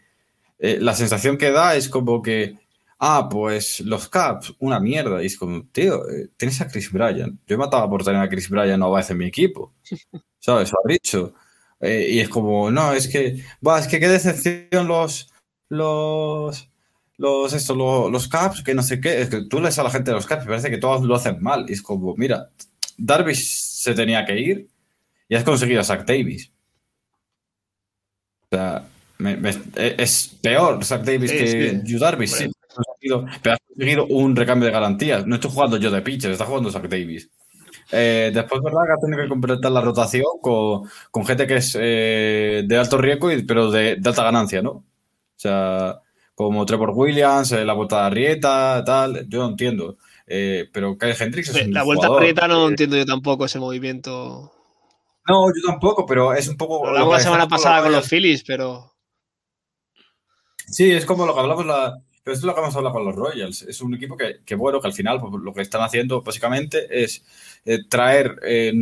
eh, la sensación que da es como que, ah, pues los Caps, una mierda. Y es como, tío, eh, tienes a Chris Bryan. Yo mataba por tener a Chris Bryan o a veces en mi equipo. ¿Sabes? Lo ha dicho. Eh, y es como, no, es que, va, es que qué decepción los, los, los, esto, los, los Caps, que no sé qué. Es que tú lees a la gente de los Caps y parece que todos lo hacen mal. Y es como, mira, Darvish se tenía que ir y has conseguido a Zach Davis. O sea, me- me- es peor Zach Davis Sí, que sí. Yu Darvish. Sí, conseguido- pero has conseguido un recambio de garantías. No estoy jugando yo de pitcher, está jugando Zach Davis. Eh, después, verdad que ha tenido que completar la rotación con, con gente que es eh, de alto riesgo, y- pero de, de alta ganancia, ¿no? O sea, como Trevor Williams, eh, la vuelta de Arrieta, tal, yo no entiendo. Pero Kyle Hendricks es un La vuelta jugador prieta no entiendo yo tampoco ese movimiento. No, yo tampoco, pero es un poco. Lo hablamos la semana pasada con los Phillies, pero Sí, es como lo que hablamos la. Pero esto es lo que hemos hablado con los Royals. Es un equipo que, que bueno, que al final pues, lo que están haciendo básicamente es eh, traer eh,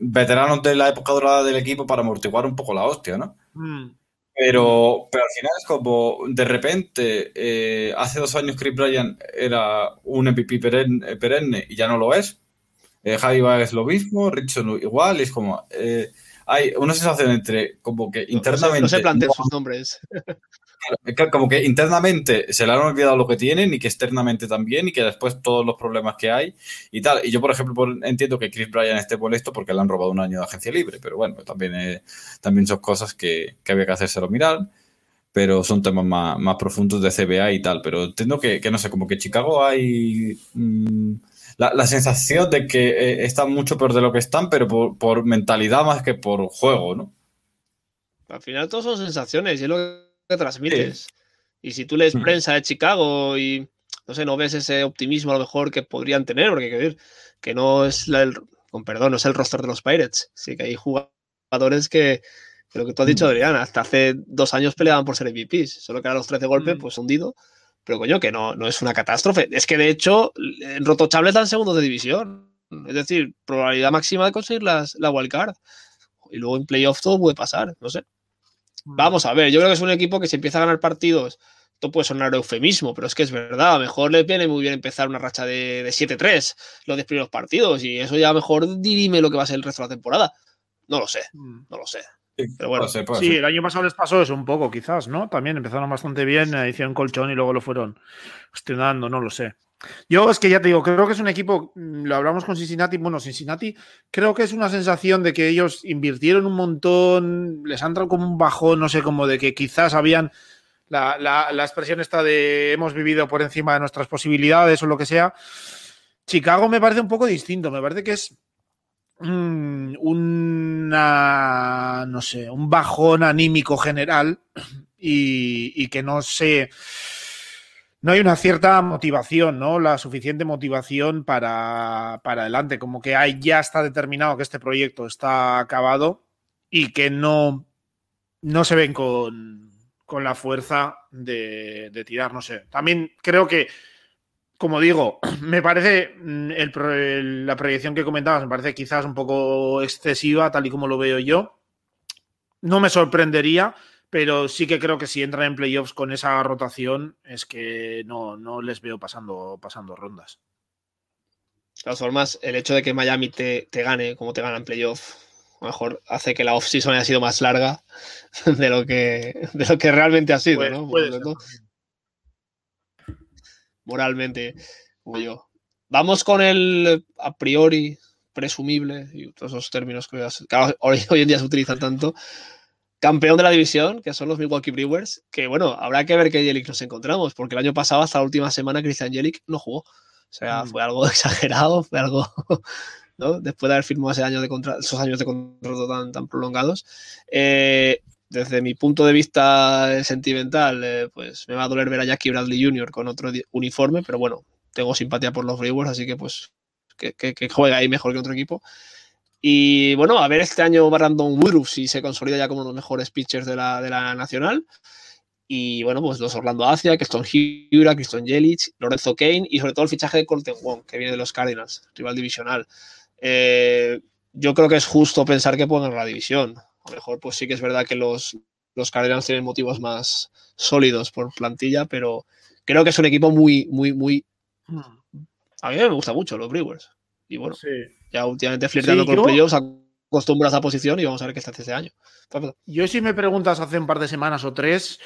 veteranos de la época dorada del equipo para amortiguar un poco la hostia, ¿no? Mm. Pero, pero al final es como de repente, eh, hace dos años Chris Bryan era un MVP perenne, perenne y ya no lo es. Javi es lo mismo, Richardson igual, y es como. hay una sensación entre como que no, se- internamente. no se planteen no- sus nombres. como que internamente se le han olvidado lo que tienen y que externamente también y que después todos los problemas que hay y tal. Y yo, por ejemplo, entiendo que Chris Bryan esté molesto porque le han robado un año de agencia libre, pero bueno, también, también son cosas que, que había que hacérselo mirar, pero son temas más, más profundos de CBA y tal. Pero entiendo que, que no sé, como que Chicago hay mm, la, la sensación de que eh, están mucho peor de lo que están, pero por, por mentalidad más que por juego, ¿no? Al final todo son sensaciones y es lo que transmites. Y si tú lees prensa de Chicago y no sé, no ves ese optimismo a lo mejor que podrían tener, porque hay que que no es la- el, con perdón, no es el roster de los Pirates. Sí que hay jugadores que, que lo que tú has dicho, Adrián, hasta hace dos años peleaban por ser MVPs, solo que ahora los tres de golpe, pues hundido. Pero coño, que no, no es una catástrofe. Es que de hecho, en Rotochable están segundos de división. Es decir, probabilidad máxima de conseguir las, la wildcard. Y luego en playoff todo puede pasar, no sé. Vamos a ver, yo creo que es un equipo que si empieza a ganar partidos, esto puede sonar eufemismo, pero es que es verdad, a lo mejor le viene muy bien empezar una racha de, de 7-3 los 10 primeros partidos y eso ya a lo mejor dirime lo que va a ser el resto de la temporada. No lo sé, no lo sé. Pero bueno, Puede ser, puede Sí, ser. el año pasado les pasó eso un poco, quizás, ¿no? También empezaron bastante bien, eh, hicieron colchón y luego lo fueron gestionando, no lo sé. Yo es que ya te digo, creo que es un equipo, mm, lo hablamos con Cincinnati, bueno, Cincinnati, creo que es una sensación de que ellos invirtieron un montón, les han dado como un bajón, no sé, como de que quizás habían la, la- la expresión esta de hemos vivido por encima de nuestras posibilidades o lo que sea. Chicago me parece un poco distinto, me parece que es mm, una, no sé, un bajón anímico general y, y que no sé, no hay una cierta motivación, ¿no? La suficiente motivación para, para adelante, como que hay, ya está determinado que este proyecto está acabado y que no, no se ven con, con la fuerza de, de tirar, no sé. También creo que como digo, me parece mm, el la proyección que comentabas, me parece quizás un poco excesiva, tal y como lo veo yo. No me sorprendería, pero sí que creo que si entran en playoffs con esa rotación, es que no, no les veo pasando, pasando rondas. de todas formas, el hecho de que Miami te, te gane como te gana en playoff, a lo mejor hace que la off-season haya sido más larga de lo que, de lo que realmente ha sido, ¿no? puede ser moralmente, como yo. Vamos con el a priori presumible y todos esos términos que hoy, hoy en día se utilizan tanto. Campeón de la división, que son los Milwaukee Brewers, que bueno, habrá que ver qué Jelic nos encontramos, porque el año pasado, hasta la última semana, Christian Jelic no jugó. O sea, Mm. fue algo exagerado, fue algo, ¿no? Después de haber firmado ese año de contra- esos años de contrato tan, tan prolongados. Eh, desde mi punto de vista sentimental, eh, pues me va a doler ver a Jackie Bradley Jr. con otro uniforme, pero bueno, tengo simpatía por los Brewers, así que pues que, que, que juegue ahí mejor que otro equipo. Y bueno, a ver este año Brandon Woodruff si se consolida ya como uno de los mejores pitchers de la, de la nacional. Y bueno, pues los Orlando Acia, Keston Hura, Kriston Jelic, Lorenzo Kane y sobre todo el fichaje de Colton Wong, que viene de los Cardinals, rival divisional. Eh, yo creo que es justo pensar que pueden ganar la división. A lo mejor, pues sí que es verdad que los, los Cardinals tienen motivos más sólidos por plantilla, pero creo que es un equipo muy, muy, muy. A mí me gusta mucho los Brewers. Y bueno, Sí. ya últimamente flirteando Sí, con yo- playoffs, acostumbras a esa posición y vamos a ver qué hace este año. Yo si me preguntas hace un par de semanas o tres,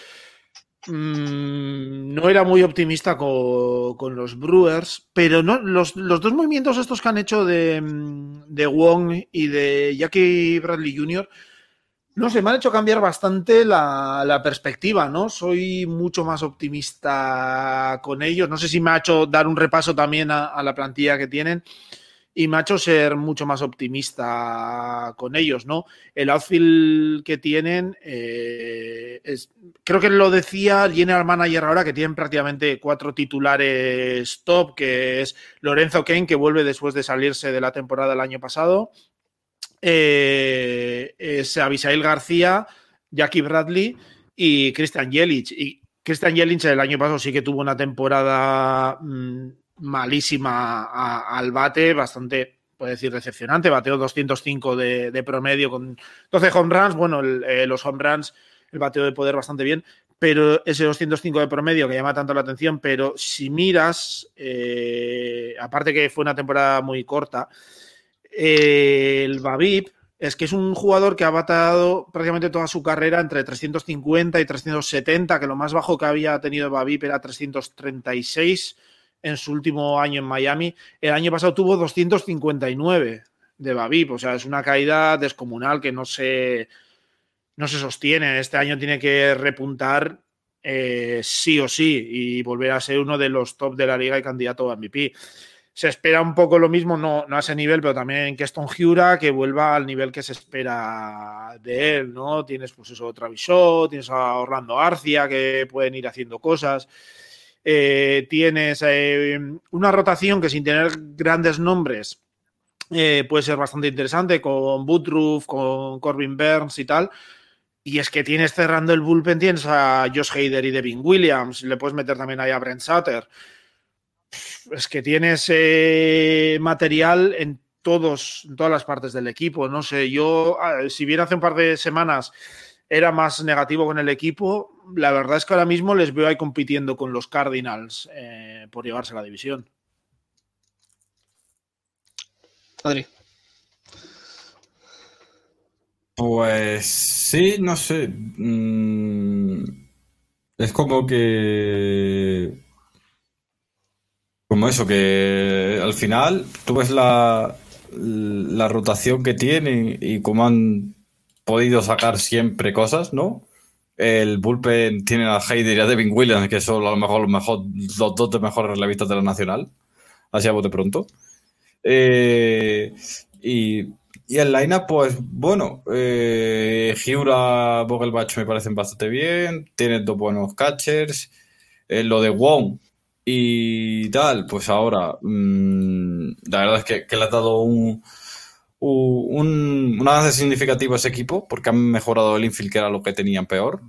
mm, no era muy optimista co- con, los Brewers, pero no, los, los dos movimientos estos que han hecho de, mm, de Wong y de Jackie Bradley Jr., no sé, me han hecho cambiar bastante la, la perspectiva, ¿no? Soy mucho más optimista con ellos. No sé si me ha hecho dar un repaso también a, a la plantilla que tienen y me ha hecho ser mucho más optimista con ellos, ¿no? El outfield que tienen, eh, es- creo que lo decía el general manager ahora, que tienen prácticamente cuatro titulares top, que es Lorenzo Kane, que vuelve después de salirse de la temporada del año pasado, eh, es Abisail García, Jackie Bradley y Christian Jelic. Y Christian Jelic el año pasado sí que tuvo una temporada mm, malísima al bate, bastante, puedo decir, decepcionante. Bateó 205 de, de promedio con 12 home runs. Bueno, eh, los home runs, el bateo de poder bastante bien, pero ese 205 de promedio que llama tanto la atención. Pero si miras, eh, aparte que fue una temporada muy corta, eh, el Babip es que es un jugador que ha batado prácticamente toda su carrera entre 350 y 370, que lo más bajo que había tenido Babip era 336 en su último año en Miami. El año pasado tuvo 259 de Babip, o sea, es una caída descomunal que no se, no se sostiene. Este año tiene que repuntar eh, sí o sí y volver a ser uno de los top de la liga y candidato a MVP se espera un poco lo mismo, no, no a ese nivel, pero también en Keston Hura, que vuelva al nivel que se espera de él, ¿no? Tienes pues eso, Travis Shaw, tienes a Orlando Arcia, que pueden ir haciendo cosas. Eh, tienes eh, una rotación que sin tener grandes nombres eh, puede ser bastante interesante, con Woodruff, con Corbin Burns y tal. Y es que tienes cerrando el bullpen, tienes a Josh Hader y Devin Williams, le puedes meter también ahí a Brent Sutter es que tienes material en todos, en todas las partes del equipo. No sé, yo, ah, si bien hace un par de semanas era más negativo con el equipo, la verdad es que ahora mismo les veo ahí compitiendo con los Cardinals eh, por llevarse la división. Adri. Pues sí, no sé. Mm, es como que. Como eso, que al final tú ves la, la rotación que tienen y cómo han podido sacar siempre cosas, ¿no? El bullpen tiene a Heider y a Devin Williams, que son a lo mejor los, mejor, los dos de mejores relevistas de la Nacional, así a bote pronto. Eh, y, y el lineup, pues bueno, eh, Vogelbach me parecen bastante bien, tienen dos buenos catchers. Eh, lo de Wong y tal, pues ahora, mmm, la verdad es que, que le ha dado un, un, un avance significativo a ese equipo porque han mejorado el infield, que era lo que tenían peor.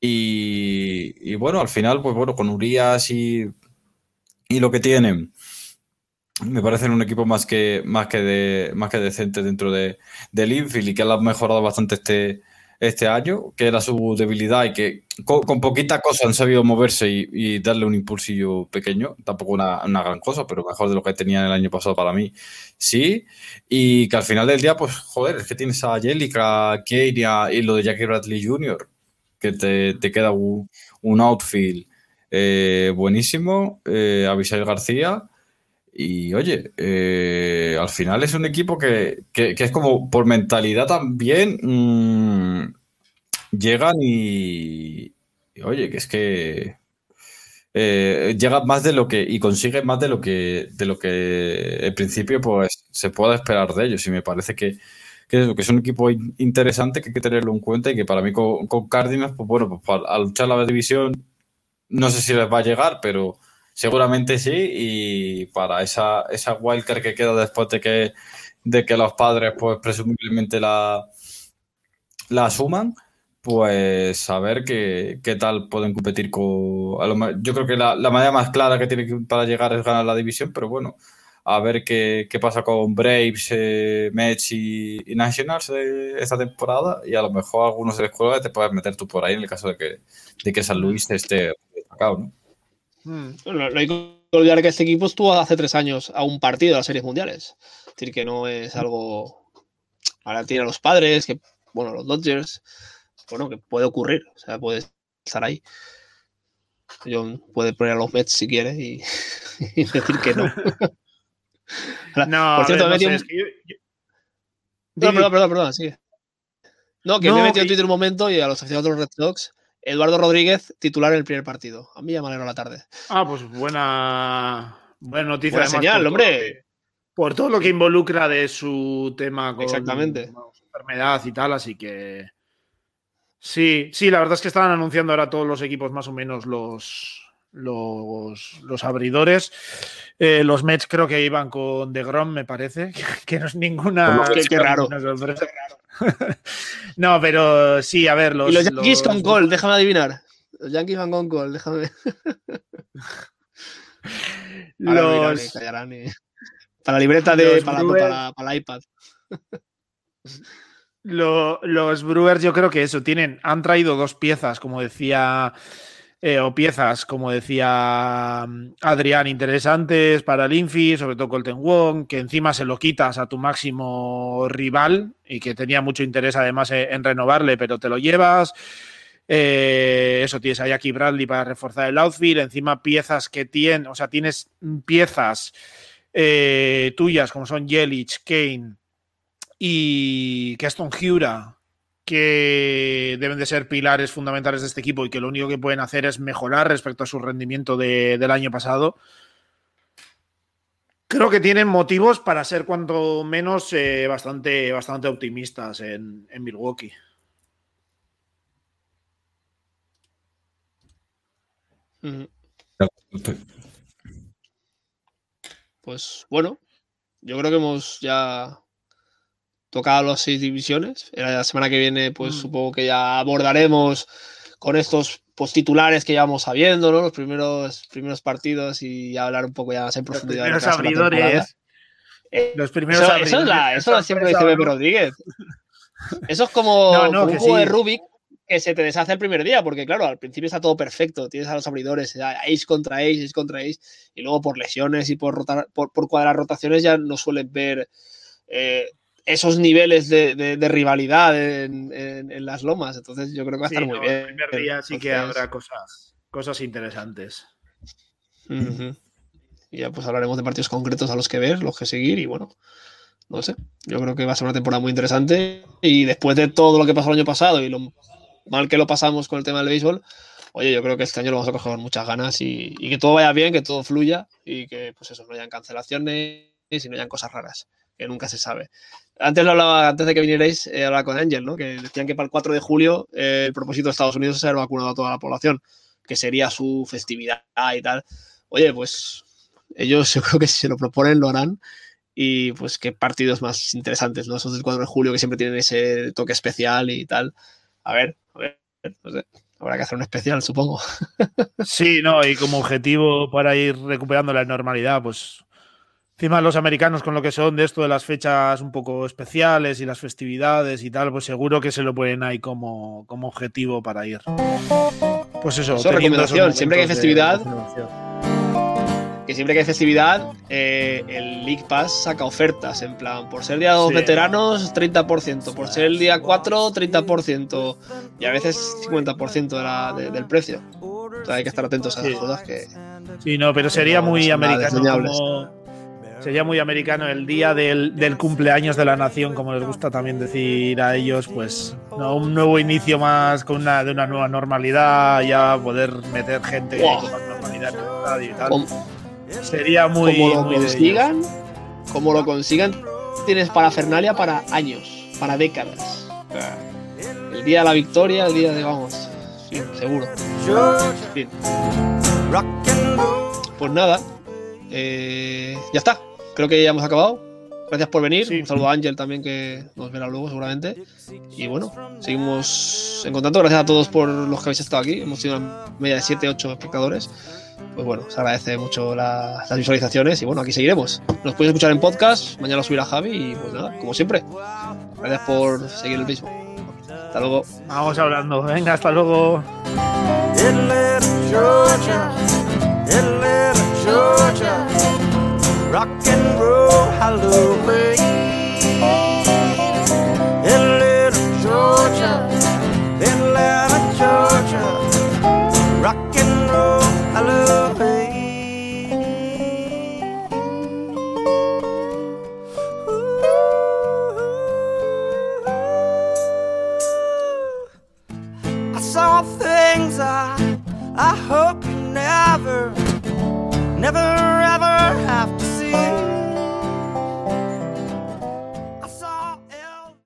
Y, y bueno, al final, pues bueno, con Urias y, y lo que tienen, me parecen un equipo más que, más que, de, más que decente dentro de, del infield y que han mejorado bastante este, este año, que era su debilidad y que con, con poquita cosa han sabido moverse y, darle un impulsillo pequeño, tampoco una, gran cosa, pero mejor de lo que tenían el año pasado para mí, sí, y que al final del día, pues joder, es que tienes a Angelica, Keiria y lo de Jackie Bradley Jr., que te, te queda un, un outfield eh, buenísimo, eh, García, y oye, eh, al final es un equipo que, que, es como por mentalidad también mmm, llegan y, oye, que es que eh, llegan más de lo que y consiguen más de lo que de lo que en principio pues se pueda esperar de ellos. Y me parece que, que, es, un equipo interesante que hay que tenerlo en cuenta y que para mí con, con Cardinals pues bueno pues para, al luchar la división no sé si les va a llegar pero Seguramente sí, y para esa, esa wildcard que queda después de que, de que los padres, pues presumiblemente la, la asuman, pues a ver qué, qué tal pueden competir con... a lo yo creo que la, la manera más clara que tiene que- para llegar es ganar la división, pero bueno, a ver qué, qué pasa con Braves, eh, Mets y, Nationals eh, esta temporada y a lo mejor algunos de la escuela te puedes meter tú por ahí en el caso de que, de que San Luis esté destacado, ¿no? Hmm. No hay que olvidar que este equipo estuvo hace tres años a un partido de las series mundiales. Es decir, que no es algo. Ahora tiene a los padres, que, bueno, los Dodgers. Bueno, que puede ocurrir. O sea, puede estar ahí. John puede poner a los Mets si quiere y, y decir que no. No, Por cierto, ver, me no metí sé, un- es que yo- yo- No, perdón, perdón, perdón, sigue. No, que No, me he metido en Twitter un momento y a los aficionados de los Red Sox, Eduardo Rodríguez titular en el primer partido. A mí ya me alegró la tarde. Ah, pues buena, buena noticia. Buena además, señal, por hombre. todo que- por todo lo que involucra de su tema con Exactamente. su enfermedad y tal, así que. Sí, sí, la verdad es que estaban anunciando ahora todos los equipos más o menos los, los, los abridores. Eh, los Mets creo que iban con DeGrom, me parece, que no es ninguna. Pues qué raro. sorpresa. no, pero sí, a ver, los. y los Yankees los- con Cole, déjame adivinar. Los Yankees van con Cole, déjame. Los- callarán y- Para la libreta de. Para, Brewers- para- para el iPad. Lo- los Brewers, yo creo que eso, tienen, han traído dos piezas, como decía, eh, o piezas, como decía mm, Adrián, interesantes para el Infi, sobre todo Colton Wong, que encima se lo quitas a tu máximo rival y que tenía mucho interés además en, en renovarle, pero te lo llevas. Eh, eso tienes a Jackie Bradley para reforzar el outfield, encima piezas que tienen, o sea, tienes piezas eh, tuyas como son Yelich, Kane y Keston Hura, que deben de ser pilares fundamentales de este equipo y que lo único que pueden hacer es mejorar respecto a su rendimiento de- del año pasado. Creo que tienen motivos para ser cuanto menos eh, bastante, bastante optimistas en, en Milwaukee. Pues bueno, yo creo que hemos ya tocado las seis divisiones. La semana que viene, pues Mm. supongo que ya abordaremos con estos post-titulares que ya vamos sabiendo, ¿no? Los primeros, primeros partidos y hablar un poco ya más en Los profundidad. de lo primeros abridores. Eh, Los primeros Eso, eso abridores. es la, eso siempre dice Pepe. Rodríguez. Eso es como, No, no, como que un juego sí. de Rubik que se te deshace el primer día, porque claro, al principio está todo perfecto, tienes a los abridores, ace contra ace, ace contra ace, y luego por lesiones y por, rotar, por, por cuadrar rotaciones ya no suelen ver eh, esos niveles de, de- de rivalidad en, en- en las lomas, entonces yo creo que va a Sí, estar muy no, bien. El primer día sí que habrá cosas, cosas interesantes. Y ya pues hablaremos de partidos concretos a los que ver, los que seguir, y bueno, no sé, yo creo que va a ser una temporada muy interesante, y después de todo lo que pasó el año pasado y lo mal que lo pasamos con el tema del béisbol, oye, yo creo que este año lo vamos a coger con muchas ganas y, y que todo vaya bien, que todo fluya y que, pues eso, no hayan cancelaciones y no hayan cosas raras, que nunca se sabe. Antes lo hablaba, antes de que vinierais, eh, hablaba con Ángel, ¿no? Que decían que para el 4 de julio eh, el propósito de Estados Unidos es haber vacunado a toda la población, que sería su festividad y tal. Oye, pues ellos yo creo que si se lo proponen lo harán y pues qué partidos más interesantes, ¿no? Esos del 4 de julio que siempre tienen ese toque especial y tal. A ver, a ver, no sé. Habrá que hacer un especial, supongo. Sí, no, y como objetivo para ir recuperando la normalidad, pues encima los americanos con lo que son de esto de las fechas un poco especiales y las festividades y tal, pues seguro que se lo ponen ahí como, como objetivo para ir. Pues eso, recomendación, siempre que hay festividad. Que siempre que hay festividad, eh, el League Pass saca ofertas. En plan, por ser día de los Sí. veteranos, 30%. Por ser el día 4, 30%. Y a veces 50% de la- de- del precio. O sea, hay que estar atentos a esas Sí. cosas que. Sí, no, pero sería no muy americano. como- sería muy americano el día del, del cumpleaños de la nación, como les gusta también decir a ellos, pues no, un nuevo inicio más con una, de una nueva normalidad, ya poder meter gente Buah. con más normalidad en el estadio y tal. Sería muy. como lo muy consigan, como lo consigan, tienes parafernalia para años, para décadas. El día de la victoria, el día de. Vamos. Sí, seguro. Pues nada. eh, ya está. Creo que ya hemos acabado. gracias por venir. Sí. Un saludo a Ángel también, que nos verá luego seguramente. Y bueno, seguimos en contacto. Gracias a todos por los que habéis estado aquí. Hemos tenido una media de 7, 8 espectadores. Pues bueno, se agradece mucho la- las visualizaciones y bueno, aquí seguiremos. Nos podéis escuchar en podcast, mañana lo subirá Javi y pues nada, como siempre. Gracias por seguir el mismo. Hasta luego. Vamos hablando. Venga, hasta luego. Atlanta, Georgia, Atlanta, Georgia, rock and roll Halloween. Georgia, Atlanta, Georgia, rock and roll Halloween. I saw things I I hope you never, never you.